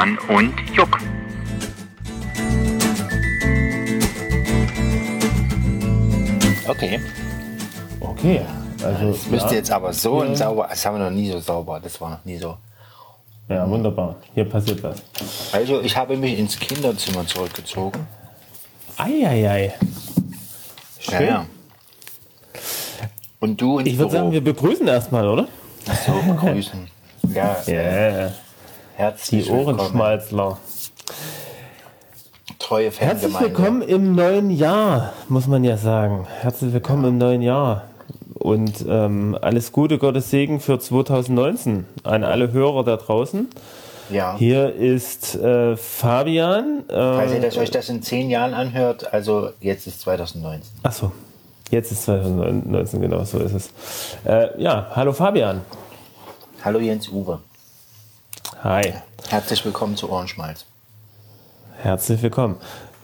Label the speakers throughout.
Speaker 1: Fabian und Juck.
Speaker 2: Okay.
Speaker 3: Okay, also
Speaker 2: Das müsste
Speaker 3: ja,
Speaker 2: jetzt aber so
Speaker 3: Ja.
Speaker 2: sauber. Das haben wir noch nie so sauber. Das war noch nie so.
Speaker 3: ja wunderbar. Hier passiert was.
Speaker 2: Also ich habe mich ins Kinderzimmer zurückgezogen.
Speaker 3: Eieiei. Schön.
Speaker 2: Ja, ja. Und du ins
Speaker 3: Ich würde sagen, wir begrüßen erstmal, oder?
Speaker 2: so begrüßen. Ja,
Speaker 3: Ja.
Speaker 2: Herzlich
Speaker 3: Die. Ohrenschmalzler.
Speaker 2: Treue
Speaker 3: Herzlich
Speaker 2: Fangemeinde.
Speaker 3: willkommen im neuen Jahr, muss man ja sagen. Herzlich willkommen im neuen Jahr. Und ähm, alles Gute, Gottes Segen für 2019 an alle Hörer da draußen.
Speaker 2: Ja.
Speaker 3: Hier ist äh, Fabian.
Speaker 2: Falls ihr
Speaker 3: Äh,
Speaker 2: das, euch das in zehn Jahren anhört, also jetzt ist 2019.
Speaker 3: Achso, jetzt ist 2019, genau so ist es. Äh, ja, hallo Fabian.
Speaker 2: Hallo Jens Uwe.
Speaker 3: Hi.
Speaker 2: Herzlich willkommen zu Ohrenschmalz.
Speaker 3: Herzlich willkommen.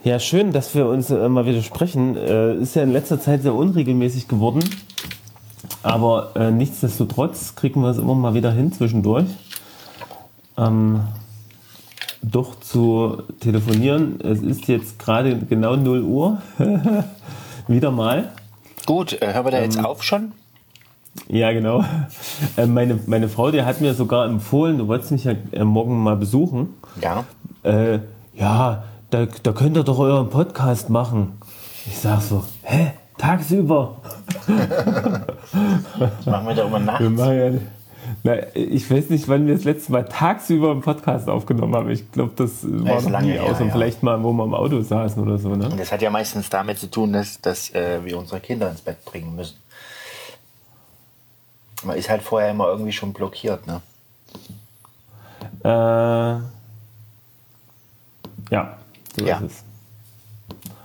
Speaker 3: Ja, schön, dass wir uns äh, mal wieder sprechen. Äh, ist ja in letzter Zeit sehr unregelmäßig geworden. Aber äh, nichtsdestotrotz kriegen wir es immer mal wieder hin zwischendurch. Ähm, doch zu telefonieren. Es ist jetzt gerade genau 0 Uhr. wieder mal.
Speaker 2: Gut, äh, hören wir da
Speaker 3: Ähm,
Speaker 2: jetzt auf schon?
Speaker 3: Ja, genau. Äh, meine, meine Frau, die hat mir sogar empfohlen, du wolltest mich ja äh, morgen mal besuchen.
Speaker 2: Ja.
Speaker 3: äh, ja, da, da könnt ihr doch euren Podcast machen. Ich sag so, hä? Tagsüber?
Speaker 2: Das machen wir doch immer nachts.
Speaker 3: Wir machen ja, na, ich weiß nicht, wann wir das letzte Mal tagsüber einen Podcast aufgenommen haben. Ich glaube, das war
Speaker 2: ist
Speaker 3: noch
Speaker 2: lange
Speaker 3: nie aus und
Speaker 2: ja.
Speaker 3: vielleicht mal, wo wir im Auto saßen oder so. Ne?
Speaker 2: Und das hat ja meistens damit zu tun, dass, dass äh, wir unsere Kinder ins Bett bringen müssen. Man ist halt vorher immer irgendwie schon blockiert, ne?
Speaker 3: Äh, ja, so
Speaker 2: Ja.
Speaker 3: ist es.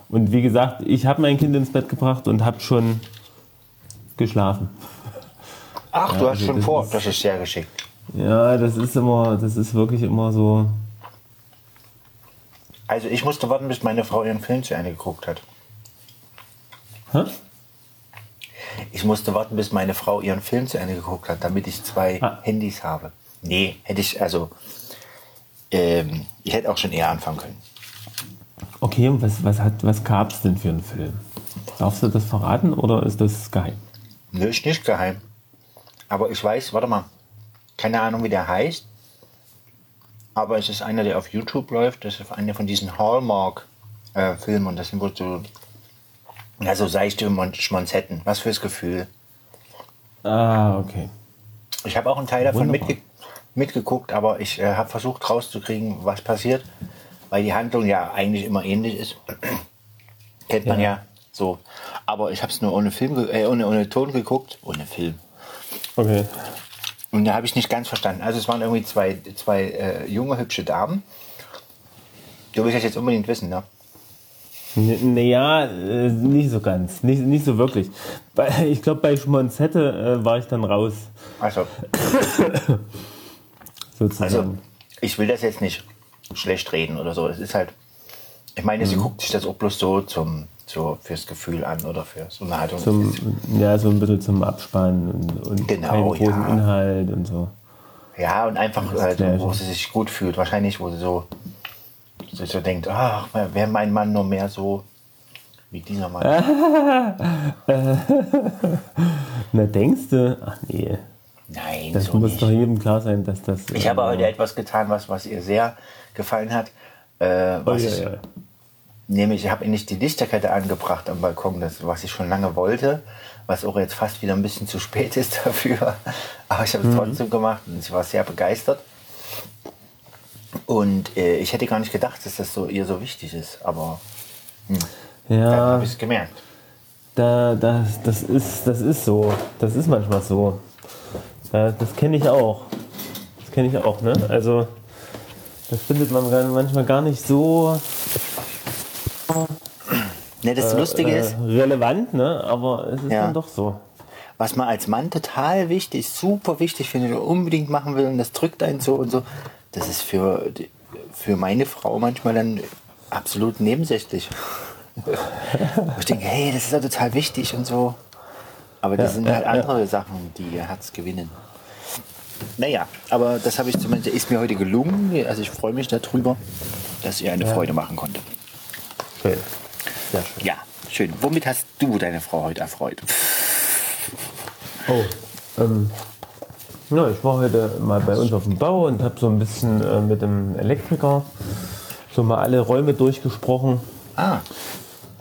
Speaker 3: Und wie gesagt, ich habe mein Kind ins Bett gebracht und habe schon geschlafen.
Speaker 2: Ach, du hast
Speaker 3: also
Speaker 2: schon
Speaker 3: das
Speaker 2: vor.
Speaker 3: ist-
Speaker 2: Das ist sehr geschickt.
Speaker 3: Ja, das ist immer, das ist wirklich immer so.
Speaker 2: Also ich musste warten, bis meine Frau ihren Film zu Ende geguckt hat.
Speaker 3: Hä?
Speaker 2: Ich musste warten, bis meine Frau ihren Film zu Ende geguckt hat, damit ich zwei
Speaker 3: Ah.
Speaker 2: Handys habe. Nee, hätte ich, also, ähm, ich hätte auch schon eher anfangen können.
Speaker 3: Okay, und was, was, hat, was gab es denn für einen Film? Darfst du das verraten oder ist das geheim?
Speaker 2: Nö, ist nicht geheim. Aber ich weiß, warte mal, keine Ahnung, wie der heißt. Aber es ist einer, der auf YouTube läuft. Das ist einer von diesen Hallmark-Filmen. und das sind wohl so, ja, so seichte Mon- Schmonzetten. Was fürs Gefühl.
Speaker 3: Ah, okay.
Speaker 2: Ich habe auch einen Teil davon mitge mitgeguckt, aber ich äh, habe versucht rauszukriegen, was passiert, weil die Handlung ja eigentlich immer ähnlich ist. Kennt man ja.
Speaker 3: Ja.
Speaker 2: so. Aber ich habe es nur ohne Film, äh, ohne, ohne Ton geguckt, ohne Film.
Speaker 3: Okay.
Speaker 2: Und da habe ich nicht ganz verstanden. Also es waren irgendwie zwei, zwei äh, junge, hübsche Damen. Du willst das jetzt unbedingt wissen, ne?
Speaker 3: Naja, äh, nicht so ganz. Nicht, nicht so wirklich. Bei, ich glaube, bei Schmonzette äh, war ich dann raus,
Speaker 2: Also,
Speaker 3: sozusagen.
Speaker 2: also ich will das jetzt nicht schlecht reden oder so. Es ist halt, ich meine,
Speaker 3: Mhm.
Speaker 2: sie guckt sich das auch bloß so zum, so fürs Gefühl an oder fürs Unterhaltung.
Speaker 3: zum, ja, so ein bisschen zum Abspannen und, und
Speaker 2: Genau,
Speaker 3: keinen großen
Speaker 2: ja.
Speaker 3: Inhalt und so.
Speaker 2: Ja, und einfach,
Speaker 3: ich.
Speaker 2: wo sie sich gut fühlt. Wahrscheinlich, wo sie so, so, so denkt, ach, wäre mein Mann nur mehr so wie dieser Mann.
Speaker 3: Na, denkst du? Ach nee,
Speaker 2: Nein,
Speaker 3: das
Speaker 2: so
Speaker 3: muss
Speaker 2: nicht.
Speaker 3: doch jedem klar sein, dass das.
Speaker 2: Ich habe
Speaker 3: äh,
Speaker 2: heute etwas getan, was, was ihr sehr gefallen hat. Äh,
Speaker 3: Oh,
Speaker 2: was
Speaker 3: ja,
Speaker 2: ich,
Speaker 3: ja.
Speaker 2: Nämlich, ich habe nicht die Lichterkette angebracht am Balkon, das, was ich schon lange wollte, was auch jetzt fast wieder ein bisschen zu spät ist dafür. Aber ich habe
Speaker 3: Mhm.
Speaker 2: es trotzdem gemacht und ich war sehr begeistert. Und äh, ich hätte gar nicht gedacht, dass das so ihr so wichtig ist, aber dann
Speaker 3: Ja,
Speaker 2: habe ich es gemerkt.
Speaker 3: da, das, das, ist, das ist so. Das ist manchmal so. Ja, das kenne ich auch. Das kenne ich auch, ne? Also, das findet man manchmal gar nicht so
Speaker 2: Ne, das Lustige
Speaker 3: äh,
Speaker 2: ist,
Speaker 3: relevant, ne? Aber es ist
Speaker 2: Ja.
Speaker 3: dann doch so.
Speaker 2: was man als Mann total wichtig, super wichtig findet und unbedingt machen will und das drückt einen so und so, das ist für, für meine Frau manchmal dann absolut nebensächlich. Wo ich denke, hey, das ist ja total wichtig und so. Aber das
Speaker 3: Ja,
Speaker 2: sind halt
Speaker 3: ja.
Speaker 2: andere Sachen, die ihr Herz gewinnen. Naja, aber das habe ich zumindest, ist mir heute gelungen. Also ich freue mich darüber, dass ihr eine Freude machen konnte.
Speaker 3: Schön. Sehr schön.
Speaker 2: Ja, schön. Womit hast du deine Frau heute erfreut?
Speaker 3: Oh, ähm, ja, ich war heute mal bei uns auf dem Bau und habe so ein bisschen äh, mit dem Elektriker so mal alle Räume durchgesprochen.
Speaker 2: Ah,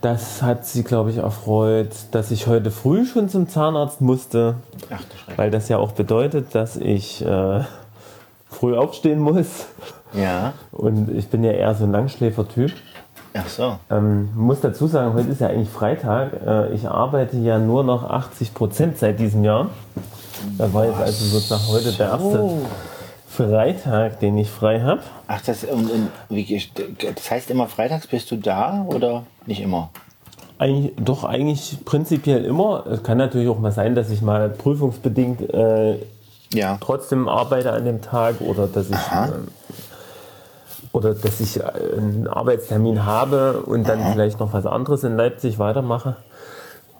Speaker 3: Das hat sie, glaube ich, erfreut, dass ich heute früh schon zum Zahnarzt musste,
Speaker 2: ach du
Speaker 3: weil das ja auch bedeutet, dass ich äh, früh aufstehen muss.
Speaker 2: Ja,
Speaker 3: Und ich bin ja eher so ein Langschläfer-Typ.
Speaker 2: ach so.
Speaker 3: Ähm, muss dazu sagen, heute ist ja eigentlich Freitag. Äh, ich arbeite ja nur noch 80 Prozent seit diesem Jahr. Da war jetzt also sozusagen heute der erste Freitag, den ich frei habe.
Speaker 2: Ach, das, das heißt immer freitags bist du da oder nicht immer?
Speaker 3: Eigentlich, doch eigentlich prinzipiell immer. Es kann natürlich auch mal sein, dass ich mal prüfungsbedingt äh,
Speaker 2: Ja.
Speaker 3: trotzdem arbeite an dem Tag oder dass ich ähm, oder dass ich äh, einen Arbeitstermin habe und dann vielleicht noch was anderes in Leipzig weitermache.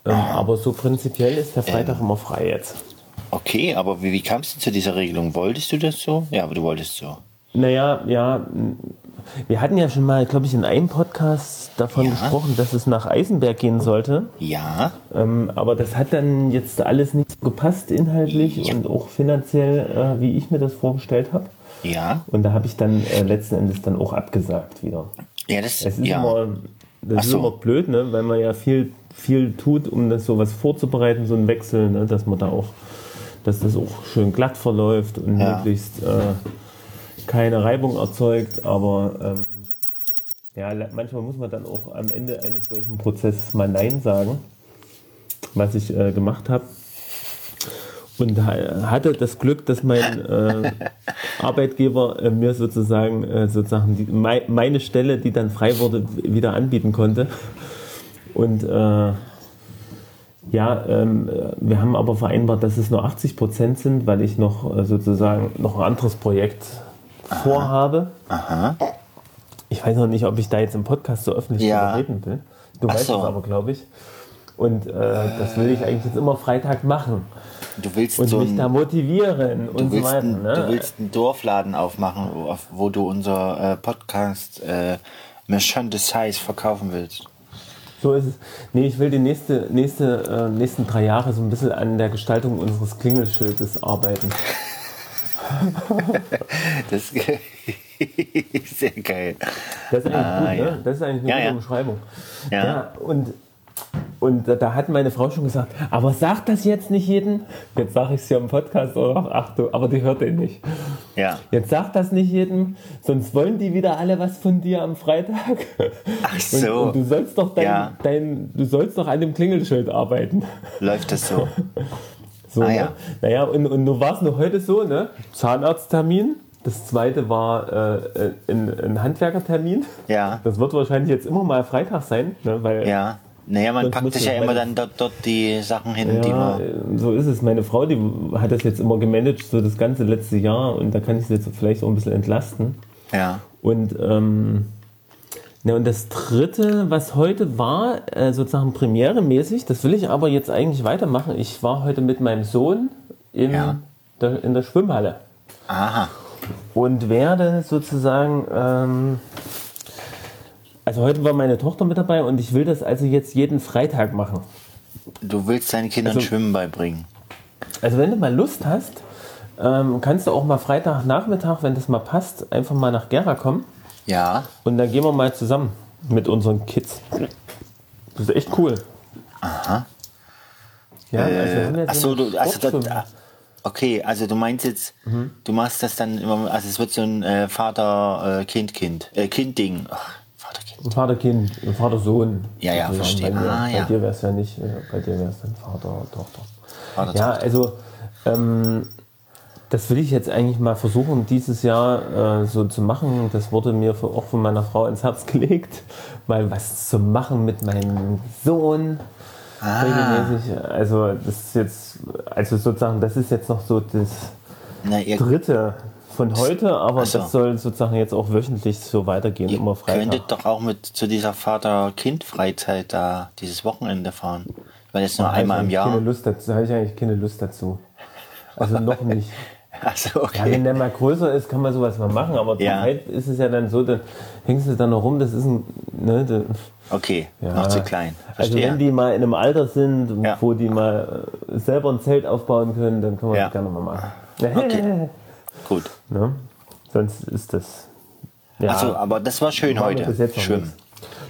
Speaker 3: Ähm, aber so prinzipiell ist der Freitag immer frei jetzt.
Speaker 2: Okay, aber wie, wie kamst du zu dieser Regelung? Wolltest du das so? Ja, aber du wolltest so.
Speaker 3: Naja, ja, wir hatten ja schon mal, glaube ich, in einem Podcast davon
Speaker 2: Ja.
Speaker 3: gesprochen, dass es nach Eisenberg gehen sollte.
Speaker 2: Ja,
Speaker 3: Ähm, aber das hat dann jetzt alles nicht so gepasst inhaltlich
Speaker 2: Ja.
Speaker 3: und auch finanziell, äh, wie ich mir das vorgestellt habe.
Speaker 2: ja.
Speaker 3: Und da habe ich dann äh, letzten Endes dann auch abgesagt wieder.
Speaker 2: Ja, das
Speaker 3: Es ist
Speaker 2: ja.
Speaker 3: immer, das
Speaker 2: Ach
Speaker 3: ist
Speaker 2: so.
Speaker 3: immer blöd, ne? weil man ja viel, viel tut, um das sowas vorzubereiten, so ein Wechsel, ne? dass man da auch, dass das auch schön glatt verläuft und
Speaker 2: Ja.
Speaker 3: möglichst äh, keine Reibung erzeugt. Aber ähm, ja, manchmal muss man dann auch am Ende eines solchen Prozesses mal Nein sagen, was ich äh, gemacht habe. Und ha- hatte das Glück, dass mein äh, Arbeitgeber äh, mir sozusagen, äh, sozusagen die, mei meine Stelle, die dann frei wurde, wieder anbieten konnte. Und äh, ja, ähm, äh, wir haben aber vereinbart, dass es nur 80 Prozent sind, weil ich noch äh, sozusagen noch ein anderes Projekt vorhabe.
Speaker 2: Aha.
Speaker 3: Ich weiß noch nicht, ob ich da jetzt im Podcast so öffentlich
Speaker 2: Ja.
Speaker 3: reden will. Du
Speaker 2: Ach
Speaker 3: weißt
Speaker 2: so.
Speaker 3: es aber, glaube ich. Und äh, das will ich eigentlich jetzt immer Freitag machen
Speaker 2: Du willst
Speaker 3: und
Speaker 2: so
Speaker 3: mich
Speaker 2: ein,
Speaker 3: da motivieren
Speaker 2: du
Speaker 3: und so
Speaker 2: willst,
Speaker 3: weiter.
Speaker 2: ein,
Speaker 3: Ne?
Speaker 2: du willst einen Dorfladen aufmachen, wo, wo du unser äh, Podcast äh, Size verkaufen willst.
Speaker 3: So ist es. Nee, ich will die nächste, nächste, äh, nächsten drei Jahre so ein bisschen an der Gestaltung unseres Klingelschildes arbeiten.
Speaker 2: Das ist sehr geil.
Speaker 3: Das ist eigentlich
Speaker 2: Ah,
Speaker 3: gut,
Speaker 2: ja.
Speaker 3: ne? Das ist eigentlich eine
Speaker 2: Ja,
Speaker 3: gute
Speaker 2: ja.
Speaker 3: Umschreibung.
Speaker 2: Ja.
Speaker 3: und, und da- da hat meine Frau schon gesagt, aber sag das jetzt nicht jedem. Jetzt sage ich es ja im Podcast, oder? ach du, aber die hört den nicht.
Speaker 2: Ja.
Speaker 3: Jetzt sag das nicht jedem, sonst wollen die wieder alle was von dir am Freitag.
Speaker 2: Ach
Speaker 3: Und,
Speaker 2: so.
Speaker 3: und du sollst doch dein,
Speaker 2: Ja.
Speaker 3: dein, du sollst doch an dem Klingelschild arbeiten.
Speaker 2: Läuft das so?
Speaker 3: So,
Speaker 2: Ah,
Speaker 3: ne?
Speaker 2: ja.
Speaker 3: Naja, und, und nur war es nur heute so, ne? Zahnarzttermin. Das zweite war äh, ein, ein Handwerkertermin.
Speaker 2: Ja.
Speaker 3: Das wird wahrscheinlich jetzt immer mal Freitag sein, ne? weil
Speaker 2: Ja. Naja, man
Speaker 3: Sonst
Speaker 2: packt sich ja immer dann dort, dort die Sachen hin, die
Speaker 3: ja,
Speaker 2: man.
Speaker 3: äh, so ist es. Meine Frau, die hat das jetzt immer gemanagt, so das ganze letzte Jahr und da kann ich sie jetzt vielleicht auch ein bisschen entlasten.
Speaker 2: Ja.
Speaker 3: Und, ähm, ja, und das dritte, was heute war, äh, sozusagen premieremäßig, das will ich aber jetzt eigentlich weitermachen. Ich war heute mit meinem Sohn in,
Speaker 2: Ja.
Speaker 3: der, in der Schwimmhalle
Speaker 2: Aha.
Speaker 3: und werde sozusagen, ähm, also heute war meine Tochter mit dabei und ich will das also jetzt jeden Freitag machen.
Speaker 2: Du willst deinen Kindern
Speaker 3: Also-
Speaker 2: Schwimmen beibringen.
Speaker 3: Also wenn du mal Lust hast, ähm, kannst du auch mal Freitagnachmittag, wenn das mal passt, einfach mal nach Gera kommen
Speaker 2: Ja.
Speaker 3: und dann gehen wir mal zusammen mit unseren Kids. Das ist echt cool.
Speaker 2: Aha.
Speaker 3: Ja, also wir
Speaker 2: Äh,
Speaker 3: haben jetzt
Speaker 2: ach so,
Speaker 3: so eine
Speaker 2: du, also ah, okay, also du meinst jetzt,
Speaker 3: Mhm.
Speaker 2: du machst das dann immer, also es wird so ein äh, Vater-Kind-Kind, äh, Kind-Ding. Ach, Vater-Kind.
Speaker 3: Vater-Kind, Vater-Sohn.
Speaker 2: Ja, ja,
Speaker 3: sozusagen.
Speaker 2: verstehe.
Speaker 3: Bei, mir,
Speaker 2: Ah,
Speaker 3: bei
Speaker 2: ja.
Speaker 3: dir wäre es ja nicht, äh, bei dir wäre es dann Vater, Tochter.
Speaker 2: Vater,
Speaker 3: Ja,
Speaker 2: Tochter.
Speaker 3: also ähm, das will ich jetzt eigentlich mal versuchen, dieses Jahr äh, so zu machen. Das wurde mir für, auch von meiner Frau ins Herz gelegt, mal was zu machen mit meinem Sohn.
Speaker 2: Ah.
Speaker 3: Regelmäßig. Also das ist jetzt, also sozusagen, das ist jetzt noch so das
Speaker 2: Na,
Speaker 3: dritte von heute, aber
Speaker 2: Ach so.
Speaker 3: das soll sozusagen jetzt auch wöchentlich so weitergehen, immer Freitag.
Speaker 2: könntet doch auch mit zu dieser Vater-Kind-Freizeit da dieses Wochenende fahren. Weil jetzt nur
Speaker 3: Da
Speaker 2: einmal im Jahr.
Speaker 3: Keine Lust dazu, habe ich eigentlich keine Lust dazu. Also noch nicht.
Speaker 2: Achso,
Speaker 3: Ja, wenn
Speaker 2: okay.
Speaker 3: der mal größer ist, kann man sowas mal machen, aber zur
Speaker 2: Ja.
Speaker 3: Zeit ist es ja dann so, dann hängst du dann noch rum, das ist ein, ne, da-
Speaker 2: Okay,
Speaker 3: ja.
Speaker 2: noch zu klein.
Speaker 3: Also
Speaker 2: Verstehe.
Speaker 3: wenn die mal in einem Alter sind,
Speaker 2: Ja.
Speaker 3: wo die mal selber ein Zelt aufbauen können, dann können wir das gerne mal machen.
Speaker 2: Okay. Gut.
Speaker 3: Ne? Sonst ist das. Ja,
Speaker 2: Also, aber das war schön
Speaker 3: wir
Speaker 2: heute.
Speaker 3: nichts.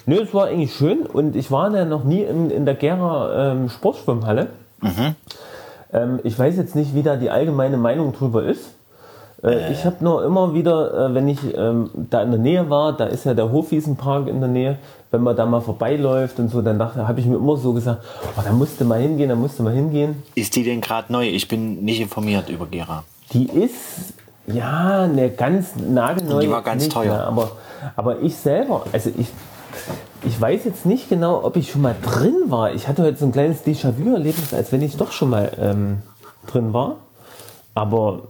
Speaker 3: Nö, es war eigentlich schön und ich war ja noch nie in, in der Gera ähm, Sportschwimmhalle.
Speaker 2: Mhm.
Speaker 3: Ähm, ich weiß jetzt nicht, wie da die allgemeine Meinung drüber ist. Äh, ich habe nur immer wieder, äh, wenn ich ähm, da in der Nähe war, da ist ja der Hofwiesenpark in der Nähe, wenn man da mal vorbeiläuft und so, dann dachte, habe ich mir immer so gesagt, oh, da musste mal hingehen, da musste mal hingehen.
Speaker 2: Ist die denn gerade neu? Ich bin nicht informiert über Gera.
Speaker 3: Die ist ja ne ganz nagelneu.
Speaker 2: Die war ganz
Speaker 3: nicht,
Speaker 2: teuer.
Speaker 3: Ne, aber, aber ich selber, also ich, ich weiß jetzt nicht genau, ob ich schon mal drin war. Ich hatte heute so ein kleines Déjà-vu-Erlebnis, als wenn ich doch schon mal ähm, drin war. Aber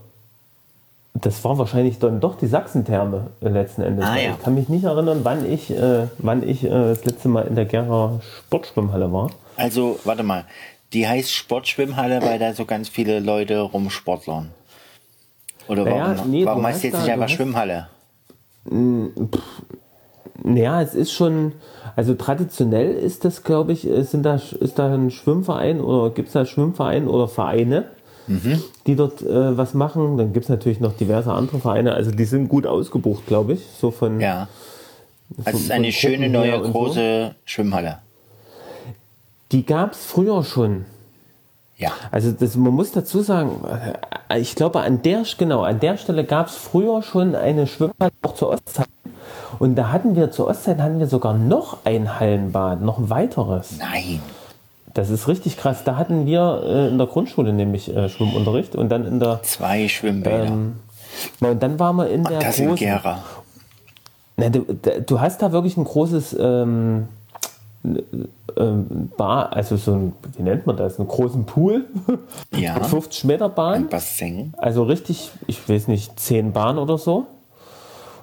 Speaker 3: das war wahrscheinlich dann doch die Sachsentherme äh, letzten Endes.
Speaker 2: Ah, ja.
Speaker 3: Ich kann mich nicht erinnern, wann ich, äh, wann ich äh, das letzte Mal in der Gera Sportschwimmhalle war.
Speaker 2: Also, warte mal. Die heißt Sportschwimmhalle, weil da so ganz viele Leute rumsportlern. Oder
Speaker 3: Naja,
Speaker 2: warum,
Speaker 3: nee,
Speaker 2: warum
Speaker 3: du
Speaker 2: heißt jetzt
Speaker 3: da-
Speaker 2: nicht einfach
Speaker 3: hast-
Speaker 2: Schwimmhalle?
Speaker 3: Ja, es ist schon, also traditionell ist das, glaube ich, äh, sind da, ist da ein Schwimmverein oder gibt es da Schwimmverein oder Vereine, die dort äh, was machen. Dann gibt es natürlich noch diverse andere Vereine, also die sind gut ausgebucht, glaube ich. So von,
Speaker 2: Ja. Also es ist
Speaker 3: von
Speaker 2: eine schöne neue
Speaker 3: und so.
Speaker 2: große Schwimmhalle.
Speaker 3: Die gab es früher schon.
Speaker 2: Ja.
Speaker 3: Also das, man muss dazu sagen, äh, ich glaube an der genau an der Stelle gab es früher schon eine Schwimmhalle auch zur Ostzeit und da hatten wir zur Ostzeit hatten wir sogar noch ein Hallenbad, noch ein weiteres.
Speaker 2: Nein.
Speaker 3: Das ist richtig krass. Da hatten wir äh, in der Grundschule nämlich äh, Schwimmunterricht und dann in der
Speaker 2: Zwei Schwimmbäder.
Speaker 3: ähm, na, und dann waren wir in der
Speaker 2: das in
Speaker 3: großen.
Speaker 2: Gera.
Speaker 3: Na, du, du hast da wirklich ein großes ähm, Bar, also so ein, wie nennt man das, einen großen Pool
Speaker 2: Ja.
Speaker 3: mit 50 Meter Bahn.
Speaker 2: Ein Bassin.
Speaker 3: Also richtig, ich weiß nicht, 10 Bahnen oder so.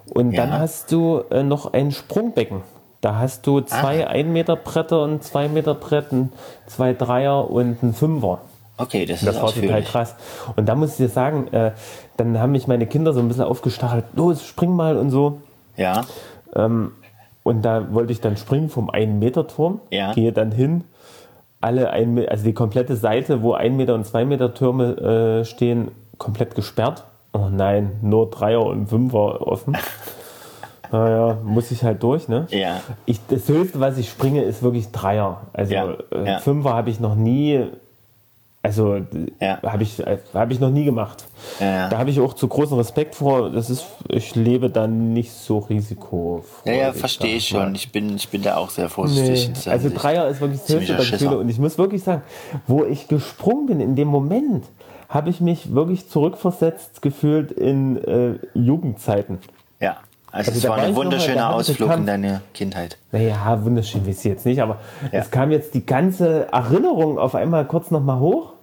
Speaker 3: Und
Speaker 2: Ja.
Speaker 3: dann hast du äh, noch ein Sprungbecken. Da hast du zwei 1 Meter Bretter und 2 Meter Bretten, zwei Dreier und ein Fünfer.
Speaker 2: Okay, das ist
Speaker 3: Das war total krass. Und da muss ich dir sagen, äh, dann haben mich meine Kinder so ein bisschen aufgestachelt, los, spring mal und so.
Speaker 2: Ja.
Speaker 3: Und da wollte ich dann springen vom 1-Meter-Turm,
Speaker 2: Ja.
Speaker 3: gehe dann hin, alle ein, also die komplette Seite, wo 1 Meter und 2 Meter Türme äh, stehen, komplett gesperrt. Oh nein, nur Dreier und Fünfer offen. naja, muss ich halt durch, ne?
Speaker 2: Ja.
Speaker 3: Ich, das höchste, was ich springe, ist wirklich Dreier. Also
Speaker 2: Ja,
Speaker 3: äh,
Speaker 2: ja.
Speaker 3: Fünfer habe ich noch nie, also
Speaker 2: Ja.
Speaker 3: habe ich, hab ich noch nie gemacht.
Speaker 2: Ja.
Speaker 3: Da habe ich auch zu großen Respekt vor. Das ist, ich lebe dann nicht so risikofreudig.
Speaker 2: Ja, ja, verstehe ich schon. Ich bin, ich bin da auch sehr vorsichtig.
Speaker 3: Nee, also. Dreier ist wirklich das höchste. Und ich muss wirklich sagen, wo ich gesprungen bin, in dem Moment, habe ich mich wirklich zurückversetzt gefühlt in äh, Jugendzeiten.
Speaker 2: Also,
Speaker 3: Also
Speaker 2: es war ein wunderschöner Ausflug
Speaker 3: Kampf.
Speaker 2: in deine Kindheit.
Speaker 3: Naja, wunderschön wie sie jetzt nicht, aber
Speaker 2: Ja.
Speaker 3: es kam jetzt die ganze Erinnerung auf einmal kurz nochmal hoch,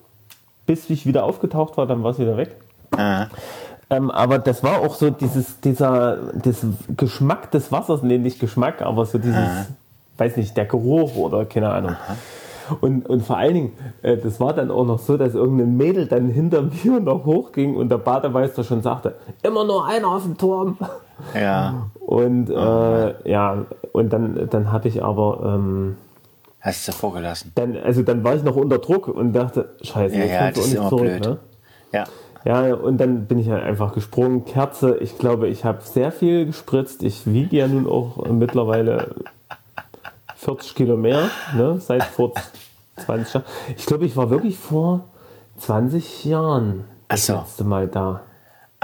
Speaker 3: bis ich wieder aufgetaucht war, dann war es wieder weg.
Speaker 2: Ah,
Speaker 3: Ähm, aber das war auch so dieses, dieser das Geschmack des Wassers, nee, nicht Geschmack, aber so dieses, weiß nicht, der Geruch oder keine Ahnung. Und, und vor allen Dingen, äh, das war dann auch noch so, dass irgendein Mädel dann hinter mir noch hochging und der Bademeister schon sagte, immer nur einer auf dem Turm.
Speaker 2: Ja.
Speaker 3: Und äh, ja, und dann, dann hatte ich aber, ähm,
Speaker 2: Hast du vorgelassen.
Speaker 3: dann, also dann war ich noch unter Druck und dachte, scheiße,
Speaker 2: Ja,
Speaker 3: jetzt
Speaker 2: ja,
Speaker 3: kommst du
Speaker 2: das
Speaker 3: auch
Speaker 2: ist
Speaker 3: nicht
Speaker 2: immer
Speaker 3: zurück.
Speaker 2: blöd.
Speaker 3: Ne?
Speaker 2: Ja.
Speaker 3: Ja, und dann bin ich halt einfach gesprungen. Kerze, ich glaube, ich habe sehr viel gespritzt. Ich wiege ja nun auch mittlerweile 40 Kilo mehr, ne, seit vor 20 Jahren. Ich glaube, ich war wirklich vor 20 Jahren das
Speaker 2: so.
Speaker 3: letzte Mal da.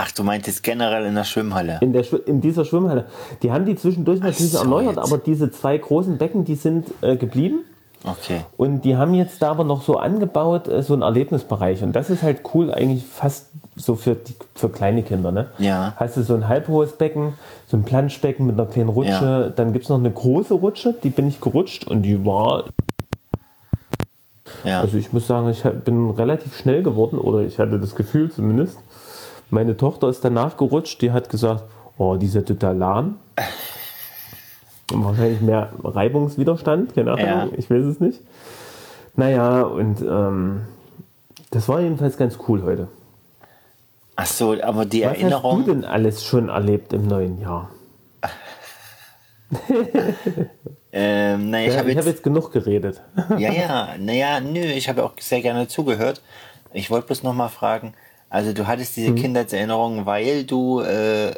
Speaker 2: Ach, du meintest generell in der Schwimmhalle.
Speaker 3: In, der, in dieser Schwimmhalle. Die haben die zwischendurch natürlich
Speaker 2: so,
Speaker 3: erneuert,
Speaker 2: jetzt.
Speaker 3: aber diese zwei großen Becken, die sind äh, geblieben.
Speaker 2: Okay.
Speaker 3: Und die haben jetzt da aber noch so angebaut, äh, so einen Erlebnisbereich. Und das ist halt cool, eigentlich fast so für, die, für kleine Kinder. Ne?
Speaker 2: Ja.
Speaker 3: Hast du so ein halbhohes Becken, so ein Planschbecken mit einer kleinen Rutsche.
Speaker 2: Ja.
Speaker 3: Dann gibt es noch eine große Rutsche, die bin ich gerutscht und die war,
Speaker 2: Ja.
Speaker 3: also ich muss sagen, ich bin relativ schnell geworden oder ich hatte das Gefühl zumindest. Meine Tochter ist danach gerutscht, die hat gesagt, oh, die ist ja total lahm. Und wahrscheinlich mehr Reibungswiderstand, keine Ahnung,
Speaker 2: Ja.
Speaker 3: ich weiß es nicht. Naja, und ähm, das war jedenfalls ganz cool heute.
Speaker 2: Ach so, aber die
Speaker 3: Was hast
Speaker 2: Erinnerung.
Speaker 3: du denn alles schon erlebt im neuen Jahr?
Speaker 2: Ähm, naja, ich habe jetzt,
Speaker 3: habe jetzt genug geredet.
Speaker 2: Ja, ja, naja, nö, ich habe auch sehr gerne zugehört. Ich wollte bloß nochmal fragen, also du hattest
Speaker 3: Mhm.
Speaker 2: diese Kindheitserinnerung, weil du äh,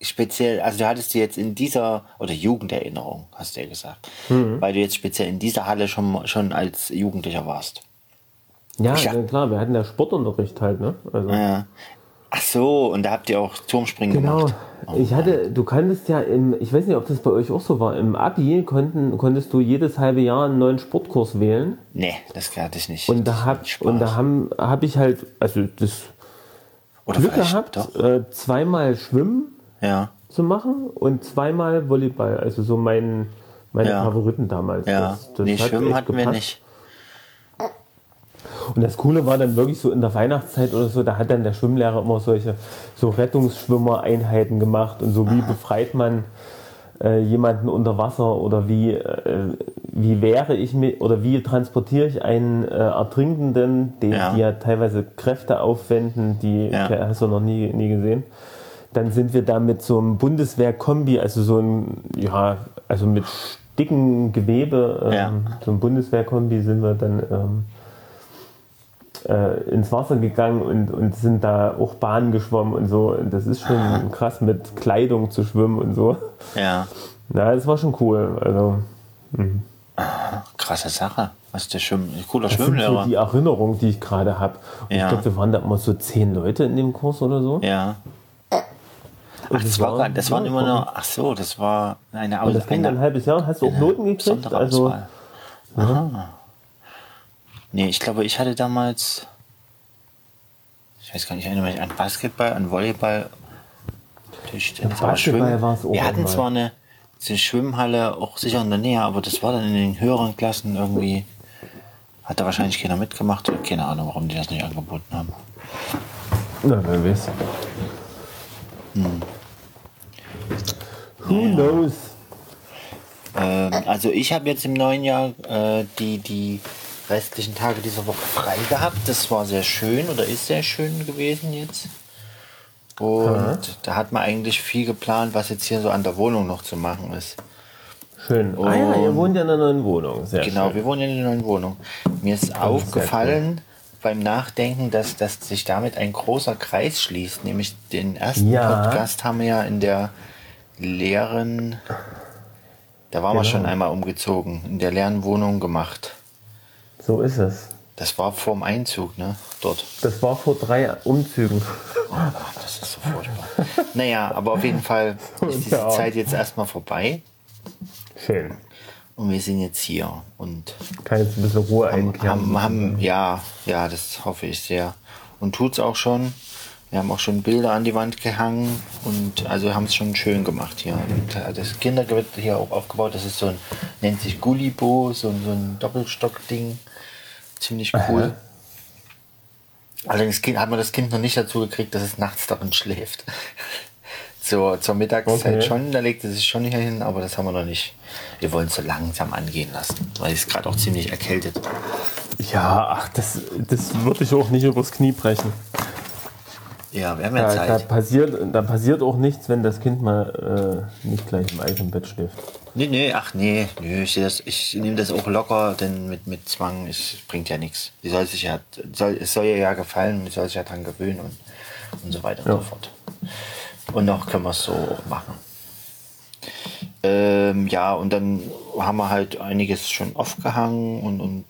Speaker 2: speziell, also du hattest die jetzt in dieser, oder Jugenderinnerung, hast du ja gesagt,
Speaker 3: Mhm.
Speaker 2: weil du jetzt speziell in dieser Halle schon, schon als Jugendlicher warst.
Speaker 3: Ja,
Speaker 2: Ja.
Speaker 3: ja, klar, wir hatten ja Sportunterricht halt, ne? Also,
Speaker 2: Ja. Ach so, und da habt ihr auch Turmspringen
Speaker 3: Genau.
Speaker 2: gemacht.
Speaker 3: Ich hatte, du kanntest ja im, ich weiß nicht, ob das bei euch auch so war, im Abi konnten, konntest du jedes halbe Jahr einen neuen Sportkurs wählen.
Speaker 2: Nee, das hatte ich nicht.
Speaker 3: Und da hab, und da haben, hab ich halt, also das
Speaker 2: Oder
Speaker 3: Glück gehabt,
Speaker 2: Doch.
Speaker 3: äh, zweimal Schwimmen
Speaker 2: Ja,
Speaker 3: zu machen und zweimal Volleyball. Also so mein, meine
Speaker 2: Ja.
Speaker 3: Favoriten damals.
Speaker 2: ja.
Speaker 3: Das, das
Speaker 2: nee,
Speaker 3: hat
Speaker 2: Schwimmen hatten wir
Speaker 3: gepasst.
Speaker 2: nicht.
Speaker 3: Und das Coole war dann wirklich so in der Weihnachtszeit oder so, da hat dann der Schwimmlehrer immer solche so Rettungsschwimmereinheiten gemacht und so wie befreit man äh, jemanden unter Wasser oder wie, äh, wie wäre ich mit oder wie transportiere ich einen äh, Ertrinkenden, den,
Speaker 2: Ja.
Speaker 3: die ja teilweise Kräfte aufwenden, die
Speaker 2: Ja.
Speaker 3: hast du noch nie, nie gesehen. Dann sind wir da mit so einem Bundeswehr-Kombi, also so ein, ja, also mit dicken Gewebe, ähm,
Speaker 2: Ja.
Speaker 3: so ein Bundeswehr-Kombi sind wir dann ähm, äh, ins Wasser gegangen und, und sind da auch Bahnen geschwommen und so. Und das ist schon krass, mit Kleidung zu schwimmen und so.
Speaker 2: Ja,
Speaker 3: Na, das war schon cool. Also,
Speaker 2: krasse Sache. Was ist der Schwimm cooler
Speaker 3: das sind so
Speaker 2: Schwimmlehrer.
Speaker 3: die Erinnerungen, die ich gerade habe.
Speaker 2: Ja.
Speaker 3: Ich glaube, wir waren da immer so zehn Leute in dem Kurs oder so.
Speaker 2: Ja.
Speaker 3: Und
Speaker 2: Ach, das, war, gar- das waren immer nur, ach so, das war eine,
Speaker 3: Und das ging ein halbes Jahr. Hast du auch Noten gekriegt? Also.
Speaker 2: Aha. Nee, ich glaube, ich hatte damals, ich weiß gar nicht, ich erinnere mich an Basketball, an Volleyball. Tischtennis, aber Schwimmen-
Speaker 3: war's
Speaker 2: Wir hatten zwar eine, eine Schwimmhalle auch sicher in der Nähe, aber das war dann in den höheren Klassen irgendwie, hat da wahrscheinlich keiner mitgemacht. Keine Ahnung, warum die das nicht angeboten haben.
Speaker 3: na, wer weiß.
Speaker 2: Hm.
Speaker 3: Who knows?
Speaker 2: Ähm, also ich habe jetzt im neuen Jahr äh, die, die restlichen Tage dieser Woche frei gehabt. Das war sehr schön oder ist sehr schön gewesen jetzt. Und da hat man eigentlich viel geplant, was jetzt hier so an der Wohnung noch zu machen ist.
Speaker 3: Schön. ah ja, ihr wohnt ja in einer neuen Wohnung. Sehr
Speaker 2: Genau,
Speaker 3: schön.
Speaker 2: wir wohnen in einer neuen Wohnung. Mir ist aufgefallen beim Nachdenken, dass, dass sich damit ein großer Kreis schließt. Nämlich den ersten
Speaker 3: Ja.
Speaker 2: Podcast haben wir ja in der leeren, da waren wir
Speaker 3: Genau.
Speaker 2: schon einmal umgezogen, in der leeren Wohnung gemacht.
Speaker 3: So ist es.
Speaker 2: Das war vorm Einzug, ne? Dort.
Speaker 3: Das war vor drei Umzügen.
Speaker 2: Oh, das ist so furchtbar. naja, aber auf jeden Fall ist diese
Speaker 3: Ja.
Speaker 2: Zeit jetzt erstmal vorbei
Speaker 3: Schön.
Speaker 2: und wir sind jetzt hier und
Speaker 3: Kann jetzt ein bisschen Ruhe einkehren.
Speaker 2: haben, haben, ja, ja, das hoffe ich sehr. Und tut's auch schon. Wir haben auch schon Bilder an die Wand gehangen und also haben es schon schön gemacht hier. Und äh, das Kindergewett hier auch aufgebaut. Das ist so ein, nennt sich Gullibo, so, so ein Doppelstock-Ding. Ziemlich cool. Allerdings kind, hat man das Kind noch nicht dazu gekriegt, dass es nachts darin schläft. zur, zur Mittagszeit
Speaker 3: Okay.
Speaker 2: schon, da legt es sich schon hier hin, aber das haben wir noch nicht. Wir wollen es so langsam angehen lassen, weil es gerade auch ziemlich erkältet.
Speaker 3: Ja, ach, das, das würde ich auch nicht übers Knie brechen.
Speaker 2: Ja, wir haben ja
Speaker 3: Da, da,
Speaker 2: Zeit.
Speaker 3: passiert, da passiert auch nichts, wenn das Kind mal äh, nicht gleich im eigenen Bett schläft.
Speaker 2: Nee, nee, ach nee, nee ich, das, ich nehme das auch locker, denn mit, mit Zwang es bringt ja nichts. Sie soll sich ja, soll, es soll ihr ja gefallen und sie soll sich ja dran gewöhnen und, und so weiter und
Speaker 3: Ja.
Speaker 2: so fort. Und noch können wir es so auch machen. Ähm, ja, und dann haben wir halt einiges schon aufgehangen und, und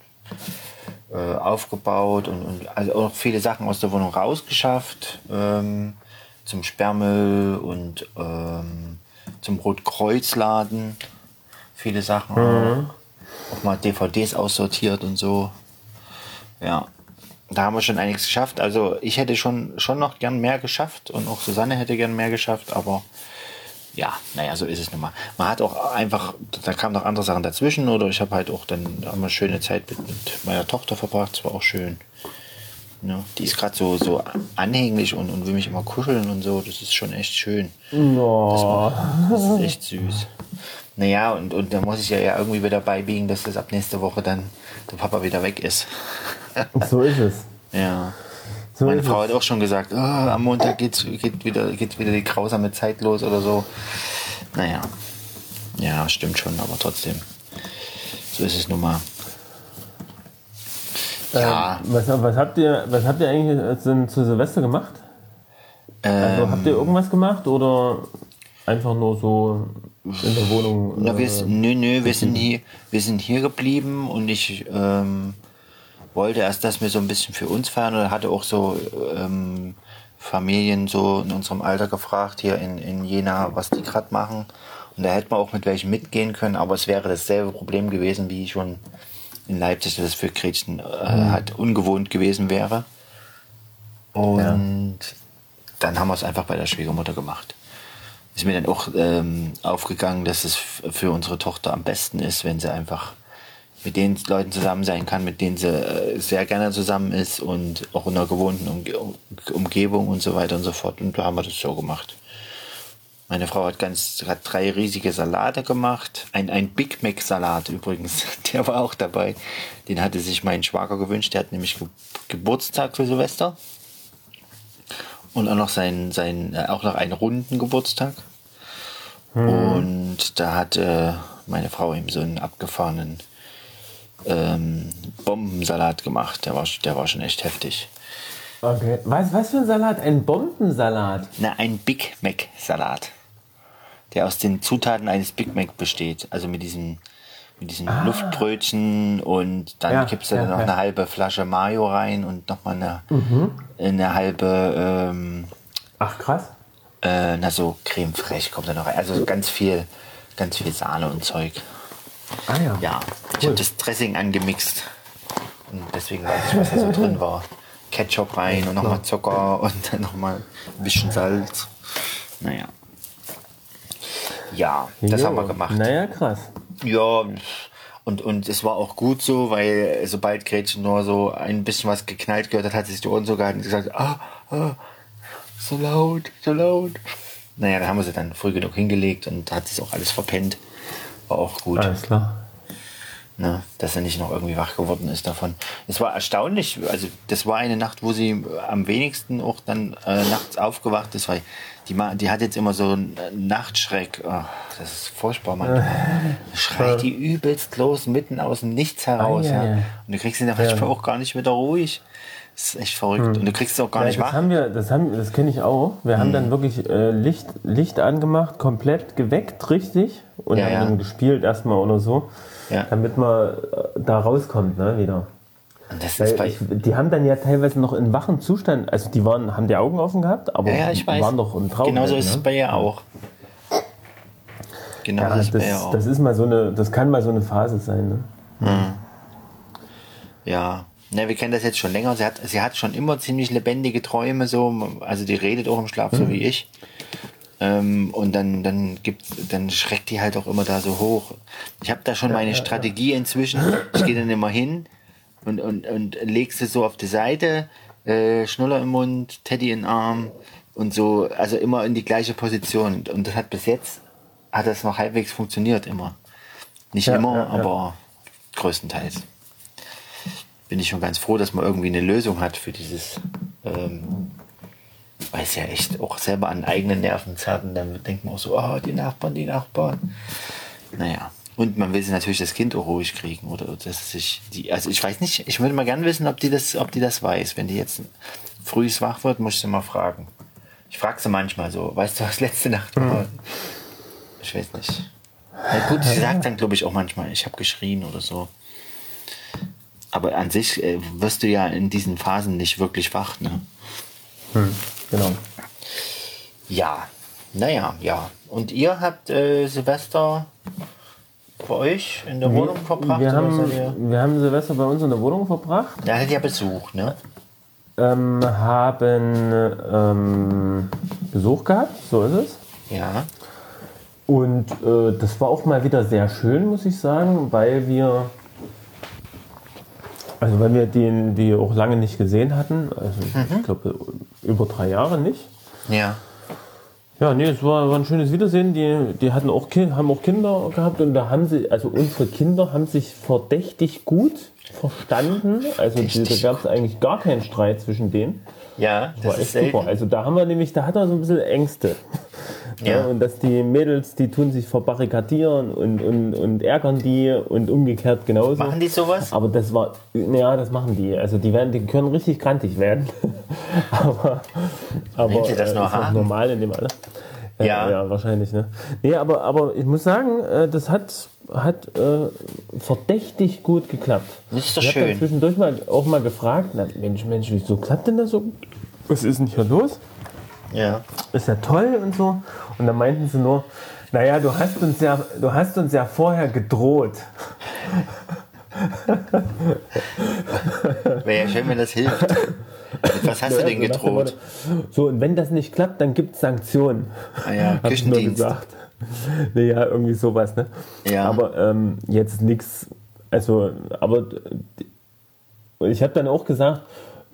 Speaker 2: äh, aufgebaut und, und also auch viele Sachen aus der Wohnung rausgeschafft. Ähm, zum Sperrmüll und ähm, zum Rotkreuzladen. Viele Sachen auch. Auch mal DVDs aussortiert und so. Ja. Da haben wir schon einiges geschafft. Also ich hätte schon, schon noch gern mehr geschafft und auch Susanne hätte gern mehr geschafft, aber ja, naja, so ist es nun mal. Man hat auch einfach, da kamen noch andere Sachen dazwischen oder ich habe halt auch dann wir schöne Zeit mit, mit meiner Tochter verbracht, das war auch schön. Ja, die ist gerade so, so anhänglich und, und will mich immer kuscheln und so, das ist schon echt schön.
Speaker 3: Oh.
Speaker 2: Das ist echt süß. Naja, und, und da muss ich ja, ja irgendwie wieder beibiegen, dass das ab nächste Woche dann der Papa wieder weg ist.
Speaker 3: So ist es.
Speaker 2: ja.
Speaker 3: So
Speaker 2: Meine Frau
Speaker 3: es.
Speaker 2: hat auch schon gesagt, ah, am Montag geht's, geht, wieder, geht wieder die grausame Zeit los oder so. Naja. Ja, stimmt schon, aber trotzdem. So ist es nun mal. Ja,
Speaker 3: Ähm, was, was, habt ihr, was habt ihr eigentlich äh, denn zu Silvester gemacht? Also
Speaker 2: ähm,
Speaker 3: habt ihr irgendwas gemacht oder einfach nur so in der Wohnung?
Speaker 2: na, wir,
Speaker 3: äh,
Speaker 2: nö, nö, wir sind hier, wir sind hier geblieben und ich ähm, wollte erst, dass wir so ein bisschen für uns feiern und hatte auch so ähm, Familien so in unserem Alter gefragt, hier in, in Jena, was die gerade machen. Und da hätte man auch mit welchen mitgehen können, aber es wäre dasselbe Problem gewesen, wie schon in Leipzig, dass es für Gretchen äh, halt ungewohnt gewesen wäre. Und dann haben wir es einfach bei der Schwiegermutter gemacht. Ist mir dann auch ähm, aufgegangen, dass es für unsere Tochter am besten ist, wenn sie einfach mit den Leuten zusammen sein kann, mit denen sie äh, sehr gerne zusammen ist und auch in einer gewohnten Umge Umgebung und so weiter und so fort. Und da haben wir das so gemacht. Meine Frau hat ganz hat drei riesige Salate gemacht. Ein, ein Big Mac Salat übrigens, der war auch dabei. Den hatte sich mein Schwager gewünscht. Der hat nämlich Ge Geburtstag für Silvester. Und auch noch seinen, seinen äh, auch noch einen runden Geburtstag. Und da hat äh, meine Frau ihm so einen abgefahrenen ähm, Bombensalat gemacht. Der war, der war schon echt heftig.
Speaker 3: Okay. Was, was für ein Salat? Ein Bombensalat.
Speaker 2: Na, ein Big Mac Salat. Der aus den Zutaten eines Big Mac besteht. Also mit diesen, mit diesen Luftbrötchen und dann
Speaker 3: Ja,
Speaker 2: gibst du
Speaker 3: ja,
Speaker 2: dann noch
Speaker 3: ja.
Speaker 2: eine halbe Flasche Mayo rein und nochmal eine, eine halbe, ähm,
Speaker 3: Ach krass.
Speaker 2: äh, na so Creme fraiche kommt da noch rein. Also ganz viel, ganz viel Sahne und Zeug.
Speaker 3: Ah ja.
Speaker 2: Ja, ich
Speaker 3: Cool.
Speaker 2: habe das Dressing angemixt. Und deswegen weiß ich, was da so drin war. Ketchup rein und nochmal Zucker und dann nochmal ein bisschen Salz. Naja. Ja, das
Speaker 3: Jo.
Speaker 2: haben wir gemacht.
Speaker 3: Naja, krass.
Speaker 2: Ja, und, und es war auch gut so, weil sobald Gretchen nur so ein bisschen was geknallt gehört hat, hat sie sich die Ohren so gehalten und gesagt, ah, ah, so laut, so laut. Naja, dann haben wir sie dann früh genug hingelegt und hat sich auch alles verpennt. War auch gut.
Speaker 3: Alles klar.
Speaker 2: Ne, dass er nicht noch irgendwie wach geworden ist davon. Es war erstaunlich, also das war eine Nacht, wo sie am wenigsten auch dann äh, nachts aufgewacht ist, weil die, die hat jetzt immer so einen äh, Nachtschreck. Oh, das ist furchtbar, man. Schreit die übelst los, mitten aus dem Nichts heraus.
Speaker 3: Ah, ja,
Speaker 2: ja.
Speaker 3: ja.
Speaker 2: Und du kriegst sie dann auch gar nicht wieder ruhig. Das ist echt verrückt. Und du kriegst sie auch gar
Speaker 3: Ja,
Speaker 2: nicht
Speaker 3: das
Speaker 2: wach.
Speaker 3: haben wir, das haben, das kenne ich auch. Wir haben dann wirklich äh, Licht, Licht angemacht, komplett geweckt, richtig, und
Speaker 2: Ja,
Speaker 3: haben
Speaker 2: ja.
Speaker 3: dann gespielt erstmal oder so,
Speaker 2: Ja.
Speaker 3: damit man äh, da rauskommt, ne, wieder.
Speaker 2: Das
Speaker 3: Weil die haben dann ja teilweise noch in wachen Zustand, also die waren, haben die Augen offen gehabt, aber
Speaker 2: ja, ja,
Speaker 3: waren doch im Traum.
Speaker 2: Genauso
Speaker 3: halt,
Speaker 2: ist es
Speaker 3: ne?
Speaker 2: bei ihr auch. Genau
Speaker 3: ja,
Speaker 2: so ist es
Speaker 3: das,
Speaker 2: auch.
Speaker 3: das ist mal so eine, das kann mal so eine Phase sein. Ne?
Speaker 2: Ja, ne, wir kennen das jetzt schon länger. Sie hat, sie hat schon immer ziemlich lebendige Träume, so, also die redet auch im Schlaf, so wie ich. Ähm, und dann, dann gibt, dann schreckt die halt auch immer da so hoch. Ich habe da schon meine Strategie inzwischen. Ich gehe dann immer hin und, und, und leg sie so auf die Seite, äh, Schnuller im Mund, Teddy in den Arm und so, also immer in die gleiche Position. Und das hat bis jetzt, hat das noch halbwegs funktioniert immer. Nicht
Speaker 3: Ja,
Speaker 2: immer,
Speaker 3: ja, ja.
Speaker 2: aber größtenteils bin ich schon ganz froh, dass man irgendwie eine Lösung hat für dieses, ähm, weil es ja echt auch selber an eigenen Nerven zerrt und dann denkt man auch so, oh, die Nachbarn, die Nachbarn. Naja. Und man will sie natürlich das Kind auch ruhig kriegen oder dass sich die, also ich weiß nicht, ich würde mal gern wissen, ob die das, ob die das weiß. Wenn die jetzt früh wach wird, muss ich sie mal fragen. Ich frage sie manchmal so, weißt du, was letzte Nacht war? Ich weiß nicht. Na gut, sie sagt dann, glaube ich, auch manchmal, ich habe geschrien oder so. Aber an sich äh, wirst du ja in diesen Phasen nicht wirklich wach, ne?
Speaker 3: Genau.
Speaker 2: Ja, naja, ja. Und ihr habt äh, Silvester bei euch in der Wohnung verbracht?
Speaker 3: Wir haben, wir haben Silvester bei uns in der Wohnung verbracht.
Speaker 2: Da hattet ihr Besuch, ne?
Speaker 3: ähm, haben ähm, Besuch gehabt, so ist es.
Speaker 2: Ja.
Speaker 3: Und äh, das war auch mal wieder sehr schön, muss ich sagen, weil wir, also weil wir den, die auch lange nicht gesehen hatten, also ich glaube über drei Jahre nicht.
Speaker 2: Ja.
Speaker 3: Ja, nee, es war, war ein schönes Wiedersehen. Die, die hatten auch, haben auch Kinder gehabt und da haben sie, also unsere Kinder haben sich verdächtig gut verstanden. Also die, da gab es eigentlich gar keinen Streit zwischen denen.
Speaker 2: Ja,
Speaker 3: War echt super. Also da haben wir nämlich, da hat er so ein bisschen Ängste.
Speaker 2: Ja.
Speaker 3: Ja. und dass die Mädels, die tun sich verbarrikadieren und, und, und ärgern die und umgekehrt genauso.
Speaker 2: Machen die sowas?
Speaker 3: Aber das war, ja, das machen die. Also die werden, die können richtig krantig werden. aber aber
Speaker 2: das
Speaker 3: äh,
Speaker 2: noch
Speaker 3: ist normal in dem Alter. Äh,
Speaker 2: Ja.
Speaker 3: ja, wahrscheinlich. Ne? Nee, aber, aber ich muss sagen, äh, das hat, hat äh, verdächtig gut geklappt.
Speaker 2: Das ist doch
Speaker 3: ich habe
Speaker 2: schön.
Speaker 3: zwischendurch mal, auch mal gefragt, na, Mensch, Mensch, wieso klappt denn das so? Was ist denn hier los?
Speaker 2: Ja.
Speaker 3: ist ja toll und so. Und dann meinten sie nur, naja, du hast uns ja, du hast uns ja vorher gedroht.
Speaker 2: Wäre ja schön, wenn das hilft. Was hast du denn gedroht?
Speaker 3: So, und wenn das nicht klappt, dann gibt es Sanktionen.
Speaker 2: Ah ja,
Speaker 3: Hab ich nur
Speaker 2: Küchendienst.
Speaker 3: gesagt. Naja, irgendwie sowas, ne?
Speaker 2: Ja.
Speaker 3: Aber ähm, jetzt nichts, also, aber ich habe dann auch gesagt,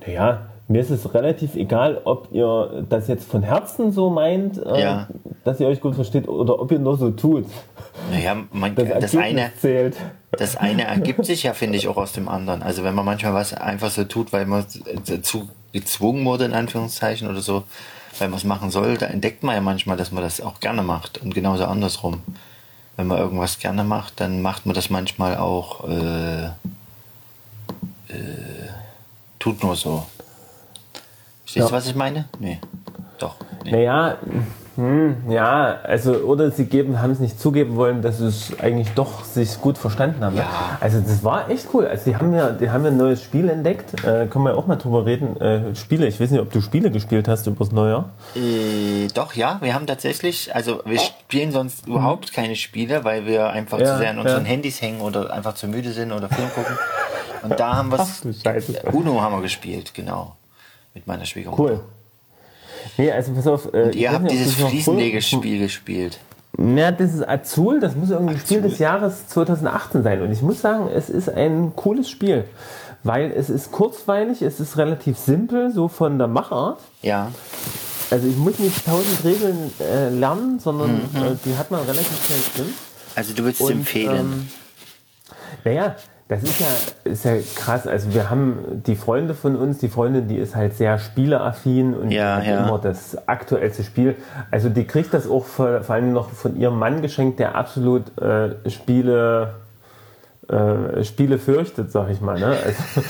Speaker 3: naja, mir ist es relativ egal, ob ihr das jetzt von Herzen so meint, äh,
Speaker 2: Ja.
Speaker 3: dass ihr euch gut versteht, oder ob ihr nur so tut.
Speaker 2: Naja, man,
Speaker 3: Das,
Speaker 2: das, eine,
Speaker 3: zählt.
Speaker 2: das eine ergibt sich ja, finde ich, auch aus dem anderen. Also wenn man manchmal was einfach so tut, weil man dazu gezwungen wurde, in Anführungszeichen oder so, weil man es machen soll, da entdeckt man ja manchmal, dass man das auch gerne macht. Und genauso andersrum. Wenn man irgendwas gerne macht, dann macht man das manchmal auch, äh, äh, tut nur so. Verstehst du, was ich meine? Nee. Doch. Nee.
Speaker 3: Naja, hm, ja, also oder sie geben, haben es nicht zugeben wollen, dass sie es eigentlich doch sich gut verstanden haben. ne?
Speaker 2: Ja.
Speaker 3: Also das war echt cool. Also die haben ja, die haben ja ein neues Spiel entdeckt. Äh, können wir auch mal drüber reden. Äh, Spiele, ich weiß nicht, ob du Spiele gespielt hast übers Neujahr.
Speaker 2: Äh, doch, ja, wir haben tatsächlich, also wir spielen sonst überhaupt keine Spiele, weil wir einfach
Speaker 3: Ja,
Speaker 2: zu sehr an unseren
Speaker 3: ja.
Speaker 2: Handys hängen oder einfach zu müde sind oder Film gucken. Und da haben wir. Uno haben wir gespielt, genau. Mit meiner Schwiegermutter.
Speaker 3: Cool. Nee, also pass auf. Äh,
Speaker 2: ihr habt
Speaker 3: nicht,
Speaker 2: dieses Fliesenlegespiel gespielt.
Speaker 3: Ja, das ist Azul, das muss irgendwie Spiel des Jahres 2018 sein. Und ich muss sagen, es ist ein cooles Spiel. Weil es ist kurzweilig, es ist relativ simpel, so von der Machart.
Speaker 2: Ja,
Speaker 3: Also ich muss nicht tausend Regeln äh, lernen, sondern
Speaker 2: Mhm.
Speaker 3: äh, die hat man relativ schnell drin.
Speaker 2: also du würdest es empfehlen.
Speaker 3: ähm, naja, das ist ja, ist ja krass. Also wir haben die Freunde von uns, die Freundin, die ist halt sehr spieleaffin und
Speaker 2: Ja,
Speaker 3: hat
Speaker 2: ja.
Speaker 3: immer das aktuellste Spiel. Also die kriegt das auch vor, vor allem noch von ihrem Mann geschenkt, der absolut äh, Spiele äh, Spiele fürchtet, sag ich mal. Ne? Also,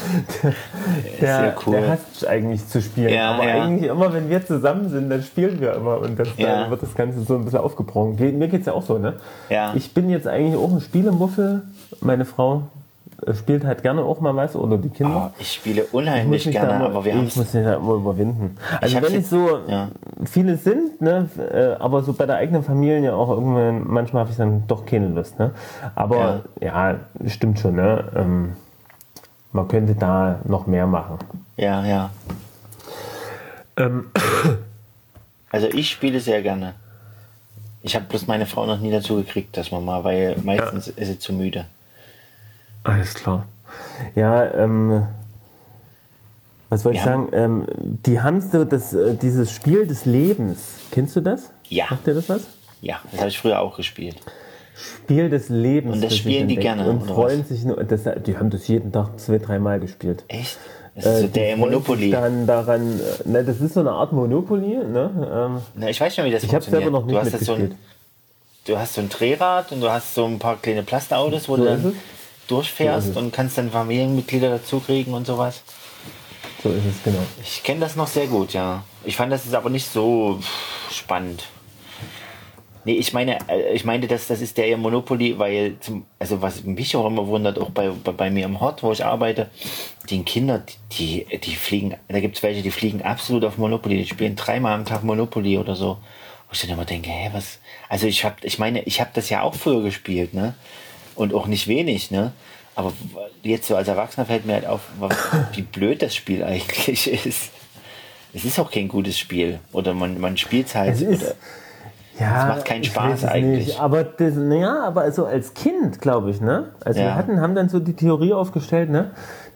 Speaker 3: der,
Speaker 2: cool.
Speaker 3: der hasst eigentlich zu spielen.
Speaker 2: Ja,
Speaker 3: aber
Speaker 2: ja.
Speaker 3: eigentlich immer, wenn wir zusammen sind, dann spielen wir immer und das,
Speaker 2: Ja.
Speaker 3: dann wird das Ganze so ein bisschen aufgebrochen. Ge- Mir geht's ja auch so, ne?
Speaker 2: Ja.
Speaker 3: Ich bin jetzt eigentlich auch ein Spielemuffel. Meine Frau spielt halt gerne auch mal was oder die Kinder.
Speaker 2: Oh, ich spiele
Speaker 3: Ich
Speaker 2: unheimlich
Speaker 3: mich da
Speaker 2: gerne,
Speaker 3: immer-
Speaker 2: aber wir haben
Speaker 3: ich muss mich da immer überwinden. Also
Speaker 2: hab's
Speaker 3: wenn ich
Speaker 2: jetzt-
Speaker 3: so
Speaker 2: ja.
Speaker 3: viele sind, ne, äh, aber so bei der eigenen Familie auch irgendwann, manchmal habe ich dann doch keine Lust. Ne? Aber ja, stimmt schon. Ne? Ähm, man könnte da noch mehr machen.
Speaker 2: Ja, ja.
Speaker 3: Ähm,
Speaker 2: Also ich spiele sehr gerne. Ich habe bloß meine Frau noch nie dazu gekriegt, dass man mal, weil meistens ist sie zu müde.
Speaker 3: Alles klar. Ja, ähm, was wollte ich
Speaker 2: Ja.
Speaker 3: sagen? Ähm, die haben so das, äh, dieses Spiel des Lebens. Kennst du das?
Speaker 2: Ja.
Speaker 3: Sagt dir das was?
Speaker 2: Ja, das habe ich früher auch gespielt.
Speaker 3: Spiel des Lebens.
Speaker 2: Und das spielen die gerne,
Speaker 3: Und freuen sich nur. Das, die haben das jeden Tag zwei, dreimal gespielt.
Speaker 2: Echt? Das ist so
Speaker 3: Äh,
Speaker 2: der Monopoly.
Speaker 3: Dann daran, äh, ne, das ist so eine Art Monopoly. Ne? Ähm,
Speaker 2: Na, ich weiß schon, wie das
Speaker 3: ich habe
Speaker 2: funktioniert.
Speaker 3: selber noch nicht
Speaker 2: du, hast so ein, du hast so ein Drehrad und du hast so ein paar kleine Plastautos, wo
Speaker 3: So
Speaker 2: du
Speaker 3: ist
Speaker 2: dann. Durchfährst und kannst dann Familienmitglieder dazu kriegen und sowas.
Speaker 3: so ist es, genau.
Speaker 2: Ich kenne das noch sehr gut, ja. Ich fand das ist aber nicht so spannend. Nee, ich meine, äh, ich meinte, dass das ist der eher Monopoly, weil zum, also was mich auch immer wundert, auch bei, bei, bei mir im Hort, wo ich arbeite, die Kinder, die, die fliegen, da gibt es welche, die fliegen absolut auf Monopoly, die spielen dreimal am Tag Monopoly oder so. Wo ich dann immer denke, hä, was? Also ich habe, ich meine, ich habe das ja auch früher gespielt, ne? Und auch nicht wenig, ne? Aber jetzt so als Erwachsener fällt mir halt auf, wie blöd das Spiel eigentlich ist. Es ist auch kein gutes Spiel. Oder man, man spielt es halt.
Speaker 3: Es ist- Ja,
Speaker 2: macht keinen Spaß
Speaker 3: es
Speaker 2: eigentlich.
Speaker 3: Nicht. Aber das, naja, aber also als Kind, glaube ich, ne? Also
Speaker 2: Ja.
Speaker 3: wir hatten, haben dann so die Theorie aufgestellt, ne?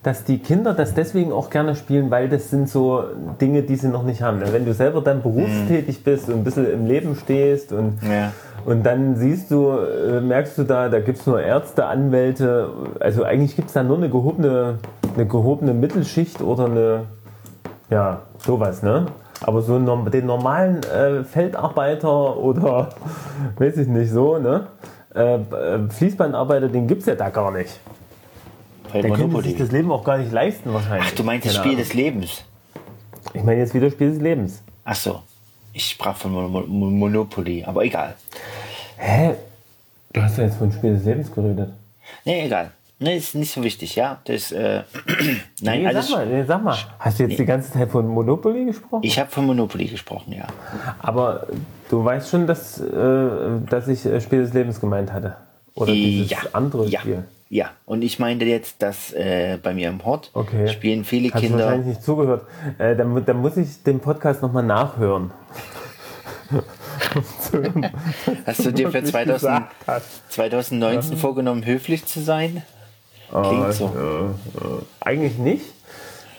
Speaker 3: Dass die Kinder das deswegen auch gerne spielen, weil das sind so Dinge, die sie noch nicht haben. Wenn du selber dann berufstätig bist und ein bisschen im Leben stehst und,
Speaker 2: Ja.
Speaker 3: und dann siehst du, äh, merkst du da, da gibt es nur Ärzte, Anwälte, also eigentlich gibt es da nur eine gehobene, eine gehobene Mittelschicht oder eine, ja, sowas, ne? Aber so den normalen äh, Feldarbeiter oder weiß ich nicht so, ne? Äh, äh, Fließbandarbeiter, den gibt es ja da gar nicht.
Speaker 2: Bei
Speaker 3: Der könnte
Speaker 2: Monopoly.
Speaker 3: sich das Leben auch gar nicht leisten wahrscheinlich.
Speaker 2: Ach, du meinst das Spiel
Speaker 3: Ahnung.
Speaker 2: des Lebens.
Speaker 3: Ich meine jetzt wieder Spiel des Lebens.
Speaker 2: Ach so. Ich sprach von Mon Mon Monopoly, aber egal.
Speaker 3: Hä? Du hast ja jetzt von Spiel des Lebens geredet.
Speaker 2: Nee, egal. Nee, ist nicht so wichtig, ja. Das, äh, nein,
Speaker 3: Nee,
Speaker 2: alles.
Speaker 3: sag mal, nee, sag mal. Hast du jetzt die ganze Zeit von Monopoly gesprochen?
Speaker 2: Ich habe von Monopoly gesprochen, ja.
Speaker 3: Aber du weißt schon, dass, äh, dass ich äh, Spiel des Lebens gemeint hatte. Oder dieses
Speaker 2: ja.
Speaker 3: andere
Speaker 2: ja.
Speaker 3: Spiel.
Speaker 2: Ja, und ich meinte jetzt, dass äh, bei mir im Hort
Speaker 3: Okay.
Speaker 2: spielen viele
Speaker 3: Hast
Speaker 2: Kinder.
Speaker 3: wahrscheinlich nicht zugehört. Äh, dann, dann muss ich den Podcast nochmal nachhören.
Speaker 2: Hast du dir für
Speaker 3: wirklich
Speaker 2: 2000,
Speaker 3: gesagt hast.
Speaker 2: 2019 vorgenommen, höflich zu sein? Klingt so.
Speaker 3: Eigentlich nicht.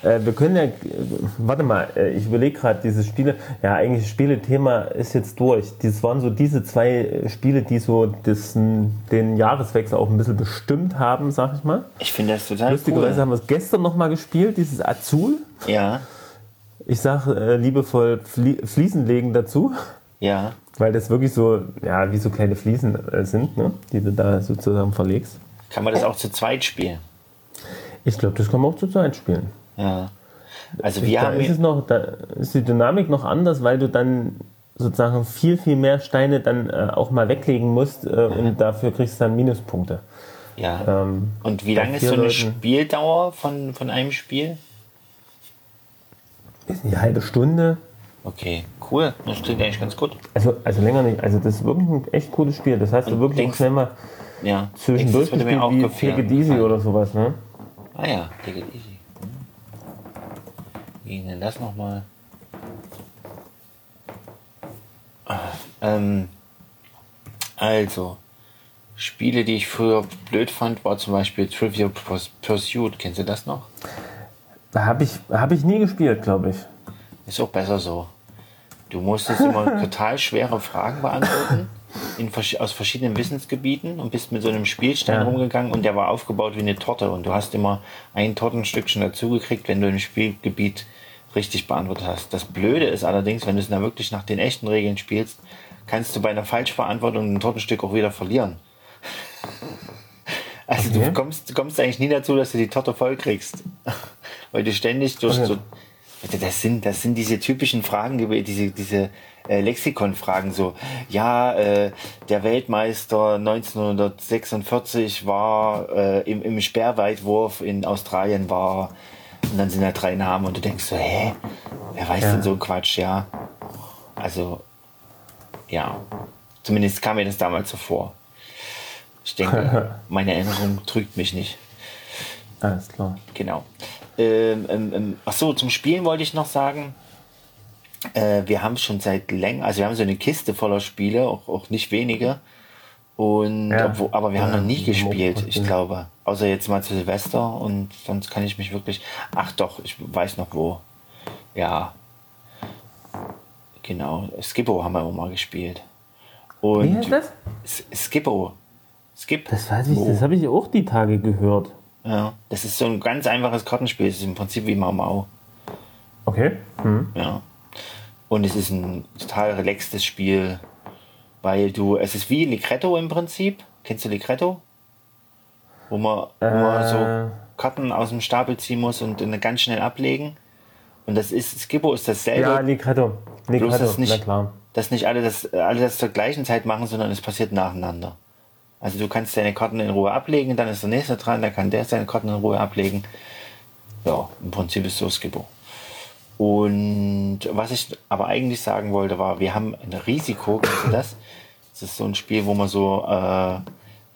Speaker 3: Äh, wir können ja, äh, warte mal, äh, ich überlege gerade, diese Spiele, ja, eigentlich das Spielethema ist jetzt durch. Das waren so diese zwei äh, Spiele, die so das, den Jahreswechsel auch ein bisschen bestimmt haben, sag ich mal.
Speaker 2: Ich finde das total
Speaker 3: Lustigerweise
Speaker 2: cool.
Speaker 3: haben wir es gestern nochmal gespielt, dieses Azul.
Speaker 2: Ja,
Speaker 3: Ich sage liebevoll Flie Fliesen legen dazu,
Speaker 2: ja.
Speaker 3: weil das wirklich so, ja, wie so kleine Fliesen sind, ne? die du da sozusagen verlegst.
Speaker 2: Kann man das auch zu zweit spielen?
Speaker 3: Ich glaube, das kann man auch zu zweit spielen.
Speaker 2: Ja. Also wir
Speaker 3: da
Speaker 2: haben
Speaker 3: ist es noch, da ist die Dynamik noch anders, weil du dann sozusagen viel, viel mehr Steine dann äh, auch mal weglegen musst äh, und dafür kriegst du dann Minuspunkte.
Speaker 2: ja.
Speaker 3: Ähm,
Speaker 2: Und wie lange ist so eine
Speaker 3: Leuten-
Speaker 2: Spieldauer von, von einem Spiel?
Speaker 3: ist eine halbe Stunde.
Speaker 2: Okay, cool. Das klingt eigentlich ganz gut.
Speaker 3: Also, also länger nicht. Also das ist wirklich ein echt gutes Spiel. Das heißt, du wirklich auch
Speaker 2: denkst-
Speaker 3: schnell mal
Speaker 2: Ja.
Speaker 3: zwischendurch
Speaker 2: Das
Speaker 3: gespielt wie. Take It Easy oder sowas, ne?
Speaker 2: Ah ja, take it easy. Ging denn das nochmal? Ah, Ähm, also, Spiele, die ich früher blöd fand, war zum Beispiel Trivial Purs- Pursuit. Kennst du das noch?
Speaker 3: Da habe ich, hab ich nie gespielt, glaube ich.
Speaker 2: Ist auch besser so. Du musstest immer total schwere Fragen beantworten in, aus verschiedenen Wissensgebieten und bist mit so einem Spielstein
Speaker 3: Ja.
Speaker 2: rumgegangen und der war aufgebaut wie eine Torte und du hast immer ein Tortenstückchen dazugekriegt, wenn du ein Spielgebiet richtig beantwortet hast. Das Blöde ist allerdings, wenn du es dann wirklich nach den echten Regeln spielst, kannst du bei einer Falschbeantwortung ein Tortenstück auch wieder verlieren. Also
Speaker 3: Okay.
Speaker 2: du kommst, kommst eigentlich nie dazu, dass du die Torte voll kriegst. Weil du ständig durch
Speaker 3: Okay.
Speaker 2: so. Das sind, das sind diese typischen Fragen, diese, diese äh, Lexikon-Fragen so. Ja, äh, der Weltmeister 1946 war äh, im, im Sperrweitwurf in Australien war. Und dann sind da drei Namen und du denkst so, hä? Wer weiß
Speaker 3: Ja.
Speaker 2: denn so ein Quatsch, ja? Also, ja. Zumindest kam mir das damals so vor. Ich denke, meine Erinnerung trügt mich nicht.
Speaker 3: Alles klar.
Speaker 2: Genau. Ähm, ähm, ähm, ach so, zum Spielen wollte ich noch sagen. Äh, wir haben schon seit länger, also wir haben so eine Kiste voller Spiele, auch, auch nicht wenige. Und
Speaker 3: Ja.
Speaker 2: obwohl, aber wir haben noch nie
Speaker 3: die
Speaker 2: gespielt, ich glaube. Außer jetzt mal zu Silvester und sonst kann ich mich wirklich. Ach doch, ich weiß noch wo. Ja. Genau. Skippo haben wir auch mal gespielt. Und
Speaker 3: Wie heißt das?
Speaker 2: Skippo. Skip.
Speaker 3: Das weiß ich, das habe ich auch die Tage gehört.
Speaker 2: Ja, das ist so ein ganz einfaches Kartenspiel. Es ist im Prinzip wie Mau Mau.
Speaker 3: Okay. Hm.
Speaker 2: Ja. Und es ist ein total relaxtes Spiel, weil du, es ist wie Ligretto im Prinzip. Kennst du Ligretto? Wo man, wo man
Speaker 3: Äh.
Speaker 2: so Karten aus dem Stapel ziehen muss und dann ganz schnell ablegen. Und das ist, Skippo ist dasselbe.
Speaker 3: Ja, Ligretto.
Speaker 2: bloß
Speaker 3: Ligretto,
Speaker 2: dass
Speaker 3: na
Speaker 2: nicht,
Speaker 3: klar.
Speaker 2: dass nicht alle das, alle das zur gleichen Zeit machen, sondern es passiert nacheinander. Also du kannst deine Karten in Ruhe ablegen, dann ist der nächste dran, dann kann der seine Karten in Ruhe ablegen. Ja, im Prinzip ist so Skippo. Und was ich aber eigentlich sagen wollte, war, wir haben ein Risiko, kennst du das? Das ist so ein Spiel, wo man so äh,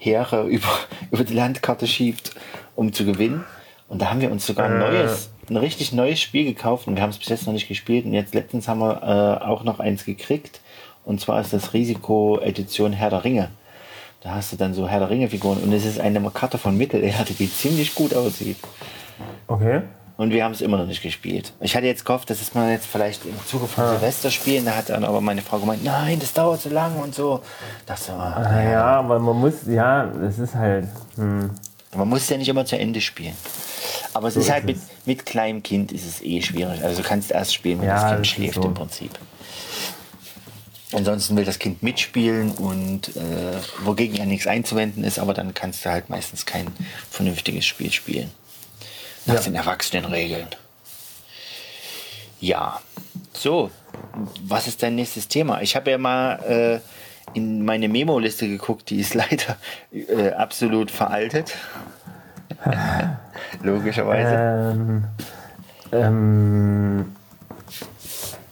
Speaker 2: Heere über, über die Landkarte schiebt, um zu gewinnen. Und da haben wir uns sogar ein
Speaker 3: Äh.
Speaker 2: neues, ein richtig neues Spiel gekauft und wir haben es bis jetzt noch nicht gespielt. Und jetzt letztens haben wir äh, auch noch eins gekriegt. Und zwar ist das Risiko Edition Herr der Ringe. Da hast du dann so Herr der Ringe Figuren und es ist eine Karte von Mittelerde, die ziemlich gut aussieht.
Speaker 3: Okay.
Speaker 2: Und wir haben es immer noch nicht gespielt. Ich hatte jetzt gehofft, dass es mal jetzt vielleicht im Zuge von Silvester spielen. Da hat dann aber meine Frau gemeint, nein, das dauert so lang und so. Das war,
Speaker 3: Naja, aber man muss, ja, es ist halt. Hm.
Speaker 2: Man muss ja nicht immer zu Ende spielen. Aber es ist halt mit, mit kleinem Kind ist es eh schwierig. Also du kannst erst spielen, wenn
Speaker 3: Ja,
Speaker 2: das
Speaker 3: das
Speaker 2: Kind
Speaker 3: ist
Speaker 2: schläft
Speaker 3: so.
Speaker 2: im Prinzip. Ansonsten will das Kind mitspielen und äh, wogegen ja nichts einzuwenden ist, aber dann kannst du halt meistens kein vernünftiges Spiel spielen. Nach
Speaker 3: Ja.
Speaker 2: den Erwachsenenregeln. Ja. So, was ist dein nächstes Thema? Ich habe ja mal äh, in meine Memo-Liste geguckt, die ist leider äh, absolut veraltet. Logischerweise.
Speaker 3: Ähm, ähm,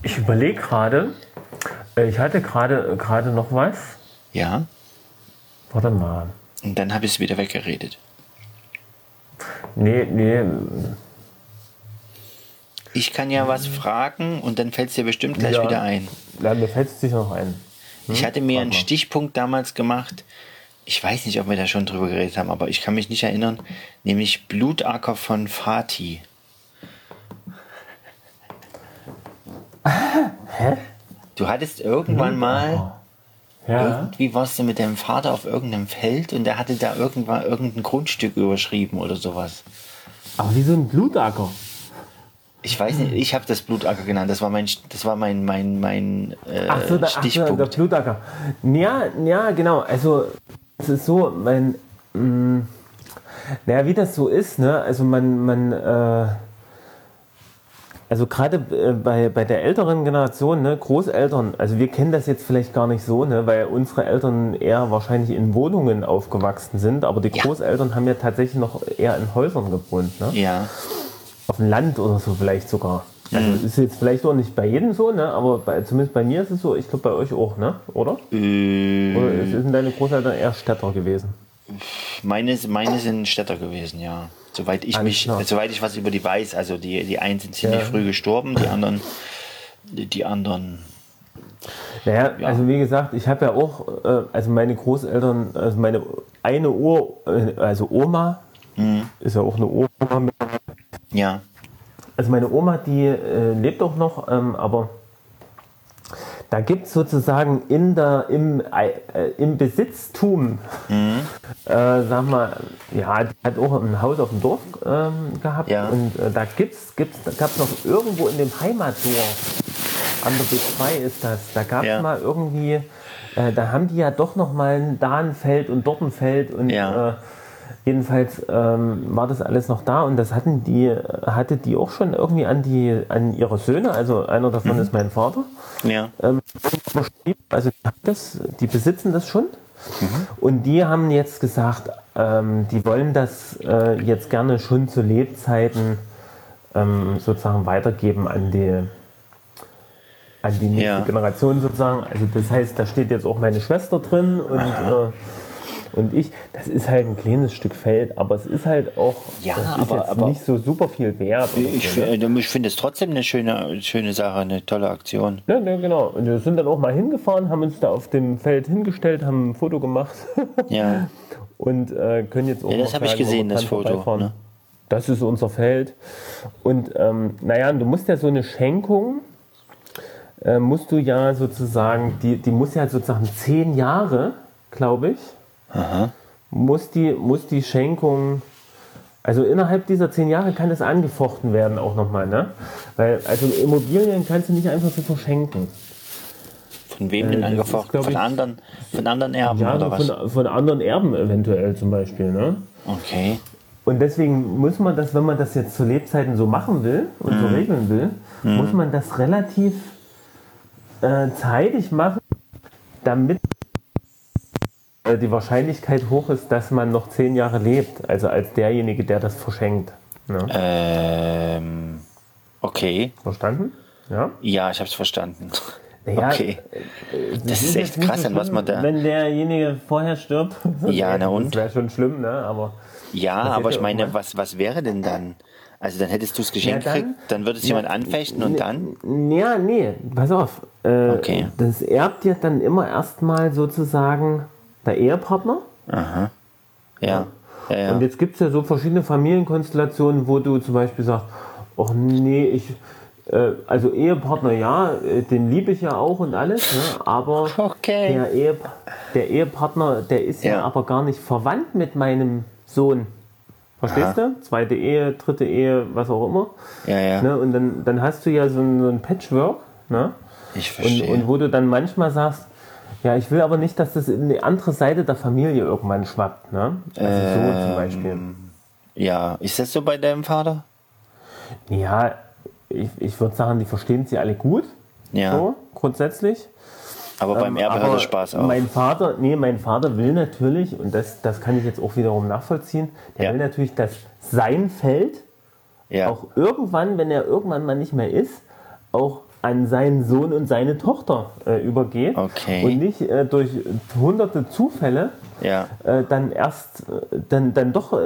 Speaker 3: ich überlege gerade, äh, ich hatte gerade gerade noch was.
Speaker 2: Ja.
Speaker 3: Warte mal.
Speaker 2: Und dann habe ich es wieder weggeredet.
Speaker 3: Nee, nee.
Speaker 2: Ich kann ja was fragen und dann fällt es dir bestimmt gleich
Speaker 3: Ja.
Speaker 2: wieder ein.
Speaker 3: Ja, mir fällt es sicher noch ein.
Speaker 2: Ich hatte mir
Speaker 3: Frag
Speaker 2: einen
Speaker 3: mal.
Speaker 2: Stichpunkt damals gemacht. Ich weiß nicht, ob wir da schon drüber geredet haben, aber ich kann mich nicht erinnern. Nämlich Blutacker von Fatih.
Speaker 3: Hä?
Speaker 2: Du hattest irgendwann mal,
Speaker 3: Ja.
Speaker 2: irgendwie warst du mit deinem Vater auf irgendeinem Feld und der hatte da irgendwann irgendein Grundstück überschrieben oder sowas.
Speaker 3: Aber wie so ein Blutacker.
Speaker 2: Ich weiß nicht, ich habe das Blutacker genannt. Das war mein, das war mein, mein, mein äh,
Speaker 3: Ach so, der, ach so,
Speaker 2: Stichpunkt.
Speaker 3: der Blutacker. Ja, ja, genau. Also, es ist so, mein. Mh, naja, wie das so ist, ne? Also, man. man äh, also gerade äh, bei, bei der älteren Generation, ne, Großeltern, also wir kennen das jetzt vielleicht gar nicht so, ne, weil unsere Eltern eher wahrscheinlich in Wohnungen aufgewachsen sind, aber die
Speaker 2: Ja.
Speaker 3: Großeltern haben ja tatsächlich noch eher in Häusern gewohnt. Ne?
Speaker 2: ja,
Speaker 3: Auf dem Land oder so vielleicht sogar. Also
Speaker 2: Mhm.
Speaker 3: ist jetzt vielleicht auch nicht bei jedem so, ne? aber bei, zumindest bei mir ist es so, ich glaube bei euch auch, ne? oder?
Speaker 2: äh,
Speaker 3: Oder sind deine Großeltern eher Städter gewesen?
Speaker 2: meine, meine sind Städter gewesen, ja. Soweit ich mich,
Speaker 3: klar.
Speaker 2: soweit ich was über die weiß. Also die, die einen sind ziemlich
Speaker 3: Ja.
Speaker 2: früh gestorben, die anderen, die, anderen,
Speaker 3: Naja,
Speaker 2: Ja.
Speaker 3: also wie gesagt, ich habe ja auch, äh, also meine Großeltern, also meine eine Ur, äh, also Oma,
Speaker 2: Mhm.
Speaker 3: ist ja auch eine Oma.
Speaker 2: ja,
Speaker 3: Also meine Oma, die äh, lebt auch noch, ähm, aber da gibt es sozusagen in der, im, äh, im Besitztum, äh, sag mal, ja, die hat auch ein Haus auf dem Dorf ähm, gehabt
Speaker 2: Ja.
Speaker 3: und äh, da gibt's, gibt's, da gab es noch irgendwo in dem Heimatdorf, an der B2 ist das, da gab es
Speaker 2: Ja.
Speaker 3: mal irgendwie, äh, da haben die ja doch noch mal ein da ein Feld und dort ein Feld und
Speaker 2: Ja.
Speaker 3: Jedenfalls ähm, war das alles noch da und das hatten die, hatte die auch schon irgendwie an die, an ihre Söhne, also einer davon ist mein Vater,
Speaker 2: ja,
Speaker 3: ähm. Also die, haben das, die besitzen das schon. Und die haben jetzt gesagt, ähm, die wollen das äh, jetzt gerne schon zu Lebzeiten ähm, sozusagen weitergeben an die, an die nächste
Speaker 2: Ja.
Speaker 3: Generation sozusagen. Also das heißt, da steht jetzt auch meine Schwester drin und, äh, und ich. Das ist halt ein kleines Stück Feld, aber es ist halt auch
Speaker 2: Ja, aber- aber-
Speaker 3: nicht so super viel wert.
Speaker 2: ich,
Speaker 3: so, ne?
Speaker 2: ich finde es trotzdem eine schöne, schöne Sache, eine tolle Aktion.
Speaker 3: Ja, ja, genau. Und wir sind dann auch mal hingefahren, haben uns da auf dem Feld hingestellt, haben ein Foto gemacht
Speaker 2: Ja,
Speaker 3: und äh, können jetzt auch
Speaker 2: Ja, das
Speaker 3: mal
Speaker 2: hab ich gesehen, das Foto, ne?
Speaker 3: Das ist unser Feld. Und ähm, naja, du musst ja so eine Schenkung, äh, musst du ja sozusagen, die, die muss ja sozusagen zehn Jahre, glaube ich, muss die, muss die Schenkung, also innerhalb dieser zehn Jahre kann das angefochten werden auch nochmal, ne? Weil, also Immobilien kannst du nicht einfach so verschenken.
Speaker 2: von wem denn
Speaker 3: ist,
Speaker 2: angefochten?
Speaker 3: glaub
Speaker 2: Von
Speaker 3: ich-
Speaker 2: anderen, von anderen Erben
Speaker 3: Ja,
Speaker 2: oder was?
Speaker 3: von, von anderen Erben eventuell zum Beispiel, ne?
Speaker 2: Okay.
Speaker 3: Und deswegen muss man das, wenn man das jetzt zu Lebzeiten so machen will und so regeln will, muss man das relativ äh, zeitig machen, damit äh, die Wahrscheinlichkeit hoch ist, dass man noch zehn Jahre lebt. Also als derjenige, der das verschenkt. Ne?
Speaker 2: Ähm, okay.
Speaker 3: Verstanden? Ja.
Speaker 2: Ja, ich habe es verstanden.
Speaker 3: Naja,
Speaker 2: Okay. Das ist echt krass, an was man da.
Speaker 3: Wenn derjenige vorher stirbt.
Speaker 2: Ja, na und?
Speaker 3: Das wäre schon schlimm, ne? Aber
Speaker 2: Ja, aber ich
Speaker 3: ja
Speaker 2: meine,
Speaker 3: irgendwann-
Speaker 2: was, was wäre denn dann? Also dann hättest du das Geschenk
Speaker 3: Ja, dann-
Speaker 2: gekriegt, dann würde es jemand anfechten und dann?
Speaker 3: Ja, nee, pass auf. Äh,
Speaker 2: Okay.
Speaker 3: Das erbt ja dann immer erstmal sozusagen der Ehepartner.
Speaker 2: Ja. Ja, ja.
Speaker 3: Und jetzt gibt es ja so verschiedene Familienkonstellationen, wo du zum Beispiel sagst, ach nee, ich, äh, also Ehepartner, ja, äh, den liebe ich ja auch und alles, ne? aber
Speaker 2: Okay.
Speaker 3: der, Ehe, der Ehepartner, der ist ja.
Speaker 2: Ja.
Speaker 3: aber gar nicht verwandt mit meinem Sohn. Verstehst du? Zweite Ehe, dritte Ehe, was auch immer.
Speaker 2: Ja, ja.
Speaker 3: Ne? Und dann, dann hast du ja so ein, so ein Patchwork. Ne?
Speaker 2: Ich
Speaker 3: Und,
Speaker 2: verstehe.
Speaker 3: und wo du dann manchmal sagst, ja, ich will aber nicht, dass das in die andere Seite der Familie irgendwann schwappt. Ne? Also
Speaker 2: Ähm.
Speaker 3: so zum Beispiel.
Speaker 2: ja, ist das so bei deinem Vater?
Speaker 3: Ja, ich, ich würde sagen, die verstehen sie alle gut.
Speaker 2: Ja.
Speaker 3: So, grundsätzlich.
Speaker 2: Aber beim
Speaker 3: Ähm,
Speaker 2: Erbe hat
Speaker 3: aber
Speaker 2: er Spaß auch.
Speaker 3: Mein Vater, nee, mein Vater will natürlich, und das, das kann ich jetzt auch wiederum nachvollziehen, der
Speaker 2: Ja.
Speaker 3: will natürlich, dass sein Feld
Speaker 2: ja.
Speaker 3: auch irgendwann, wenn er irgendwann mal nicht mehr ist, auch an seinen Sohn und seine Tochter äh, übergeht
Speaker 2: Okay.
Speaker 3: und nicht äh, durch hunderte Zufälle
Speaker 2: ja.
Speaker 3: äh, dann erst äh, dann, dann doch äh,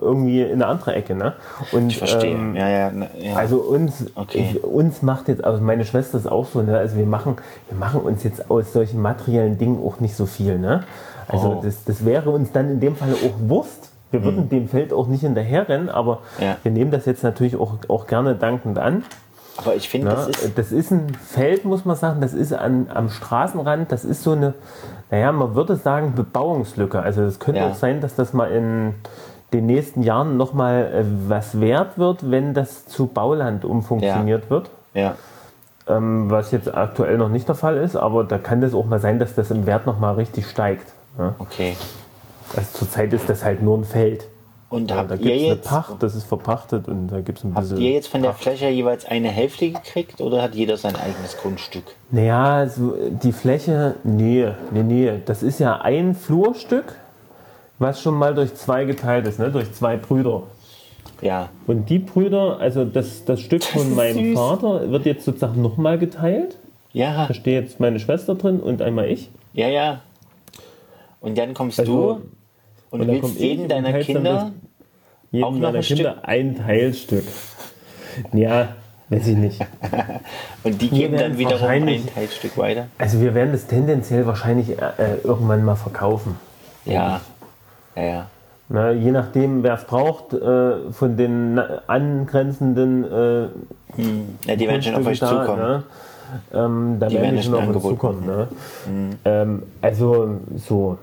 Speaker 3: irgendwie in eine andere Ecke. Ne? Und,
Speaker 2: Ich verstehe.
Speaker 3: ähm,
Speaker 2: ja, ja, na, ja.
Speaker 3: also uns,
Speaker 2: Okay.
Speaker 3: ich, uns macht jetzt, also meine Schwester ist auch so, ne? also wir machen, wir machen uns jetzt aus solchen materiellen Dingen auch nicht so viel. Ne? Also
Speaker 2: Oh.
Speaker 3: das, das wäre uns dann in dem Fall auch Wurst. Wir würden dem Feld auch nicht hinterherrennen, aber
Speaker 2: Hm.
Speaker 3: Wir nehmen das jetzt natürlich auch, auch gerne dankend an.
Speaker 2: Aber ich finde, das ist.
Speaker 3: das ist ein Feld, muss man sagen, das ist an, am Straßenrand, das ist so eine, naja, man würde sagen, Bebauungslücke. Also es könnte
Speaker 2: Ja.
Speaker 3: auch sein, dass das mal in den nächsten Jahren nochmal äh, was wert wird, wenn das zu Bauland umfunktioniert wird.
Speaker 2: Ja.
Speaker 3: Ähm, was jetzt aktuell noch nicht der Fall ist, aber da kann das auch mal sein, dass das im Wert nochmal richtig steigt. Ne?
Speaker 2: Okay.
Speaker 3: Also zurzeit ist das halt nur ein Feld.
Speaker 2: Und habt
Speaker 3: da
Speaker 2: ihr
Speaker 3: gibt es eine
Speaker 2: jetzt.
Speaker 3: Pacht, das ist verpachtet und da gibt es ein
Speaker 2: Habt
Speaker 3: bisschen.
Speaker 2: ihr jetzt von der
Speaker 3: Pacht.
Speaker 2: Fläche jeweils eine Hälfte gekriegt oder hat jeder sein eigenes Grundstück?
Speaker 3: Naja, so die Fläche, nee, nee, nee. Das ist ja ein Flurstück, was schon mal durch zwei geteilt ist, ne? durch zwei Brüder.
Speaker 2: Ja.
Speaker 3: Und die Brüder, also das, das Stück von
Speaker 2: ist
Speaker 3: meinem
Speaker 2: süß.
Speaker 3: Vater wird jetzt sozusagen nochmal geteilt.
Speaker 2: Ja,
Speaker 3: Da steht jetzt meine Schwester drin und einmal ich.
Speaker 2: ja, ja. Und dann kommst
Speaker 3: Also,
Speaker 2: du und,
Speaker 3: und dann
Speaker 2: willst jedem
Speaker 3: und
Speaker 2: deiner Kinder.
Speaker 3: Jedem
Speaker 2: Auch noch ein
Speaker 3: Kinder ein Teilstück. Ja, weiß ich nicht.
Speaker 2: Und die geben dann wiederum ein Teilstück weiter.
Speaker 3: Also wir werden das tendenziell wahrscheinlich äh, irgendwann mal verkaufen.
Speaker 2: Ja. Ja, ja.
Speaker 3: Na, je nachdem, wer es braucht, äh, von den angrenzenden äh,
Speaker 2: ja die werden schon auf euch
Speaker 3: da,
Speaker 2: zukommen.
Speaker 3: Ne? Ähm, da
Speaker 2: Die
Speaker 3: werden
Speaker 2: werden schon
Speaker 3: auf uns
Speaker 2: angeboten.
Speaker 3: zukommen. Ne? Ähm, also so.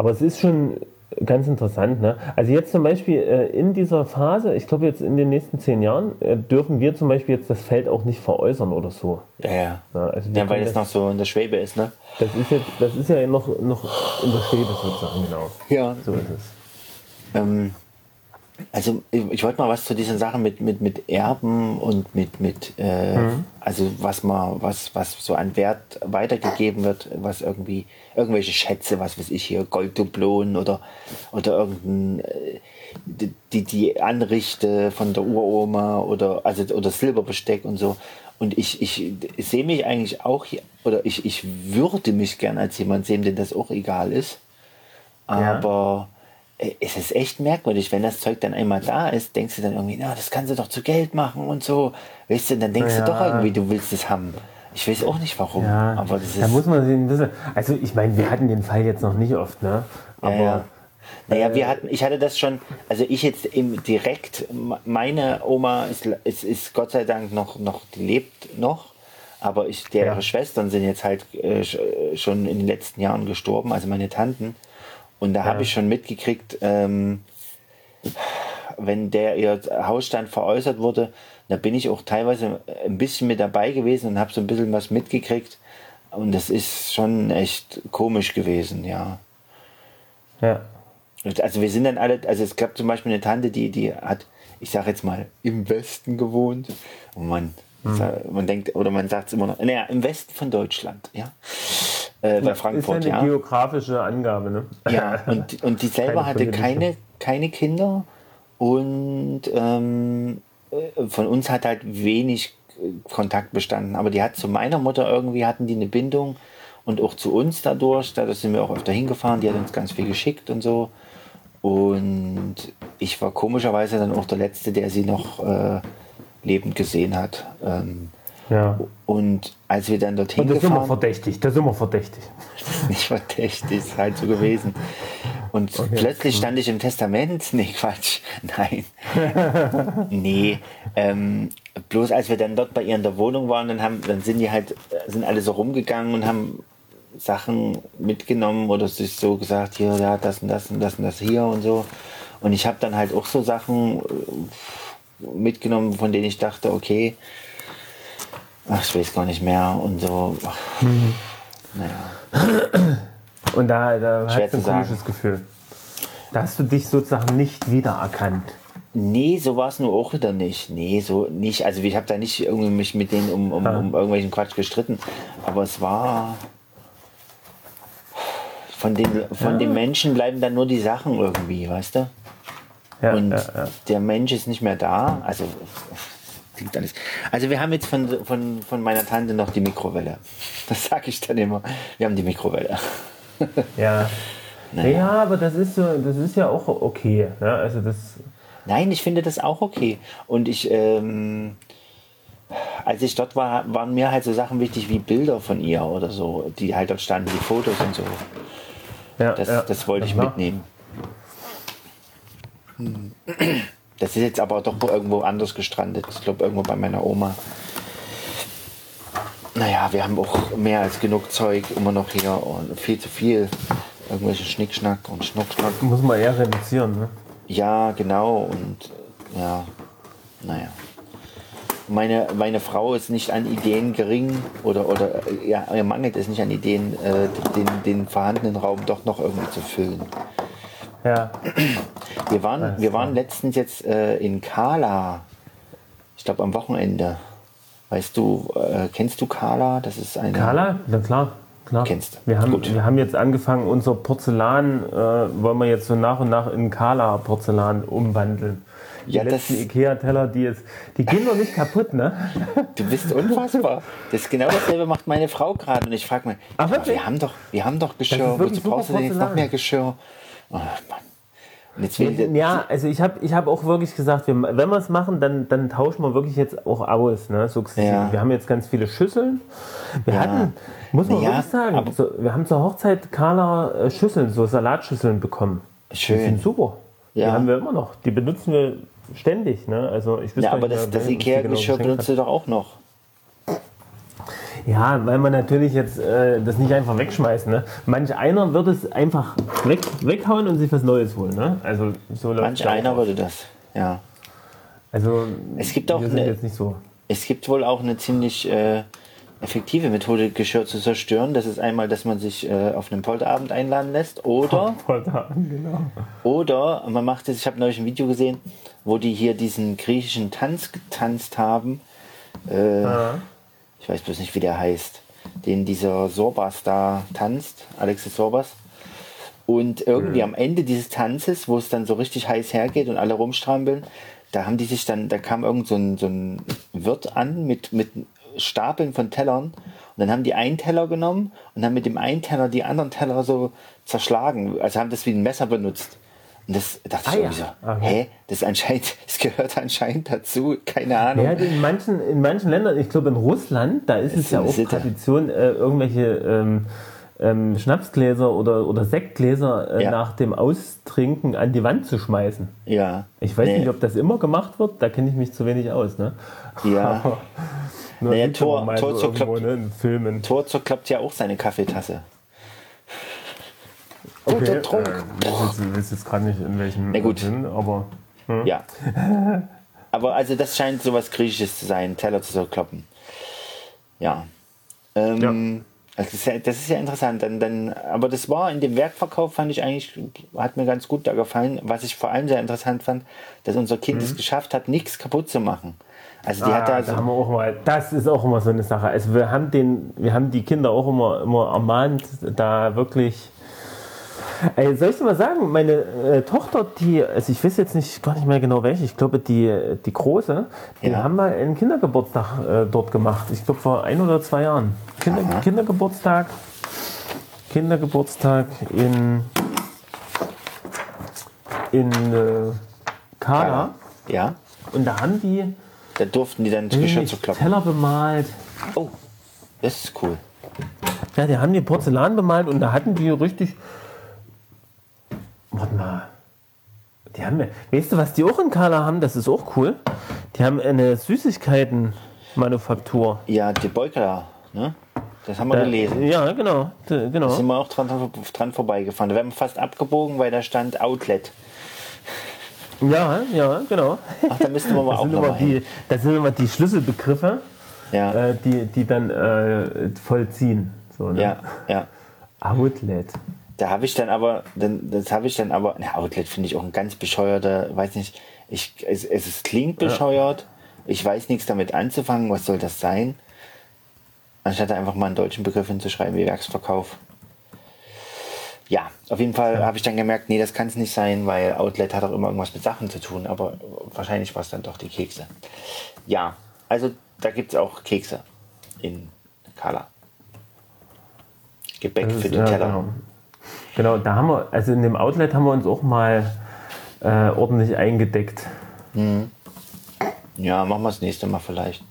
Speaker 3: Aber es ist schon ganz interessant. Ne? Also jetzt zum Beispiel äh, in dieser Phase, ich glaube jetzt in den nächsten zehn Jahren, äh, dürfen wir zum Beispiel jetzt das Feld auch nicht veräußern oder so.
Speaker 2: Ja, ja.
Speaker 3: Ja, also
Speaker 2: Ja, weil es noch so in der Schwebe ist, ne?
Speaker 3: das ist jetzt, das ist ja noch, noch in der Schwebe sozusagen, genau.
Speaker 2: Ja.
Speaker 3: So ist es.
Speaker 2: Ähm, also ich, ich wollte mal was zu diesen Sachen mit, mit, mit Erben und mit, mit äh, also was man, was, was so an Wert weitergegeben wird, was irgendwie, irgendwelche Schätze, was weiß ich hier, Golddublonen oder, oder irgendein äh, die, die- Anrichte von der Uroma oder also oder Silberbesteck und so. Und ich, ich, ich sehe mich eigentlich auch hier, oder ich, ich würde mich gern als jemand sehen, dem das auch egal ist.
Speaker 3: Ja.
Speaker 2: Aber äh, es ist echt merkwürdig, wenn das Zeug dann einmal da ist, denkst du dann irgendwie, na, das kannst du doch zu Geld machen und so. Weißt du, dann denkst
Speaker 3: Ja.
Speaker 2: du doch irgendwie, du willst es haben. Ich weiß auch nicht warum,
Speaker 3: Ja,
Speaker 2: aber das
Speaker 3: da
Speaker 2: ist.
Speaker 3: muss man sich ein bisschen. Also ich meine, wir hatten den Fall jetzt noch nicht oft, ne? Aber
Speaker 2: ja, ja. Naja, wir hatten, ich hatte das schon, also ich jetzt im direkt, meine Oma ist, ist, ist Gott sei Dank noch, noch, die lebt noch, aber ich, deren
Speaker 3: Ja.
Speaker 2: Schwestern sind jetzt halt äh, äh, schon in den letzten Jahren gestorben, also meine Tanten. Und da habe ich schon mitgekriegt, ähm, wenn der ihr Hausstand veräußert wurde, da bin ich auch teilweise ein bisschen mit dabei gewesen und habe so ein bisschen was mitgekriegt. Und das ist schon echt komisch gewesen, ja.
Speaker 3: ja.
Speaker 2: Also wir sind dann alle, also es gab zum Beispiel eine Tante, die, die hat, ich sage jetzt mal, im Westen gewohnt. Und man, sa- man denkt, oder man sagt es immer noch, naja, im Westen von Deutschland, ja. Äh, bei Frankfurt,
Speaker 3: ist ja
Speaker 2: ja.
Speaker 3: eine geografische Angabe, ne?
Speaker 2: Ja, und, und die selber
Speaker 3: Keine
Speaker 2: hatte keine, keine Kinder und ähm, äh, von uns hat halt wenig äh, Kontakt bestanden. Aber die hat zu meiner Mutter irgendwie, hatten die eine Bindung und auch zu uns dadurch. Dadurch sind wir auch öfter hingefahren. Die hat uns ganz viel geschickt und so. Und ich war komischerweise dann auch der Letzte, der sie noch äh, lebend gesehen hat. Ähm,
Speaker 3: Ja.
Speaker 2: Und als wir dann dorthin
Speaker 3: Und das ist immer verdächtig, das ist immer verdächtig.
Speaker 2: nicht verdächtig, ist halt so gewesen. Und plötzlich stand ich im Testament. Nee, Quatsch. Nein. nee. Ähm, bloß als wir dann dort bei ihr in der Wohnung waren, dann, haben, dann sind die halt, äh, sind alle so rumgegangen und haben Sachen mitgenommen oder sich so gesagt, hier, ja, das und das und das und das hier und so. Und ich habe dann halt auch so Sachen äh, mitgenommen, von denen ich dachte, okay, ach, ich weiß gar nicht mehr und so. Naja.
Speaker 3: Und da, da hast du ein
Speaker 2: sagen.
Speaker 3: komisches Gefühl. Da hast du dich sozusagen nicht wiedererkannt.
Speaker 2: Nee, so war es nur auch wieder nicht. Nee, so nicht. Also ich habe da nicht irgendwie mich mit denen um, um,
Speaker 3: Ah.
Speaker 2: um irgendwelchen Quatsch gestritten. Aber es war. Von den, von den Menschen bleiben dann nur die Sachen irgendwie, weißt du?
Speaker 3: Ja,
Speaker 2: Und
Speaker 3: ja, ja.
Speaker 2: der Mensch ist nicht mehr da. Also klingt alles. Also wir haben jetzt von, von, von meiner Tante noch die Mikrowelle. Das sage ich dann immer. Wir haben die Mikrowelle.
Speaker 3: Ja.
Speaker 2: Naja.
Speaker 3: Ja, aber das ist so, das ist ja auch okay. Ne? Also das,
Speaker 2: Nein, ich finde das auch okay. Und ich, ähm, als ich dort war, waren mir halt so Sachen wichtig wie Bilder von ihr oder so, die halt dort standen, die Fotos und so.
Speaker 3: ja,
Speaker 2: Das,
Speaker 3: ja,
Speaker 2: das wollte ich mitnehmen. Hm. Das ist jetzt aber doch irgendwo anders gestrandet. Ich glaube, irgendwo bei meiner Oma. Naja, wir haben auch mehr als genug Zeug immer noch hier und viel zu viel. Irgendwelche Schnickschnack und Schnuckschnack.
Speaker 3: Muss man eher reduzieren. Ne?
Speaker 2: Ja, genau. Und ja, naja. Meine, meine Frau ist nicht an Ideen gering oder, oder ja, ihr mangelt es nicht an Ideen, äh, den, den vorhandenen Raum doch noch irgendwie zu füllen.
Speaker 3: Ja.
Speaker 2: Wir waren, wir waren letztens jetzt äh, in Kala. Ich glaube am Wochenende. Weißt du, äh, kennst du Kala? Das ist eine.
Speaker 3: Carla? Na klar. klar.
Speaker 2: Kennst.
Speaker 3: Wir haben,
Speaker 2: Gut.
Speaker 3: wir haben jetzt angefangen, unser Porzellan äh, wollen wir jetzt so nach und nach in Carla-Porzellan umwandeln. Die
Speaker 2: Ja, das-
Speaker 3: letzten Ikea-Teller, die jetzt, die gehen doch nicht kaputt, ne?
Speaker 2: Du bist unfassbar. Das ist genau dasselbe macht meine Frau gerade. Und ich frage mich,
Speaker 3: Ach,
Speaker 2: wir haben doch, wir haben doch Geschirr. Wozu brauchst du denn jetzt noch mehr Geschirr? Oh, Mann.
Speaker 3: Ja, also ich habe ich hab auch wirklich gesagt, wir, wenn wir es machen, dann, dann tauschen wir wirklich jetzt auch aus. Ne? Sukzessive.
Speaker 2: Ja.
Speaker 3: Wir haben jetzt ganz viele Schüsseln. Wir
Speaker 2: Ja.
Speaker 3: hatten, muss man
Speaker 2: Na ja,
Speaker 3: wirklich sagen, so, wir haben zur Hochzeit Carla äh, Schüsseln, so Salatschüsseln bekommen.
Speaker 2: Schön.
Speaker 3: Die sind super. Die
Speaker 2: Ja.
Speaker 3: haben wir immer noch. Die benutzen wir ständig. Ne? Also ich
Speaker 2: ja, aber
Speaker 3: nicht
Speaker 2: das, das
Speaker 3: die genau
Speaker 2: Ikea-Geschirr
Speaker 3: geschenkt
Speaker 2: benutzt du doch auch noch.
Speaker 3: Ja, weil man natürlich jetzt äh, das nicht einfach wegschmeißen. Ne? Manch einer wird es einfach weg, weghauen und sich was Neues holen. Ne? Also so
Speaker 2: Manch einer würde das. Ja.
Speaker 3: Also
Speaker 2: Es gibt auch eine-
Speaker 3: jetzt nicht so.
Speaker 2: Es gibt wohl auch eine ziemlich äh, effektive Methode, Geschirr zu zerstören. Das ist einmal, dass man sich äh, auf einen Polterabend einladen lässt. Oder,
Speaker 3: genau.
Speaker 2: oder man macht es, ich habe neulich ein Video gesehen, wo die hier diesen griechischen Tanz getanzt haben. Äh, Ich weiß bloß nicht, wie der heißt. Den dieser Sorbas da tanzt, Alexis Sorbas. Und irgendwie am Ende dieses Tanzes, wo es dann so richtig heiß hergeht und alle rumstrampeln, da haben die sich dann, da kam irgend so ein, so ein Wirt an mit, mit Stapeln von Tellern. Und dann haben die einen Teller genommen und haben mit dem einen Teller die anderen Teller so zerschlagen. Also haben das wie ein Messer benutzt. Und das dachte
Speaker 3: Ah
Speaker 2: ich
Speaker 3: ja.
Speaker 2: irgendwie so,
Speaker 3: Okay.
Speaker 2: hä? Das anscheinend, das gehört anscheinend dazu. Keine Ahnung.
Speaker 3: Ja, in manchen, in manchen Ländern, ich glaube in Russland, da ist es
Speaker 2: Ist
Speaker 3: ja auch
Speaker 2: Sitte.
Speaker 3: Tradition, äh, irgendwelche ähm, ähm, Schnapsgläser oder, oder Sektgläser äh,
Speaker 2: Ja.
Speaker 3: nach dem Austrinken an die Wand zu schmeißen.
Speaker 2: Ja.
Speaker 3: Ich weiß
Speaker 2: Nee.
Speaker 3: nicht, ob das immer gemacht wird, da kenne ich mich zu wenig aus. Ne?
Speaker 2: Ja. Naja, Tor- Tor
Speaker 3: so
Speaker 2: zur
Speaker 3: irgendwo,
Speaker 2: Klapp-
Speaker 3: ne.
Speaker 2: Tor zerklappt ja auch seine Kaffeetasse.
Speaker 3: Okay,
Speaker 2: Guter Trunk.
Speaker 3: Äh, ich weiß jetzt- gerade nicht, in welchem
Speaker 2: Na gut.
Speaker 3: Sinn, aber
Speaker 2: Ja. Aber also das scheint sowas Griechisches zu sein, Teller zu zerkloppen. Ja. Ähm, Das, ist ja das ist ja interessant. Dann, dann, aber das war in dem Werkverkauf, fand ich eigentlich, hat mir ganz gut da gefallen. Was ich vor allem sehr interessant fand, dass unser Kind es geschafft hat, nichts kaputt zu machen. Also die
Speaker 3: Mhm. ah,
Speaker 2: hat da
Speaker 3: da
Speaker 2: so,
Speaker 3: haben wir auch mal, das ist auch immer so eine Sache. Also wir haben den, wir haben die Kinder auch immer, immer ermahnt, da wirklich. Ey, soll ich dir mal sagen, meine äh, Tochter, die, also ich weiß jetzt nicht gar nicht mehr genau welche, ich glaube die, die große, die
Speaker 2: Ja.
Speaker 3: haben mal einen Kindergeburtstag äh, dort gemacht. Ich glaube vor ein oder zwei Jahren. Kinder,
Speaker 2: Aha.
Speaker 3: Kindergeburtstag, Kindergeburtstag in in äh, Kala.
Speaker 2: ja,
Speaker 3: Und da haben die
Speaker 2: Da durften die dann Geschirr zu kloppen.
Speaker 3: Teller bemalt.
Speaker 2: Oh, das ist cool.
Speaker 3: Ja, die haben die Porzellan bemalt und da hatten die richtig. Warte mal. Die haben, weißt du, was die auch in Kala haben? Das ist auch cool. Die haben eine Süßigkeiten-Manufaktur.
Speaker 2: Ja, die Beuker, ne? Das haben wir
Speaker 3: Da-
Speaker 2: gelesen.
Speaker 3: Ja, genau. Da,
Speaker 2: Da
Speaker 3: genau.
Speaker 2: sind wir auch dran, dran vorbeigefahren. Da wären wir fast abgebogen, weil da stand Outlet.
Speaker 3: Ja, ja, genau.
Speaker 2: Ach, da müssten wir mal
Speaker 3: Das
Speaker 2: auch
Speaker 3: sind,
Speaker 2: noch mal hin.
Speaker 3: die, das sind immer die Schlüsselbegriffe,
Speaker 2: Ja,
Speaker 3: äh, die, die dann äh, vollziehen. So, ne?
Speaker 2: ja, ja.
Speaker 3: Outlet.
Speaker 2: Da habe ich dann aber, dann, das habe ich dann aber, na, Outlet finde ich auch ein ganz bescheuerter, weiß nicht, ich, es, es, es klingt bescheuert, ich weiß nichts damit anzufangen, was soll das sein? Anstatt einfach mal einen deutschen Begriff hinzuschreiben, wie Werksverkauf. Ja, auf jeden Fall habe ich dann gemerkt, nee, das kann es nicht sein, weil Outlet hat auch immer irgendwas mit Sachen zu tun, aber wahrscheinlich war es dann doch die Kekse. Ja, also da gibt es auch Kekse in Kala. Gebäck
Speaker 3: Das
Speaker 2: für
Speaker 3: ist,
Speaker 2: den
Speaker 3: ja,
Speaker 2: Teller.
Speaker 3: Genau. Genau, da haben wir, also in dem Outlet haben wir uns auch mal äh, ordentlich eingedeckt.
Speaker 2: Ja, machen wir das nächste Mal vielleicht.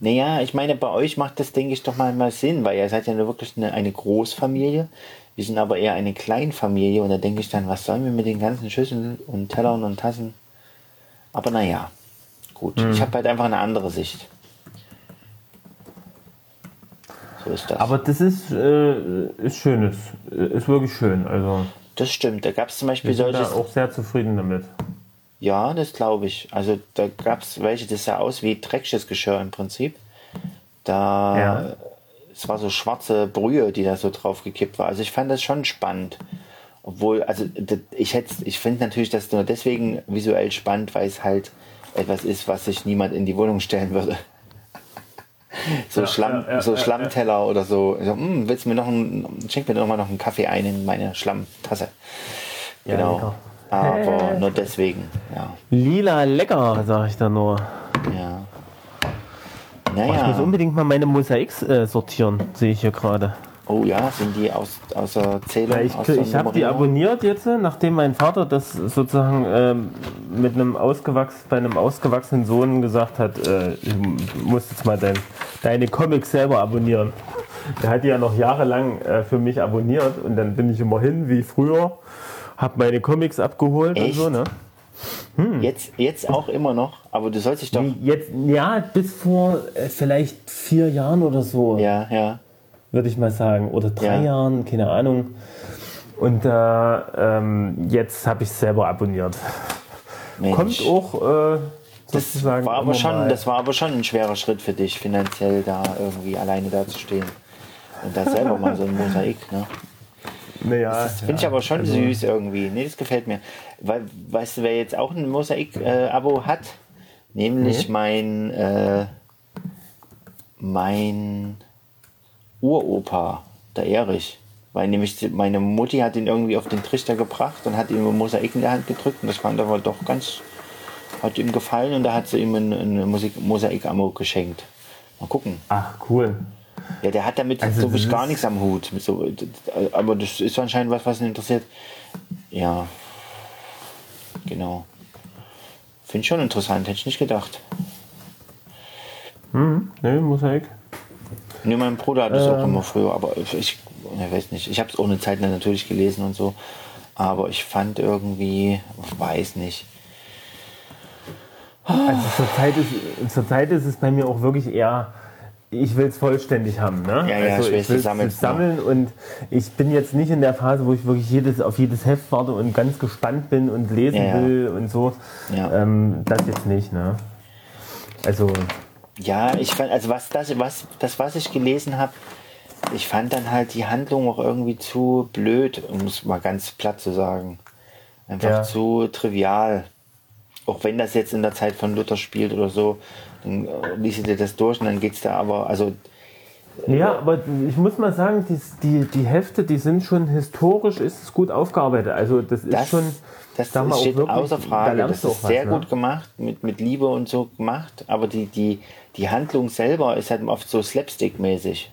Speaker 2: Naja, ich meine, bei euch macht das, denke ich, doch mal, mal Sinn, weil ihr seid ja wirklich eine, eine Großfamilie. Wir sind aber eher eine Kleinfamilie und da denke ich dann, was sollen wir mit den ganzen Schüsseln und Tellern und Tassen? Aber naja, gut. Ich habe halt einfach eine andere Sicht. So ist das.
Speaker 3: Aber das ist, äh, ist schönes, ist wirklich schön. Also
Speaker 2: das stimmt. Da gab es zum Beispiel
Speaker 3: wir sind da
Speaker 2: solches.
Speaker 3: auch sehr zufrieden damit.
Speaker 2: Ja, das glaube ich. Also da gab es welche, das sah aus wie dreckiges Geschirr im Prinzip. Da
Speaker 3: Ja.
Speaker 2: es war so schwarze Brühe, die da so drauf gekippt war. Also ich fand das schon spannend. Obwohl, also ich hätte, ich finde natürlich das nur deswegen visuell spannend, weil es halt etwas ist, was sich niemand in die Wohnung stellen würde. So, Schlamm,
Speaker 3: ja, ja,
Speaker 2: so
Speaker 3: ja,
Speaker 2: Schlammteller oder so. so hm, willst du mir noch einen, schenk mir doch mal noch einen Kaffee ein in meine Schlammtasse.
Speaker 3: Ja,
Speaker 2: Genau.
Speaker 3: lecker.
Speaker 2: Aber nur deswegen, ja.
Speaker 3: Lila lecker, sage ich da nur.
Speaker 2: Ja.
Speaker 3: Oh, ich muss
Speaker 2: Naja.
Speaker 3: unbedingt mal meine Mosaiks äh, sortieren, sehe ich hier gerade.
Speaker 2: Oh ja, sind die aus, der Zählung?
Speaker 3: Ich
Speaker 2: aus
Speaker 3: ich habe die abonniert jetzt, äh, nachdem mein Vater das sozusagen ähm, mit einem ausgewachs bei einem ausgewachsenen Sohn gesagt hat, äh, du musst jetzt mal dein, deine Comics selber abonnieren. Der hat die ja noch jahrelang äh, für mich abonniert und dann bin ich immer hin, wie früher, habe meine Comics abgeholt
Speaker 2: Echt?
Speaker 3: und so, ne?
Speaker 2: Jetzt, jetzt auch immer noch, aber du sollst dich doch.
Speaker 3: Jetzt, ja, bis vor äh, vielleicht vier Jahren oder so.
Speaker 2: Ja, ja.
Speaker 3: Würde ich mal sagen. Oder drei
Speaker 2: Ja.
Speaker 3: Jahren, keine Ahnung. Und äh, ähm, jetzt habe ich es selber abonniert.
Speaker 2: Mensch.
Speaker 3: Kommt auch äh,
Speaker 2: das war aber schon,
Speaker 3: mal.
Speaker 2: das war aber schon ein schwerer Schritt für dich, finanziell da irgendwie alleine da zu stehen. Und da selber mal so ein Mosaik, ne?
Speaker 3: naja,
Speaker 2: Das finde ich
Speaker 3: ja,
Speaker 2: aber schon
Speaker 3: also,
Speaker 2: süß irgendwie. Nee, das gefällt mir. Weil, weißt du, wer jetzt auch ein Mosaik-Abo hat? Nämlich
Speaker 3: Nee.
Speaker 2: mein, äh, mein Uropa, der Erich. Weil nämlich meine Mutti hat ihn irgendwie auf den Trichter gebracht und hat ihm ein Mosaik in der Hand gedrückt und das fand er aber doch ganz, hat ihm gefallen und da hat sie ihm ein, ein Musik- Mosaik-Abo geschenkt. Mal gucken.
Speaker 3: Ach, cool.
Speaker 2: Ja, der hat damit
Speaker 3: Also
Speaker 2: so wirklich gar nichts am Hut. So, aber das ist anscheinend was, was ihn interessiert. Ja. Genau. Finde ich schon interessant, hätte ich nicht gedacht.
Speaker 3: Ne, Mosaik.
Speaker 2: Nee, mein Bruder hat auch
Speaker 3: Ähm.
Speaker 2: immer früher, aber ich, ich weiß nicht. Ich habe es ohne Zeit natürlich gelesen und so. Aber ich fand irgendwie, weiß nicht.
Speaker 3: Also zurzeit ist, zurzeit ist es bei mir auch wirklich eher, ich will es vollständig haben. Ne?
Speaker 2: Ja, ja,
Speaker 3: also
Speaker 2: ich will's, du
Speaker 3: will's
Speaker 2: sammelst,
Speaker 3: sammeln und ich bin jetzt nicht in der Phase, wo ich wirklich jedes, auf jedes Heft warte und ganz gespannt bin und lesen
Speaker 2: Ja, ja.
Speaker 3: will und so.
Speaker 2: Ja.
Speaker 3: Ähm, das jetzt nicht. Ne? Also
Speaker 2: Ja, ich fand, also was das, was, das, was ich gelesen habe, ich fand dann halt die Handlung auch irgendwie zu blöd, um es mal ganz platt zu sagen. Einfach
Speaker 3: Ja.
Speaker 2: zu trivial. Auch wenn das jetzt in der Zeit von Luther spielt oder so, dann äh, liest dir das durch und dann geht's da aber, also
Speaker 3: Ja, aber ich muss mal sagen, die, die, die Hefte, die sind schon historisch, ist es gut aufgearbeitet. Also das ist
Speaker 2: das,
Speaker 3: schon,
Speaker 2: das
Speaker 3: sag mal,
Speaker 2: steht
Speaker 3: wirklich,
Speaker 2: außer
Speaker 3: da
Speaker 2: Frage.
Speaker 3: lernst
Speaker 2: Das ist
Speaker 3: was,
Speaker 2: sehr
Speaker 3: ne?
Speaker 2: gut gemacht, mit, mit Liebe und so gemacht, aber die, die, die Handlung selber ist halt oft so slapstick-mäßig.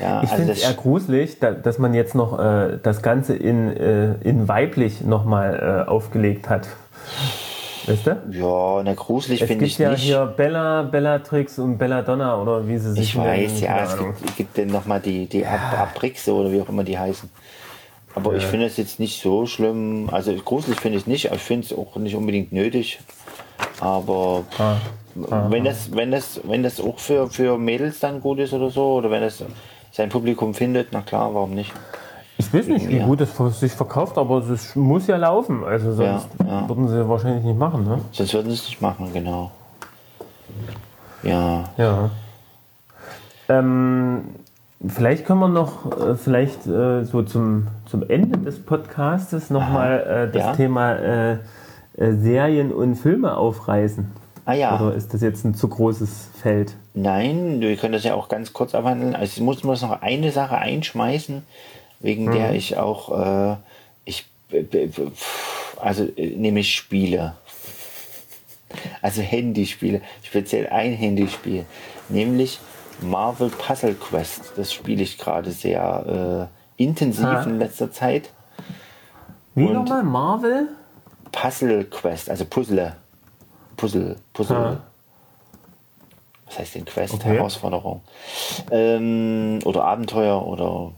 Speaker 2: Ja,
Speaker 3: Ich
Speaker 2: also
Speaker 3: finde es eher gruselig, da, dass man jetzt noch äh, das Ganze in, äh, in weiblich nochmal äh, aufgelegt hat. Weißt du?
Speaker 2: Ja, na gruselig
Speaker 3: Es
Speaker 2: finde
Speaker 3: gibt
Speaker 2: ich
Speaker 3: ja
Speaker 2: nicht.
Speaker 3: hier Bella, Bellatrix und Belladonna oder wie sie sich
Speaker 2: ich weiß, ja, es gibt, gibt dann nochmal die, die Ab Abrixe oder wie auch immer die heißen. Aber ich finde es jetzt nicht so schlimm. Also gruselig finde ich nicht, aber ich finde es auch nicht unbedingt nötig. Aber
Speaker 3: Ah.
Speaker 2: wenn das, wenn das, wenn das auch für, für Mädels dann gut ist oder so, oder wenn das sein Publikum findet, na klar, warum nicht?
Speaker 3: Ich weiß nicht, wie gut es sich verkauft, aber es muss ja laufen. Also sonst
Speaker 2: Ja, ja.
Speaker 3: würden sie wahrscheinlich nicht machen. Ne?
Speaker 2: Sonst würden sie es nicht machen, genau. Ja,
Speaker 3: Ja. Ähm, vielleicht können wir noch, äh, vielleicht äh, so zum, zum Ende des Podcastes nochmal äh, das
Speaker 2: Ja.
Speaker 3: Thema äh, Serien und Filme aufreißen.
Speaker 2: Ah ja.
Speaker 3: Oder ist das jetzt ein zu großes Feld?
Speaker 2: Nein, wir können das ja auch ganz kurz abhandeln. Also ich muss muss noch eine Sache einschmeißen, wegen
Speaker 3: Mhm.
Speaker 2: der ich auch, äh, ich, also äh, nämlich Spiele. Also Handyspiele, speziell ein Handyspiel, nämlich Marvel Puzzle Quest. Das spiele ich gerade sehr äh, intensiv
Speaker 3: Ah.
Speaker 2: in letzter Zeit.
Speaker 3: Wie nochmal? Marvel?
Speaker 2: Puzzle Quest, also Puzzle. Puzzle, Puzzle.
Speaker 3: Ah.
Speaker 2: Was heißt denn Quest?
Speaker 3: Okay.
Speaker 2: Herausforderung. Ähm, oder Abenteuer oder.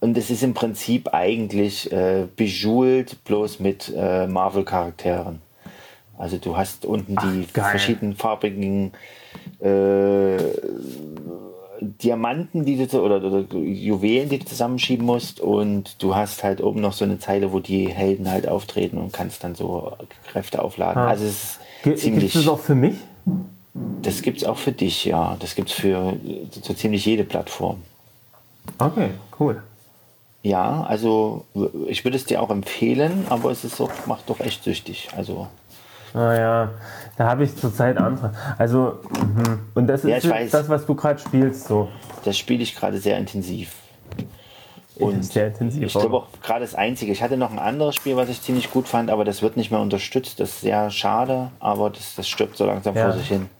Speaker 2: Und es ist im Prinzip eigentlich äh, bejewelt, bloß mit äh, Marvel-Charakteren. Also du hast unten die
Speaker 3: geil.
Speaker 2: verschiedenfarbigen äh, Diamanten, die du oder, oder Juwelen, die du zusammenschieben musst und du hast halt oben noch so eine Zeile, wo die Helden halt auftreten und kannst dann so Kräfte aufladen.
Speaker 3: Ah.
Speaker 2: Also es ist
Speaker 3: Gibt
Speaker 2: ziemlich.
Speaker 3: es das auch für mich?
Speaker 2: Das gibt's auch für dich, ja. Das gibt's für so ziemlich jede Plattform.
Speaker 3: Okay, cool.
Speaker 2: Ja, also ich würde es dir auch empfehlen, aber es ist doch, macht doch echt süchtig. Also
Speaker 3: Naja, da habe ich zurzeit andere. Also, mhm. und das
Speaker 2: Ja,
Speaker 3: ist
Speaker 2: weiß.
Speaker 3: das, was du gerade spielst, so.
Speaker 2: das spiele ich gerade sehr intensiv. Und
Speaker 3: sehr intensiv.
Speaker 2: Ich glaube auch gerade das Einzige. Ich hatte noch ein anderes Spiel, was ich ziemlich gut fand, aber das wird nicht mehr unterstützt. Das ist sehr schade, aber das, das stirbt so langsam
Speaker 3: Ja.
Speaker 2: vor sich hin.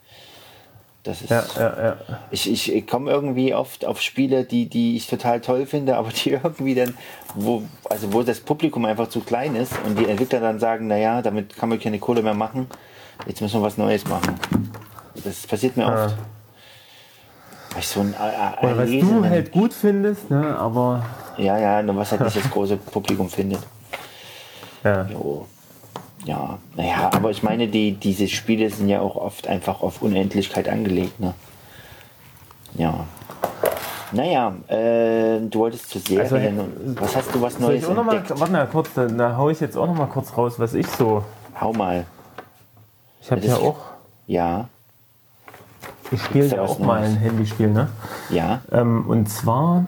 Speaker 2: Das ist,
Speaker 3: Ja, ja, ja.
Speaker 2: Ich, ich, ich komme irgendwie oft auf Spiele, die, die ich total toll finde, aber die irgendwie dann, wo, also wo das Publikum einfach zu klein ist und die Entwickler dann sagen, naja, damit kann man keine Kohle mehr machen, jetzt müssen wir was Neues machen. Das passiert mir
Speaker 3: Ja.
Speaker 2: oft. Weil ich so ein, äh,
Speaker 3: Oder was
Speaker 2: lese,
Speaker 3: du
Speaker 2: dann-
Speaker 3: halt gut findest, ne, aber
Speaker 2: Ja, ja, nur was halt nicht das große Publikum findet.
Speaker 3: ja.
Speaker 2: Jo. Ja, naja, aber ich meine, die, diese Spiele sind ja auch oft einfach auf Unendlichkeit angelegt, ne? Ja. Naja, äh, du wolltest zu Serien.
Speaker 3: Also,
Speaker 2: und was hast du was Neues
Speaker 3: ich auch noch mal, warte mal kurz, da, da hau ich jetzt auch noch mal kurz raus, was ich so.
Speaker 2: Hau mal.
Speaker 3: Ich habe ja auch,
Speaker 2: Ja,
Speaker 3: ich spiele ja auch mal ein Handyspiel, ne?
Speaker 2: ja.
Speaker 3: Ähm, und zwar,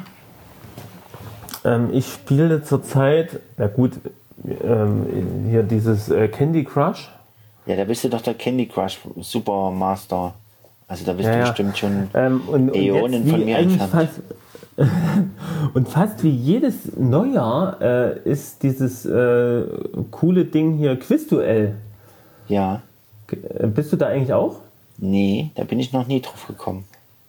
Speaker 3: ähm, ich spiele zurzeit, na gut, ähm, hier dieses äh, Candy Crush.
Speaker 2: Ja, da bist du doch der Candy Crush Supermaster. Also da bist
Speaker 3: Ja,
Speaker 2: du bestimmt schon.
Speaker 3: Ähm, und, und
Speaker 2: Äonen von mir entfernt.
Speaker 3: fast, und fast wie jedes Neujahr äh, ist dieses äh, coole Ding hier Quizduell.
Speaker 2: Ja.
Speaker 3: Bist du da eigentlich auch?
Speaker 2: Nee, da bin ich noch nie drauf gekommen.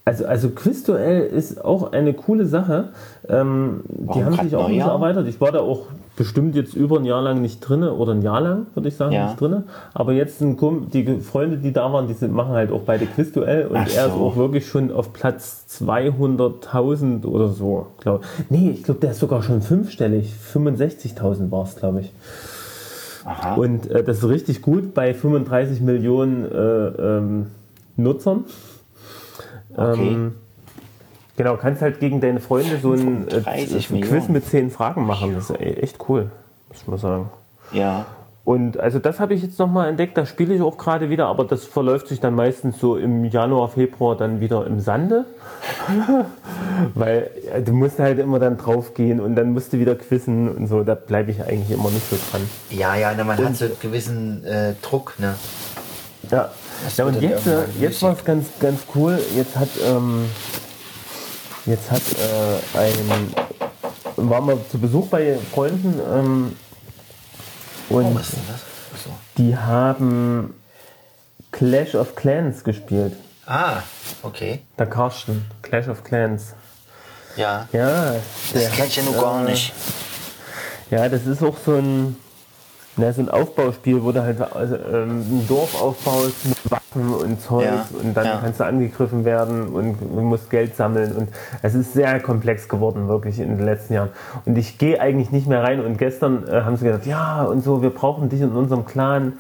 Speaker 3: Also, also Quizduell ist auch eine coole Sache. Ähm, die haben sich auch ein bisschen
Speaker 2: Neujahr?
Speaker 3: erweitert. Ich war da auch bestimmt jetzt über ein Jahr lang nicht drinne oder ein Jahr lang, würde ich sagen,
Speaker 2: Ja.
Speaker 3: nicht drinne. Aber jetzt sind die Freunde, die da waren, die sind, machen halt auch beide Quizduell und
Speaker 2: Ach
Speaker 3: er ist
Speaker 2: so.
Speaker 3: auch wirklich schon auf Platz 200.000 oder so. Glaub. Nee, ich glaube, der ist sogar schon fünfstellig. 65.000 war es, glaube ich.
Speaker 2: Aha.
Speaker 3: Und äh, das ist richtig gut bei 35 Millionen äh, ähm, Nutzern.
Speaker 2: Okay.
Speaker 3: Ähm, genau, kannst halt gegen deine Freunde so ein, äh,
Speaker 2: 35
Speaker 3: so ein Quiz
Speaker 2: Millionen.
Speaker 3: mit 10 Fragen machen. Das ist e- echt cool, muss ich mal sagen.
Speaker 2: ja.
Speaker 3: Und also das habe ich jetzt nochmal entdeckt, das spiele ich auch gerade wieder, aber das verläuft sich dann meistens so im Januar, Februar dann wieder im Sande. Weil ja, du musst halt immer dann drauf gehen und dann musst du wieder quizzen und so, da bleibe ich eigentlich immer nicht so dran.
Speaker 2: Ja, ja, na, man hat so einen gewissen äh, Druck, ne?
Speaker 3: Ja, ja und jetzt, äh, jetzt war es ganz, ganz cool. Jetzt hat, ähm, jetzt hat äh, ein, waren wir zu Besuch bei Freunden ähm, und
Speaker 2: Oh,
Speaker 3: die haben Clash of Clans gespielt.
Speaker 2: Ah, okay.
Speaker 3: Der Karsten, Clash of Clans.
Speaker 2: Ja.
Speaker 3: Ja,
Speaker 2: Das
Speaker 3: der
Speaker 2: kenn ich ja nur
Speaker 3: hat,
Speaker 2: gar
Speaker 3: äh,
Speaker 2: nicht.
Speaker 3: Ja, das ist auch so ein, Na, so ein Aufbauspiel, wo du halt also, ähm, ein Dorf aufbaust mit Waffen und Zeug
Speaker 2: Ja,
Speaker 3: und dann
Speaker 2: ja.
Speaker 3: kannst du angegriffen werden und du musst Geld sammeln und es ist sehr komplex geworden, wirklich in den letzten Jahren. Und ich gehe eigentlich nicht mehr rein und gestern äh, haben sie gesagt, ja und so, wir brauchen dich in unserem Clan.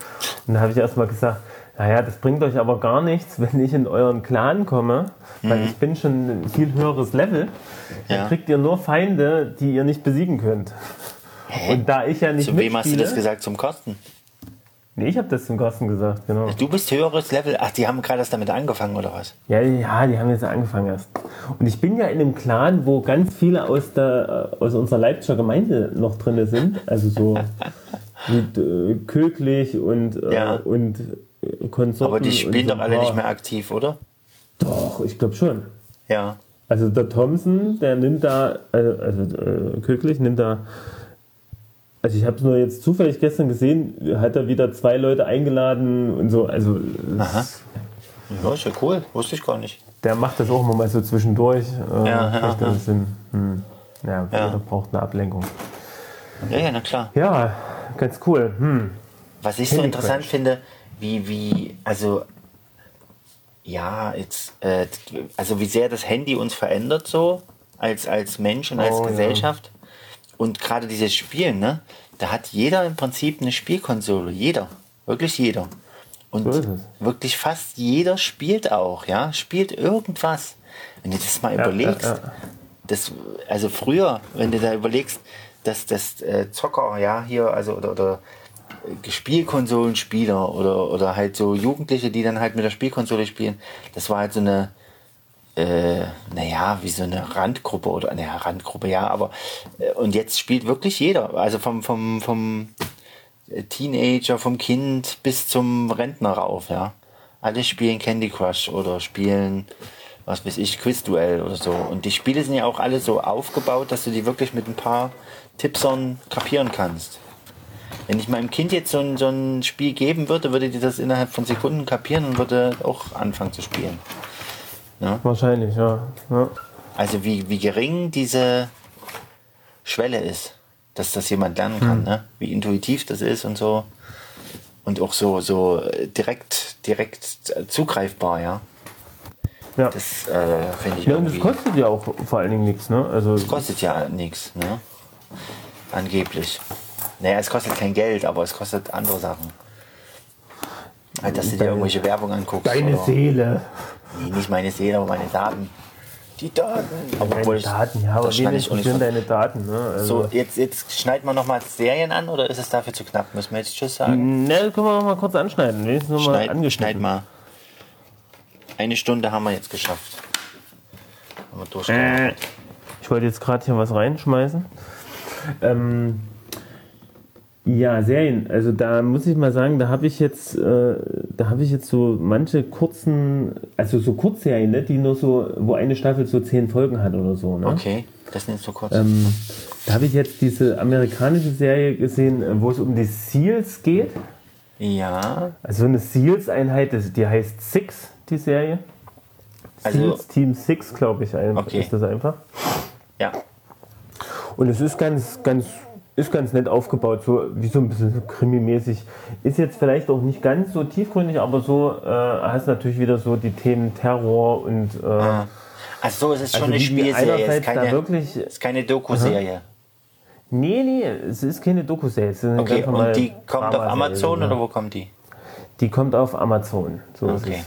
Speaker 3: Und da habe ich erstmal gesagt, naja, das bringt euch aber gar nichts, wenn ich in euren Clan komme, weil ich bin schon ein viel höheres Level.
Speaker 2: Ja.
Speaker 3: Dann kriegt ihr nur Feinde, die ihr nicht besiegen könnt. Und da ich ja nicht
Speaker 2: Zu wem hast du das gesagt? Zum Kosten?
Speaker 3: Nee, ich habe das zum Carsten gesagt, genau.
Speaker 2: Du bist höheres Level. Ach, die haben gerade erst damit angefangen, oder was?
Speaker 3: Ja, ja, die haben jetzt angefangen erst. Und ich bin ja in einem Clan, wo ganz viele aus, der, äh, aus unserer Leipziger Gemeinde noch drin sind. Also so mit äh, Köglich und, äh,
Speaker 2: Ja.
Speaker 3: und äh, Konsorten.
Speaker 2: Aber die spielen
Speaker 3: so
Speaker 2: doch alle nicht mehr aktiv, oder?
Speaker 3: Doch, ich glaube schon.
Speaker 2: Ja.
Speaker 3: Also der Thompson, der nimmt da, also, also äh, Köglich nimmt da, also ich habe es nur jetzt zufällig gestern gesehen, hat er wieder zwei Leute eingeladen und so. Also
Speaker 2: Aha. Ja, ist ja cool. Wusste ich gar nicht.
Speaker 3: der macht das auch immer mal so zwischendurch. Äh,
Speaker 2: Ja, ja, ja.
Speaker 3: Sinn. Hm. Ja,
Speaker 2: Ja.
Speaker 3: der braucht eine Ablenkung.
Speaker 2: Ja, ja, na klar.
Speaker 3: Ja, ganz cool. Hm.
Speaker 2: Was ich so interessant finde, wie, wie, also, ja, jetzt, äh, also wie sehr das Handy uns verändert so, als, als Mensch und als
Speaker 3: Oh, ja.
Speaker 2: Und gerade dieses Spielen, ne, da hat jeder im Prinzip eine Spielkonsole. Jeder. Wirklich jeder. Und
Speaker 3: So
Speaker 2: wirklich fast jeder spielt auch, ja, spielt irgendwas. Wenn du das mal
Speaker 3: Ja,
Speaker 2: überlegst,
Speaker 3: ja, ja.
Speaker 2: das, also früher, wenn du da überlegst, dass das äh, Zocker, ja, hier, also oder, oder Spielkonsolenspieler oder, oder halt so Jugendliche, die dann halt mit der Spielkonsole spielen, das war halt so eine, äh, naja, wie so eine Randgruppe oder, naja, Randgruppe, ja, aber, äh, und jetzt spielt wirklich jeder, also vom, vom, vom äh, Teenager, vom Kind bis zum Rentner rauf, ja. Alle spielen Candy Crush oder spielen, was weiß ich, Quizduell oder so. Und die Spiele sind ja auch alle so aufgebaut, dass du die wirklich mit ein paar Tippsern kapieren kannst. Wenn ich meinem Kind jetzt so ein, so ein Spiel geben würde, würde die das innerhalb von Sekunden kapieren und würde auch anfangen zu spielen.
Speaker 3: Wahrscheinlich, ja. ja.
Speaker 2: Also wie, wie gering diese Schwelle ist, dass das jemand lernen kann, ne? Wie intuitiv das ist und so. Und auch so, so äh, direkt, direkt äh, zugreifbar, ja.
Speaker 3: ja.
Speaker 2: Das äh, finde ich
Speaker 3: ja, und das kostet ja auch vor allen Dingen nichts, ne? Also,
Speaker 2: kostet ja nichts, ne? Angeblich. Naja, es kostet kein Geld, aber es kostet andere Sachen. Halt, dass du dir irgendwelche Werbung anguckst.
Speaker 3: deine Seele.
Speaker 2: Nee, nicht meine Seele, aber meine Daten. Die Daten. Aber
Speaker 3: Deine Daten, ja, aber wen
Speaker 2: ich
Speaker 3: interessieren deine Daten, ne? Also,
Speaker 2: So, jetzt, jetzt schneiden wir nochmal Serien an oder ist es dafür zu knapp? Müssen wir jetzt Tschüss sagen?
Speaker 3: ne, können wir noch mal kurz anschneiden. Wenigstens noch mal
Speaker 2: Schneid, schneid
Speaker 3: angeschnitten.
Speaker 2: mal. Eine Stunde haben wir jetzt geschafft. Haben wir durchgearbeitet.
Speaker 3: Ich wollte jetzt gerade hier was reinschmeißen. Ähm, ja, Serien. Also da muss ich mal sagen, da habe ich jetzt, äh, da habe ich jetzt so manche kurzen, also so Kurzserien, ne, die nur so, wo eine Staffel so zehn Folgen hat oder so. Ne?
Speaker 2: Okay, das nimmst du kurz.
Speaker 3: Ähm, da habe ich jetzt diese amerikanische Serie gesehen, äh, wo es um die Seals geht.
Speaker 2: ja,
Speaker 3: Also eine Seals-Einheit, die heißt Six, die Serie.
Speaker 2: Also-
Speaker 3: Seals Team Six, glaube ich,
Speaker 2: Okay.
Speaker 3: ist das einfach.
Speaker 2: ja.
Speaker 3: Und es ist ganz, ganz, ist ganz nett aufgebaut, so wie so ein bisschen so krimimäßig. Ist jetzt vielleicht auch nicht ganz so tiefgründig, aber so äh, hast natürlich wieder so die Themen Terror und äh,
Speaker 2: Ach so, es ist schon
Speaker 3: also
Speaker 2: eine
Speaker 3: wie die
Speaker 2: Spielserie, es ist keine,
Speaker 3: wirklich.
Speaker 2: ist keine Doku-Serie.
Speaker 3: Nee, nee, es ist keine Doku-Serie. es ist eine
Speaker 2: Okay, und die kommt auf Amazon
Speaker 3: ja.
Speaker 2: oder wo kommt die?
Speaker 3: Die kommt auf Amazon. So ist
Speaker 2: Okay.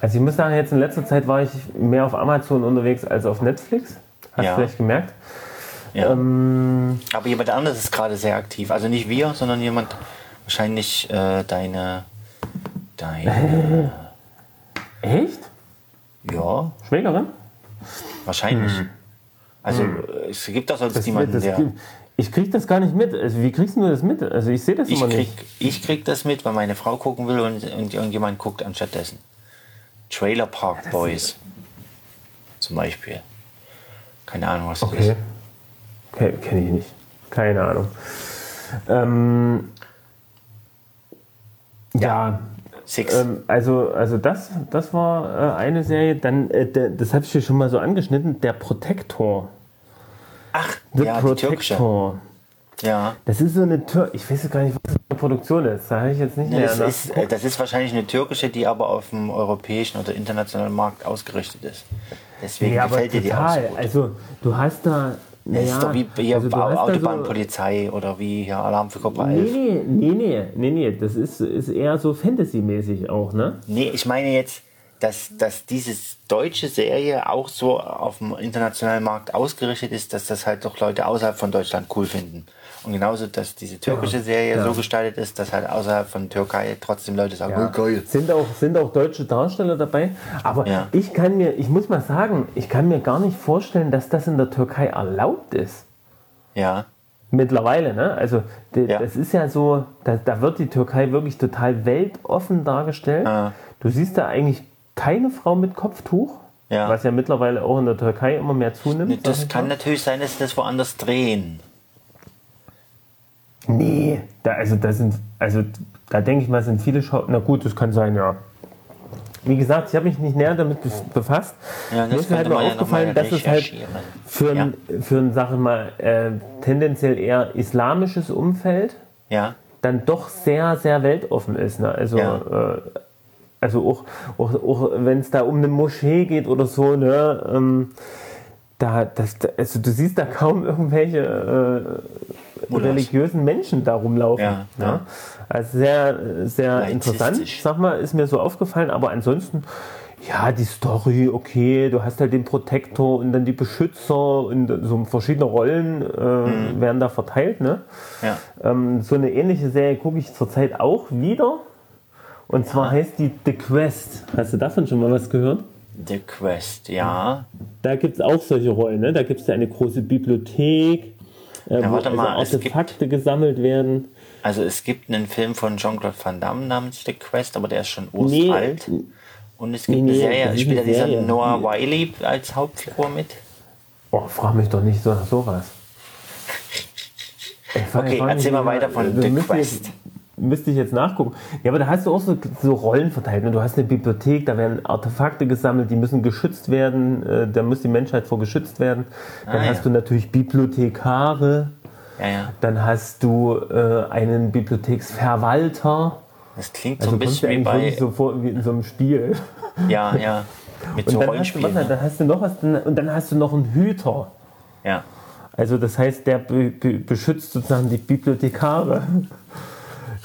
Speaker 3: Also ich muss sagen, jetzt in letzter Zeit war ich mehr auf Amazon unterwegs als auf Netflix. Hast
Speaker 2: Ja.
Speaker 3: du vielleicht gemerkt?
Speaker 2: Ja.
Speaker 3: Ähm,
Speaker 2: Aber jemand anderes ist gerade sehr aktiv. Also nicht wir, sondern jemand, wahrscheinlich äh, deine, deine,
Speaker 3: echt?
Speaker 2: ja,
Speaker 3: Schwägerin?
Speaker 2: wahrscheinlich. Also äh, es gibt doch sonst
Speaker 3: Das,
Speaker 2: niemanden,
Speaker 3: das,
Speaker 2: der...
Speaker 3: ich krieg das gar nicht mit. Also wie kriegst du das mit? Also ich sehe das
Speaker 2: Ich
Speaker 3: immer
Speaker 2: krieg,
Speaker 3: nicht.
Speaker 2: ich krieg das mit, weil meine Frau gucken will und, und irgendjemand guckt anstattdessen. Trailer Park Boys. Zum Beispiel. Keine Ahnung, was das
Speaker 3: Okay.
Speaker 2: ist.
Speaker 3: Kenne ich nicht. Keine Ahnung. Ähm, ja,
Speaker 2: Six.
Speaker 3: ähm, also, also das, das war äh, eine Serie. Dann, äh, der, das habe ich dir schon mal so angeschnitten, der Protector.
Speaker 2: Ach,
Speaker 3: The
Speaker 2: ja.
Speaker 3: Protector.
Speaker 2: Ja.
Speaker 3: Das ist so eine Tür. Ich weiß gar nicht, was das für eine Produktion ist. Da habe ich jetzt nicht
Speaker 2: Nee,
Speaker 3: mehr.
Speaker 2: das, ist, äh, das ist wahrscheinlich eine türkische, die aber auf dem europäischen oder internationalen Markt ausgerichtet ist. Deswegen
Speaker 3: ja, aber
Speaker 2: gefällt dir die auch so gut.
Speaker 3: Also, du hast da.
Speaker 2: Das
Speaker 3: Naja,
Speaker 2: ist doch wie hier
Speaker 3: also,
Speaker 2: Autobahnpolizei oder wie hier Alarm für Gruppe 11.
Speaker 3: Nee, nee, nee, nee, nee, nee. Das ist, ist eher so Fantasy-mäßig auch, ne?
Speaker 2: Nee, ich meine jetzt, dass, dass diese deutsche Serie auch so auf dem internationalen Markt ausgerichtet ist, dass das halt doch Leute außerhalb von Deutschland cool finden. Und genauso, dass diese türkische Serie
Speaker 3: ja.
Speaker 2: so gestaltet ist, dass halt außerhalb von Türkei trotzdem Leute sagen, oh, geil.
Speaker 3: Sind auch, sind auch deutsche Darsteller dabei. Aber
Speaker 2: Ja.
Speaker 3: ich kann mir, ich muss mal sagen, ich kann mir gar nicht vorstellen, dass das in der Türkei erlaubt ist.
Speaker 2: Ja,
Speaker 3: Mittlerweile, ne? Also die,
Speaker 2: Ja.
Speaker 3: das ist ja so, da, da wird die Türkei wirklich total weltoffen dargestellt.
Speaker 2: Ah.
Speaker 3: Du siehst da eigentlich keine Frau mit Kopftuch,
Speaker 2: Ja.
Speaker 3: was ja mittlerweile auch in der Türkei immer mehr zunimmt.
Speaker 2: das kann natürlich sein, dass sie das woanders drehen.
Speaker 3: Nee, da, also da sind, also da denke ich mal, sind viele Schau. Na gut, das kann sein, ja. Wie gesagt, ich habe mich nicht näher damit bef- befasst.
Speaker 2: Ja, das
Speaker 3: Mir ist halt
Speaker 2: ja
Speaker 3: aufgefallen, dass es halt für ein, für ein, sag ich mal, äh, tendenziell eher islamisches Umfeld
Speaker 2: Ja,
Speaker 3: dann doch sehr, sehr weltoffen ist. Ne? Also,
Speaker 2: Ja.
Speaker 3: äh, also auch, auch, auch wenn es da um eine Moschee geht oder so, ne, ähm, da, das, also du siehst da kaum irgendwelche äh, religiösen Menschen da rumlaufen.
Speaker 2: Ja,
Speaker 3: ne?
Speaker 2: ja.
Speaker 3: Also sehr, sehr interessant, sag mal, ist mir so aufgefallen, aber ansonsten, ja, die Story, okay, du hast halt den Protektor und dann die Beschützer und so verschiedene Rollen äh, werden da verteilt, ne?
Speaker 2: ja.
Speaker 3: Ähm, so eine ähnliche Serie gucke ich zurzeit auch wieder. Und zwar heißt die The Quest. Hast du davon schon mal was gehört?
Speaker 2: The Quest, ja.
Speaker 3: Da gibt es auch solche Rollen. Ne? Da gibt es ja eine große Bibliothek, äh,
Speaker 2: Ja,
Speaker 3: wo also
Speaker 2: mal, es gibt-
Speaker 3: Artefakte gesammelt werden.
Speaker 2: Also es gibt einen Film von Jean-Claude Van Damme namens The Quest, aber der ist schon
Speaker 3: Nee.
Speaker 2: uralt. Und es gibt
Speaker 3: Nee,
Speaker 2: eine
Speaker 3: nee,
Speaker 2: Serie,
Speaker 3: ist
Speaker 2: spielt ja dieser. Noah Wiley als Hauptfigur mit.
Speaker 3: Oh, frag mich doch nicht so nach sowas. Ich
Speaker 2: Okay, erzähl mal weiter von
Speaker 3: du
Speaker 2: The Quest.
Speaker 3: Jetzt, müsste ich jetzt nachgucken. Ja, aber da hast du auch so, so Rollen verteilt. Ne? Du hast eine Bibliothek, da werden Artefakte gesammelt, die müssen geschützt werden. Äh, da muss die Menschheit vor geschützt werden. Dann
Speaker 2: Ah,
Speaker 3: hast
Speaker 2: ja.
Speaker 3: du natürlich Bibliothekare.
Speaker 2: Ja, ja.
Speaker 3: Dann hast du äh, einen Bibliotheksverwalter.
Speaker 2: Das klingt
Speaker 3: Also
Speaker 2: so ein bisschen wie bei.
Speaker 3: so vor wie in so einem Spiel.
Speaker 2: Ja, ja. Mit
Speaker 3: Und
Speaker 2: so
Speaker 3: dann, hast du, warte,
Speaker 2: ne?
Speaker 3: dann hast du noch was, und dann hast du noch einen Hüter.
Speaker 2: Ja.
Speaker 3: Also das heißt, der be be beschützt sozusagen die Bibliothekare.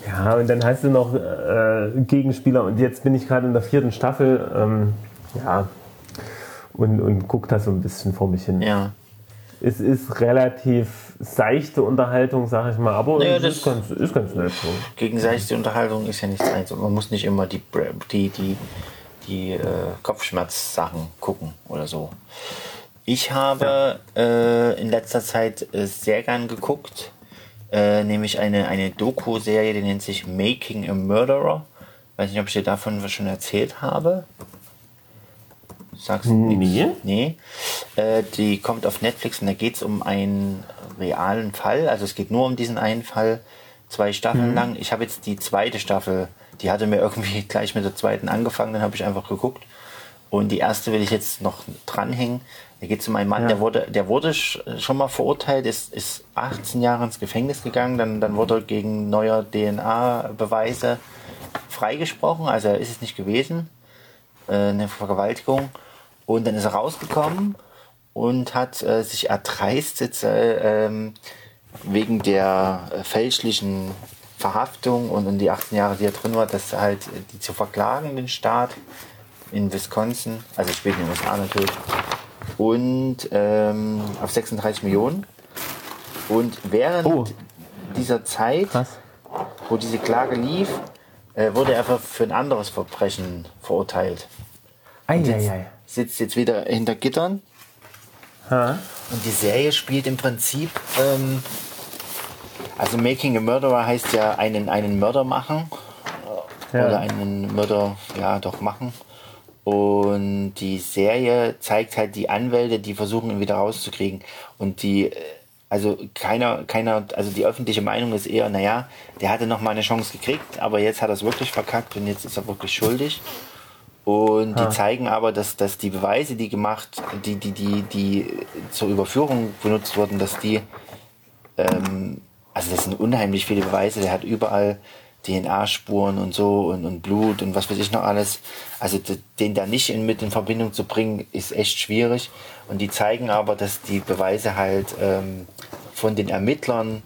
Speaker 3: Ja, und dann hast du noch äh, Gegenspieler und jetzt bin ich gerade in der vierten Staffel. Ähm, ja, und, und guck da so ein bisschen vor mich hin.
Speaker 2: Ja.
Speaker 3: Es ist relativ seichte Unterhaltung, sag ich mal, aber
Speaker 2: Ja,
Speaker 3: es
Speaker 2: das-
Speaker 3: ist, ganz, ist ganz nett. So.
Speaker 2: Gegenseitige Unterhaltung ist ja nichts eins. Und man muss nicht immer die, die, die, die äh, Kopfschmerzsachen gucken oder so. Ich habe äh, in letzter Zeit äh, sehr gern geguckt, äh, nämlich eine, eine Doku-Serie, die nennt sich Making a Murderer. Weiß nicht, ob ich dir davon was schon erzählt habe. Sagst du
Speaker 3: Nee.
Speaker 2: Nee. Äh, die kommt auf Netflix und da geht es um einen realen Fall. Also es geht nur um diesen einen Fall, zwei Staffeln lang. Ich habe jetzt die zweite Staffel, die hatte mir irgendwie gleich mit der zweiten angefangen, dann habe ich einfach geguckt. Und die erste will ich jetzt noch dranhängen. Da geht es um einen Mann,
Speaker 3: Ja.
Speaker 2: der wurde, der wurde sch- schon mal verurteilt, ist, ist 18 Jahre ins Gefängnis gegangen, dann, dann wurde er gegen neuer DNA-Beweise freigesprochen, also er ist es nicht gewesen, äh, eine Vergewaltigung. Und dann ist er rausgekommen und hat äh, sich erdreistet, äh, ähm, wegen der äh, fälschlichen Verhaftung und, und die 18 Jahre, die er drin war, das halt äh, die zu verklagen, den Staat in Wisconsin, also spielt in den USA natürlich, und ähm, auf 36 Millionen. Und während
Speaker 3: Oh.
Speaker 2: dieser Zeit,
Speaker 3: Krass.
Speaker 2: wo diese Klage lief, äh, wurde er einfach für ein anderes Verbrechen verurteilt.
Speaker 3: Eieiei.
Speaker 2: Sitzt jetzt wieder hinter Gittern.
Speaker 3: Ha?
Speaker 2: Und die Serie spielt im Prinzip, ähm, also Making a Murderer heißt ja einen, einen Mörder machen.
Speaker 3: Ja.
Speaker 2: Oder einen Mörder, ja, doch machen. Und die Serie zeigt halt die Anwälte, die versuchen, ihn wieder rauszukriegen. Und die, äh, also keiner, keiner, also die öffentliche Meinung ist eher, naja, der hatte noch mal eine Chance gekriegt, aber jetzt hat er es wirklich verkackt und jetzt ist er wirklich schuldig. Und die zeigen aber, dass, dass die Beweise, die gemacht, die, die, die, die zur Überführung benutzt wurden, dass die ähm, also das sind unheimlich viele Beweise. Der hat überall DNA-Spuren und so und, und Blut und was weiß ich noch alles. Also den da nicht in, mit in Verbindung zu bringen, ist echt schwierig. Und die zeigen aber, dass die Beweise halt ähm, von den Ermittlern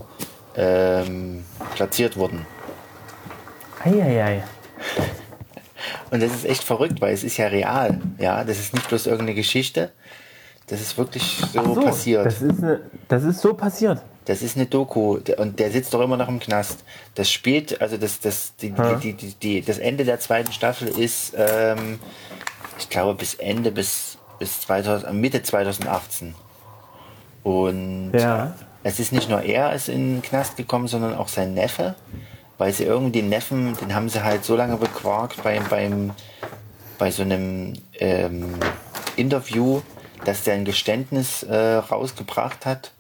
Speaker 2: ähm, platziert wurden.
Speaker 3: Eieiei.
Speaker 2: Und das ist echt verrückt, weil es ist ja real. Ja, das ist nicht bloß irgendeine Geschichte. Das ist wirklich so, so passiert.
Speaker 3: Das ist, eine, das ist so passiert.
Speaker 2: Das ist eine Doku und der sitzt doch immer noch im Knast. Das spielt, also das, das, die, die, die, die, das Ende der zweiten Staffel ist, ähm, ich glaube, bis Ende, bis, bis 2000, Mitte 2018. Und ja. es ist nicht nur er ist in den Knast gekommen, sondern auch sein Neffe, weil sie irgendwie den Neffen, den haben sie halt so lange bequarkt beim, beim, bei so einem ähm, Interview, dass der ein Geständnis äh, rausgebracht hat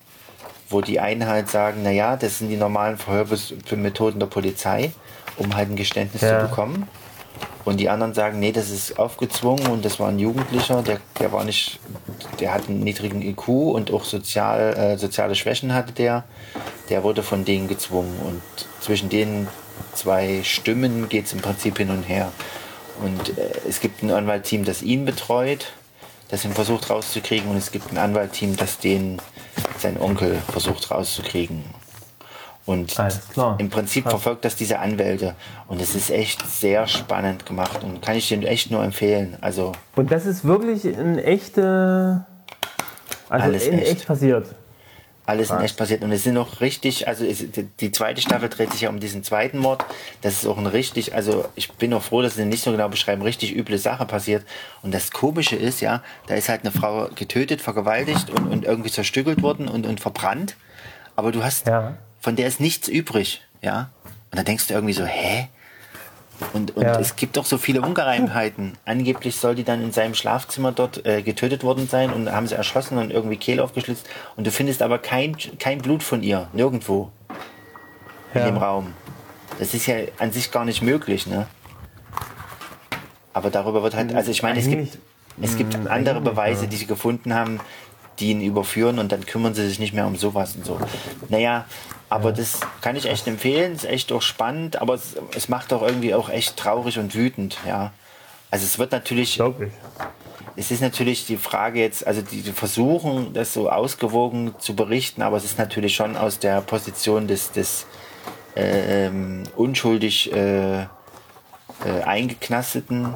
Speaker 2: wo die einen halt sagen, naja, das sind die normalen Verhörmethoden der Polizei, um halt ein Geständnis ja. zu bekommen. Und die anderen sagen, nee, das ist aufgezwungen und das war ein Jugendlicher, der, der war nicht, der hat einen niedrigen IQ und auch sozial, äh, soziale Schwächen hatte der. Der wurde von denen gezwungen und zwischen den zwei Stimmen geht es im Prinzip hin und her. Und äh, es gibt ein Anwaltteam, das ihn betreut, das ihn versucht rauszukriegen und es gibt ein Anwaltteam, das den sein Onkel versucht rauszukriegen. Und im Prinzip Krass. verfolgt das diese Anwälte. Und es ist echt sehr spannend gemacht und kann ich dir echt nur empfehlen. Also
Speaker 3: und das ist wirklich in echte. Also alles in echt. echt passiert
Speaker 2: alles in echt passiert. Und es sind noch richtig, also es, die zweite Staffel dreht sich ja um diesen zweiten Mord. Das ist auch ein richtig, also ich bin auch froh, dass sie nicht so genau beschreiben, richtig üble Sache passiert. Und das Komische ist ja, da ist halt eine Frau getötet, vergewaltigt und, und irgendwie zerstückelt worden und, und verbrannt. Aber du hast, ja. von der ist nichts übrig, ja. Und dann denkst du irgendwie so, hä? Und, und ja. es gibt doch so viele Ungereimheiten. Angeblich soll die dann in seinem Schlafzimmer dort äh, getötet worden sein und haben sie erschossen und irgendwie Kehle aufgeschlitzt. Und du findest aber kein, kein Blut von ihr, nirgendwo ja. in dem Raum. Das ist ja an sich gar nicht möglich, ne? Aber darüber wird halt, also ich meine, es gibt, es gibt hm, andere Beweise, die sie gefunden haben, die ihn überführen und dann kümmern sie sich nicht mehr um sowas und so. Naja, aber das kann ich echt empfehlen, ist echt auch spannend, aber es, es macht auch irgendwie auch echt traurig und wütend, ja. Also es wird natürlich. Es ist natürlich die Frage jetzt, also die, die versuchen, das so ausgewogen zu berichten, aber es ist natürlich schon aus der Position des, des ähm, unschuldig äh, äh, eingeknasteten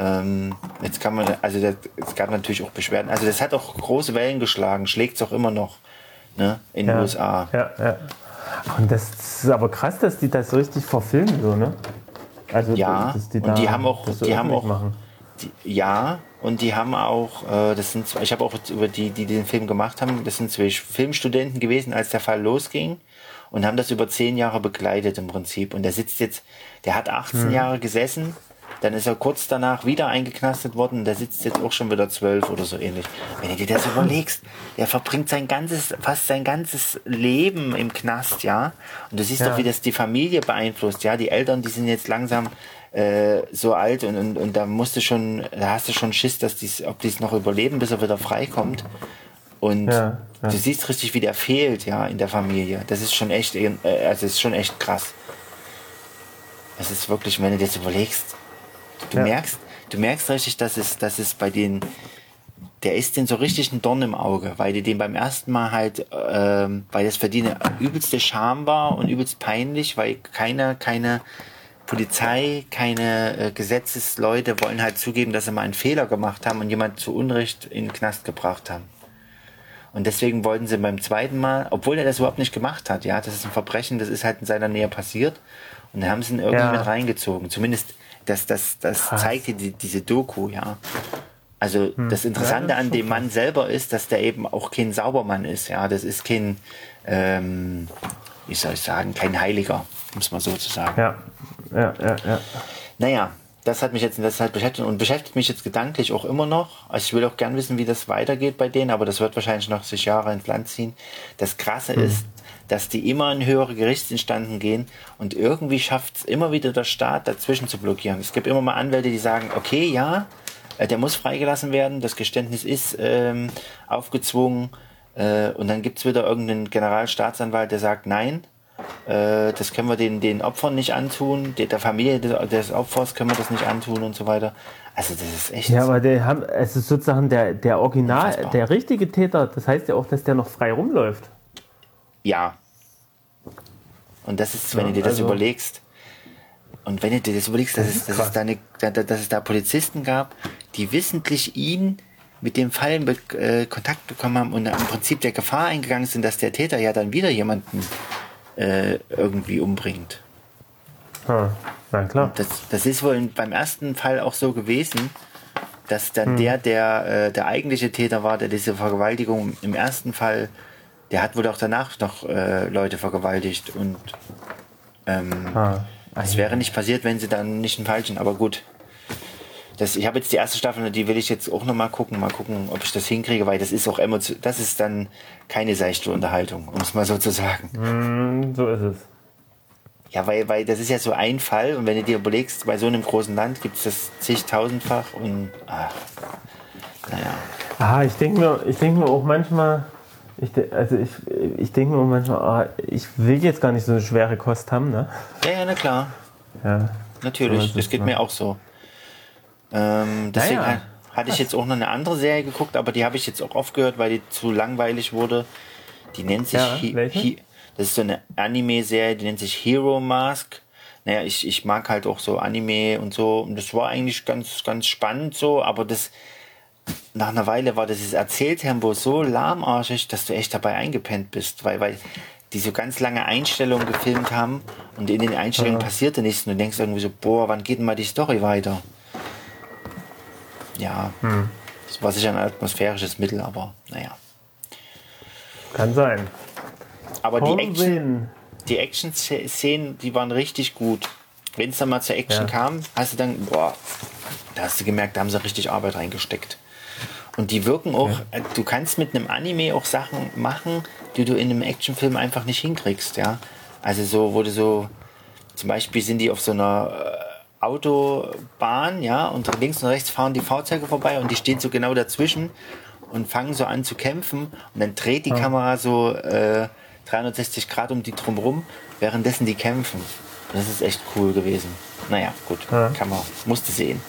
Speaker 2: ähm, jetzt kann man, also das, es gab natürlich auch Beschwerden. Also das hat auch große Wellen geschlagen, schlägt es auch immer noch ne, in den USA.
Speaker 3: Ja, ja. Und das ist aber krass, dass die das richtig verfilmen, so, ne?
Speaker 2: Also, ja, die und die haben auch, so die haben auch, die, ja, und die haben auch, äh, das sind, ich habe auch über die, die den Film gemacht haben, das sind zwei Filmstudenten gewesen, als der Fall losging und haben das über zehn Jahre begleitet im Prinzip. Und der sitzt jetzt, der hat 18 hm. Jahre gesessen dann ist er kurz danach wieder eingeknastet worden. Der sitzt jetzt auch schon wieder zwölf oder so ähnlich. Wenn du dir das überlegst, der verbringt sein ganzes, fast sein ganzes Leben im Knast, ja. Und du siehst ja. doch, wie das die Familie beeinflusst, ja. Die Eltern, die sind jetzt langsam äh, so alt und, und, und da musst du schon, da hast du schon Schiss, dass dies, ob die es noch überleben, bis er wieder freikommt. Und ja, ja. du siehst richtig, wie der fehlt, ja, in der Familie. Das ist schon echt, äh, also ist schon echt krass. Es ist wirklich, wenn du dir das überlegst, Du ja. merkst, du merkst richtig, dass es, dass es bei den, der ist den so richtig ein Dorn im Auge, weil die den beim ersten Mal halt, ähm, weil das für die eine übelste Scham war und übelst peinlich, weil keine, keine Polizei, keine äh, Gesetzesleute wollen halt zugeben, dass sie mal einen Fehler gemacht haben und jemand zu Unrecht in den Knast gebracht haben. Und deswegen wollten sie beim zweiten Mal, obwohl er das überhaupt nicht gemacht hat, ja, das ist ein Verbrechen, das ist halt in seiner Nähe passiert. Und dann haben sie ihn irgendwie ja. mit reingezogen. Zumindest das, das, das zeigt dir die, diese Doku, ja. Also hm. das Interessante ja, das an dem Mann selber ist, dass der eben auch kein Saubermann ist, ja. Das ist kein, ähm, wie soll ich sagen, kein Heiliger, muss man so zu sagen.
Speaker 3: Ja, ja, ja, ja.
Speaker 2: Naja, das hat mich jetzt in der Zeit beschäftigt und beschäftigt mich jetzt gedanklich auch immer noch. Also ich will auch gern wissen, wie das weitergeht bei denen, aber das wird wahrscheinlich noch sich Jahre ins Land ziehen. Das Krasse hm. ist, dass die immer in höhere Gerichtsinstanten gehen und irgendwie schafft es immer wieder der Staat dazwischen zu blockieren. Es gibt immer mal Anwälte, die sagen, okay, ja, äh, der muss freigelassen werden, das Geständnis ist ähm, aufgezwungen äh, und dann gibt es wieder irgendeinen Generalstaatsanwalt, der sagt nein Äh, das können wir den, den Opfern nicht antun, der, der Familie des, des Opfers können wir das nicht antun und so weiter. Also das ist echt.
Speaker 3: Ja, aber der haben, es ist sozusagen der, der Original,
Speaker 2: Unfassbar.
Speaker 3: der richtige Täter. Das heißt ja auch, dass der noch frei rumläuft.
Speaker 2: Ja. Und das ist, wenn
Speaker 3: Ja,
Speaker 2: du dir das
Speaker 3: also-
Speaker 2: überlegst, und wenn du dir das überlegst, dass, es, dass, es da eine, da- da- dass es da Polizisten gab, die wissentlich ihn mit dem Fall in äh, Kontakt bekommen haben und im Prinzip der Gefahr eingegangen sind, dass der Täter ja dann wieder jemanden äh, irgendwie umbringt.
Speaker 3: Ha, na klar.
Speaker 2: Das, das ist wohl beim ersten Fall auch so gewesen, dass
Speaker 3: Hm.
Speaker 2: dann der, der äh, der eigentliche Täter war, der diese Vergewaltigung im ersten Fall, der hat wohl auch danach noch äh, Leute vergewaltigt und ähm,
Speaker 3: Ah,
Speaker 2: es wäre nicht passiert, wenn sie dann nicht einen falschen, aber gut. Das, ich habe jetzt die erste Staffel, die will ich jetzt auch noch mal gucken, mal gucken, ob ich das hinkriege, weil das ist auch emotion das ist dann keine seichte Unterhaltung, um es mal so zu sagen.
Speaker 3: Hm, so ist es.
Speaker 2: Ja, weil, weil das ist ja so ein Fall und wenn du dir überlegst, bei so einem großen Land gibt es das zigtausendfach und ach, naja.
Speaker 3: Ah, ich denke mir, ich denke mir auch manchmal, ich, also ich, ich denke mir manchmal, ah, ich will jetzt gar nicht so eine schwere Kost haben, ne?
Speaker 2: Ja, ja, na klar,
Speaker 3: Ja.
Speaker 2: natürlich,
Speaker 3: So
Speaker 2: das geht
Speaker 3: ne?
Speaker 2: mir auch so. Ähm, deswegen
Speaker 3: Naja.
Speaker 2: ha- hatte ich jetzt auch noch eine andere Serie geguckt, aber die habe ich jetzt auch aufgehört, weil die zu langweilig wurde. Die nennt sich,
Speaker 3: Ja,
Speaker 2: He-? He- das ist so eine Anime-Serie, die nennt sich Hero Mask. Naja, ich, ich mag halt auch so Anime und so. Und das war eigentlich ganz, ganz spannend so, aber das, nach einer Weile war dieses Erzähltempo so lahmarschig, dass du echt dabei eingepennt bist, weil, weil die so ganz lange Einstellungen gefilmt haben und in den Einstellungen passierte nichts und du denkst irgendwie so, boah, wann geht denn mal die Story weiter? Ja, das war sicher ein atmosphärisches Mittel, aber naja.
Speaker 3: Kann sein.
Speaker 2: Aber die Action,
Speaker 3: Action.
Speaker 2: die Action-Szenen, die waren richtig gut. Wenn es dann mal zur Action
Speaker 3: Ja.
Speaker 2: kam, hast du dann, boah, da hast du gemerkt, da haben sie richtig Arbeit reingesteckt. Und die wirken auch, äh, du kannst mit einem Anime auch Sachen machen, die du in einem Actionfilm einfach nicht hinkriegst, ja. Also so, wo du so, zum Beispiel sind die auf so einer äh, Autobahn, ja, und links und rechts fahren die Fahrzeuge vorbei und die stehen so genau dazwischen und fangen so an zu kämpfen und dann dreht die Kamera so äh, 360 Grad um die drumherum, währenddessen die kämpfen. Das ist echt cool gewesen. Naja, gut,
Speaker 3: Ja.
Speaker 2: kann man, musste sehen.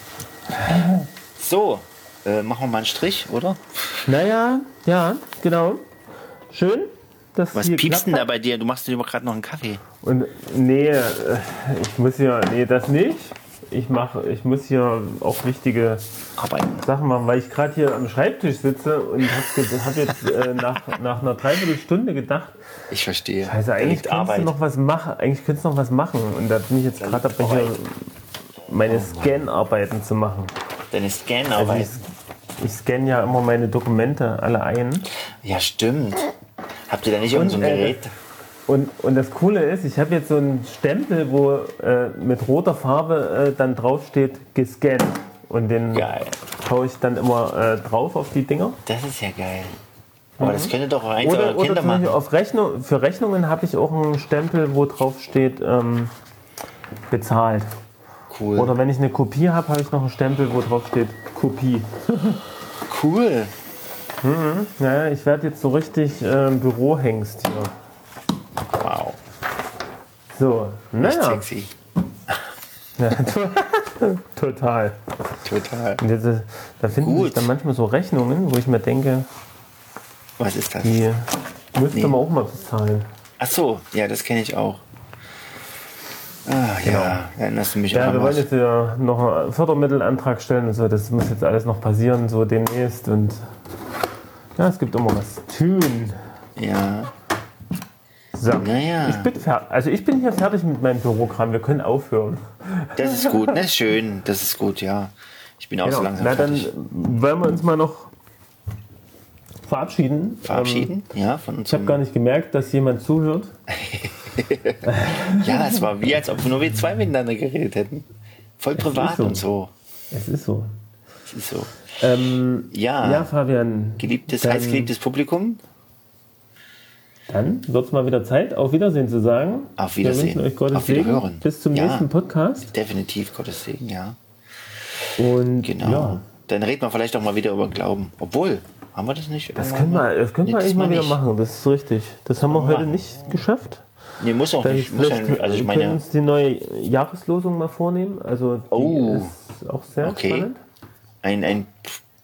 Speaker 2: So, äh, machen wir mal einen Strich, oder?
Speaker 3: Naja, ja, genau. Schön. dass
Speaker 2: Was piepst denn da bei dir? Du machst dir gerade noch einen Kaffee.
Speaker 3: Und nee, äh, ich muss hier, nee, das nicht. Ich mache, ich muss hier auch wichtige
Speaker 2: Arbeiten.
Speaker 3: Sachen machen, weil ich gerade hier am Schreibtisch sitze und habe hab jetzt äh, nach, nach einer Dreiviertelstunde gedacht,
Speaker 2: Ich verstehe.
Speaker 3: also
Speaker 2: Da
Speaker 3: eigentlich könntest
Speaker 2: Arbeit.
Speaker 3: du noch was machen, eigentlich könntest du noch was machen. Und da bin ich jetzt gerade dabei, hier meine Scan-Arbeiten zu machen.
Speaker 2: Deine
Speaker 3: Also
Speaker 2: Scan-Arbeit.
Speaker 3: Ich, scanne ja immer meine Dokumente alle ein.
Speaker 2: ja, stimmt. Habt ihr da nicht irgend so
Speaker 3: äh,
Speaker 2: Gerät?
Speaker 3: Und, und das Coole ist, ich habe jetzt so einen Stempel, wo äh, mit roter Farbe äh, dann drauf steht, gescannt. Und den
Speaker 2: Geil.
Speaker 3: haue ich dann immer äh, drauf auf die Dinger.
Speaker 2: Das ist ja geil. Aber das könnte doch auch eins
Speaker 3: Oder,
Speaker 2: eurer
Speaker 3: oder
Speaker 2: Kinder
Speaker 3: Beispiel
Speaker 2: machen.
Speaker 3: auf Rechnung, für Rechnungen habe ich auch einen Stempel, wo drauf steht, ähm, bezahlt.
Speaker 2: Cool.
Speaker 3: Oder wenn ich eine Kopie habe, habe ich noch einen Stempel, wo drauf steht, Kopie.
Speaker 2: cool.
Speaker 3: Naja, ich werde jetzt so richtig äh, Bürohengst hier.
Speaker 2: Wow.
Speaker 3: So, naja.
Speaker 2: Sexy.
Speaker 3: Ja, total.
Speaker 2: Total.
Speaker 3: Jetzt, äh, da finden
Speaker 2: Gut.
Speaker 3: sich dann manchmal so Rechnungen, wo ich mir denke,
Speaker 2: Was ist das?
Speaker 3: die müsste
Speaker 2: Nee.
Speaker 3: man auch mal bezahlen.
Speaker 2: Ach so, ja, das kenne ich auch. Ah, ja, dann hast du mich
Speaker 3: Genau. Ja, wir wollen jetzt ja noch einen Fördermittelantrag stellen und so. Das muss jetzt alles noch passieren, so demnächst. Und ja, es gibt immer was zu tun.
Speaker 2: Ja,
Speaker 3: So.
Speaker 2: Naja.
Speaker 3: Ich bin also ich bin hier fertig mit meinem Bürogramm. Wir können aufhören.
Speaker 2: das ist gut, das ist schön, das ist gut, ja. Ich bin auch so langsam
Speaker 3: Genau. Na, dann
Speaker 2: fertig.
Speaker 3: wollen wir uns mal noch verabschieden.
Speaker 2: Verabschieden,
Speaker 3: Ähm,
Speaker 2: ja, von
Speaker 3: ich habe gar nicht gemerkt, dass jemand zuhört.
Speaker 2: Ja, es war wie, als ob nur wir zwei miteinander geredet hätten. Voll privat
Speaker 3: so.
Speaker 2: und so.
Speaker 3: Es ist so.
Speaker 2: Das ist so.
Speaker 3: Ähm,
Speaker 2: Ja,
Speaker 3: ja, Fabian.
Speaker 2: geliebtes,
Speaker 3: dann,
Speaker 2: heißgeliebtes Publikum.
Speaker 3: Dann wird es mal wieder Zeit, auf Wiedersehen zu sagen.
Speaker 2: Auf Wiedersehen.
Speaker 3: Wir wünschen euch Gottes
Speaker 2: Auf.
Speaker 3: Segen. Bis zum
Speaker 2: Ja.
Speaker 3: nächsten Podcast.
Speaker 2: Definitiv Gottes Segen, ja.
Speaker 3: Und
Speaker 2: Genau.
Speaker 3: ja,
Speaker 2: Dann reden wir vielleicht auch mal wieder über Glauben. Obwohl, haben wir das nicht?
Speaker 3: das können wir, das können
Speaker 2: Nee,
Speaker 3: wir eigentlich mal wieder
Speaker 2: nicht.
Speaker 3: machen. Das ist richtig. Das haben wir heute
Speaker 2: machen.
Speaker 3: nicht geschafft.
Speaker 2: Nee, muss auch nicht. Muss ja, also ich
Speaker 3: können wir
Speaker 2: meine,
Speaker 3: uns die neue Jahreslosung mal vornehmen. Also die
Speaker 2: Oh.
Speaker 3: ist auch sehr
Speaker 2: Okay.
Speaker 3: spannend.
Speaker 2: ein, ein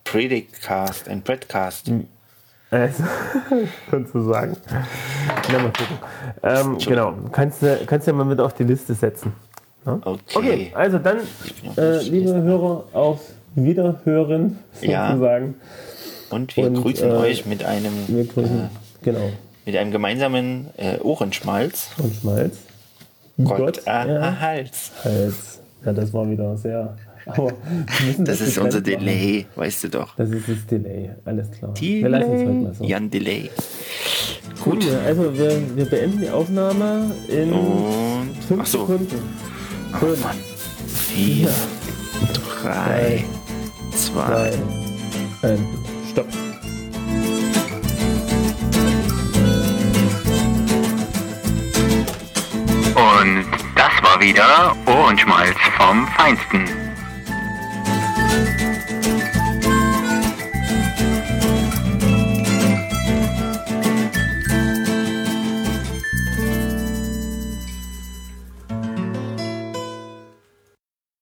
Speaker 2: Predicast, ein Predcast.
Speaker 3: Also, kannst du sagen. Na, mal gucken. Ähm, genau, kannst du kannst ja mal mit auf die Liste setzen. Ja?
Speaker 2: Okay.
Speaker 3: Okay, also dann, äh, liebe Hörer, auf Wiederhören
Speaker 2: Ja. Und wir
Speaker 3: Und,
Speaker 2: grüßen
Speaker 3: äh,
Speaker 2: euch mit einem,
Speaker 3: grüßen, genau,
Speaker 2: mit einem gemeinsamen äh, Ohrenschmalz.
Speaker 3: und Schmalz.
Speaker 2: Gott, ah,
Speaker 3: ja,
Speaker 2: ah, Hals.
Speaker 3: Hals. Ja, das war wieder sehr. Aber müssen
Speaker 2: Das ist unser
Speaker 3: machen.
Speaker 2: Delay, weißt du doch.
Speaker 3: Das ist das Delay, alles klar. Wir lassen es heute mal so.
Speaker 2: Jan Delay.
Speaker 3: Gut, also wir, wir beenden die Aufnahme in
Speaker 2: Und,
Speaker 3: fünf
Speaker 2: so,
Speaker 3: Sekunden. Fünf,
Speaker 2: Mann. vier, drei,
Speaker 3: drei,
Speaker 2: zwei.
Speaker 3: ein, Stopp.
Speaker 1: Und das war wieder Ohrenschmalz vom Feinsten.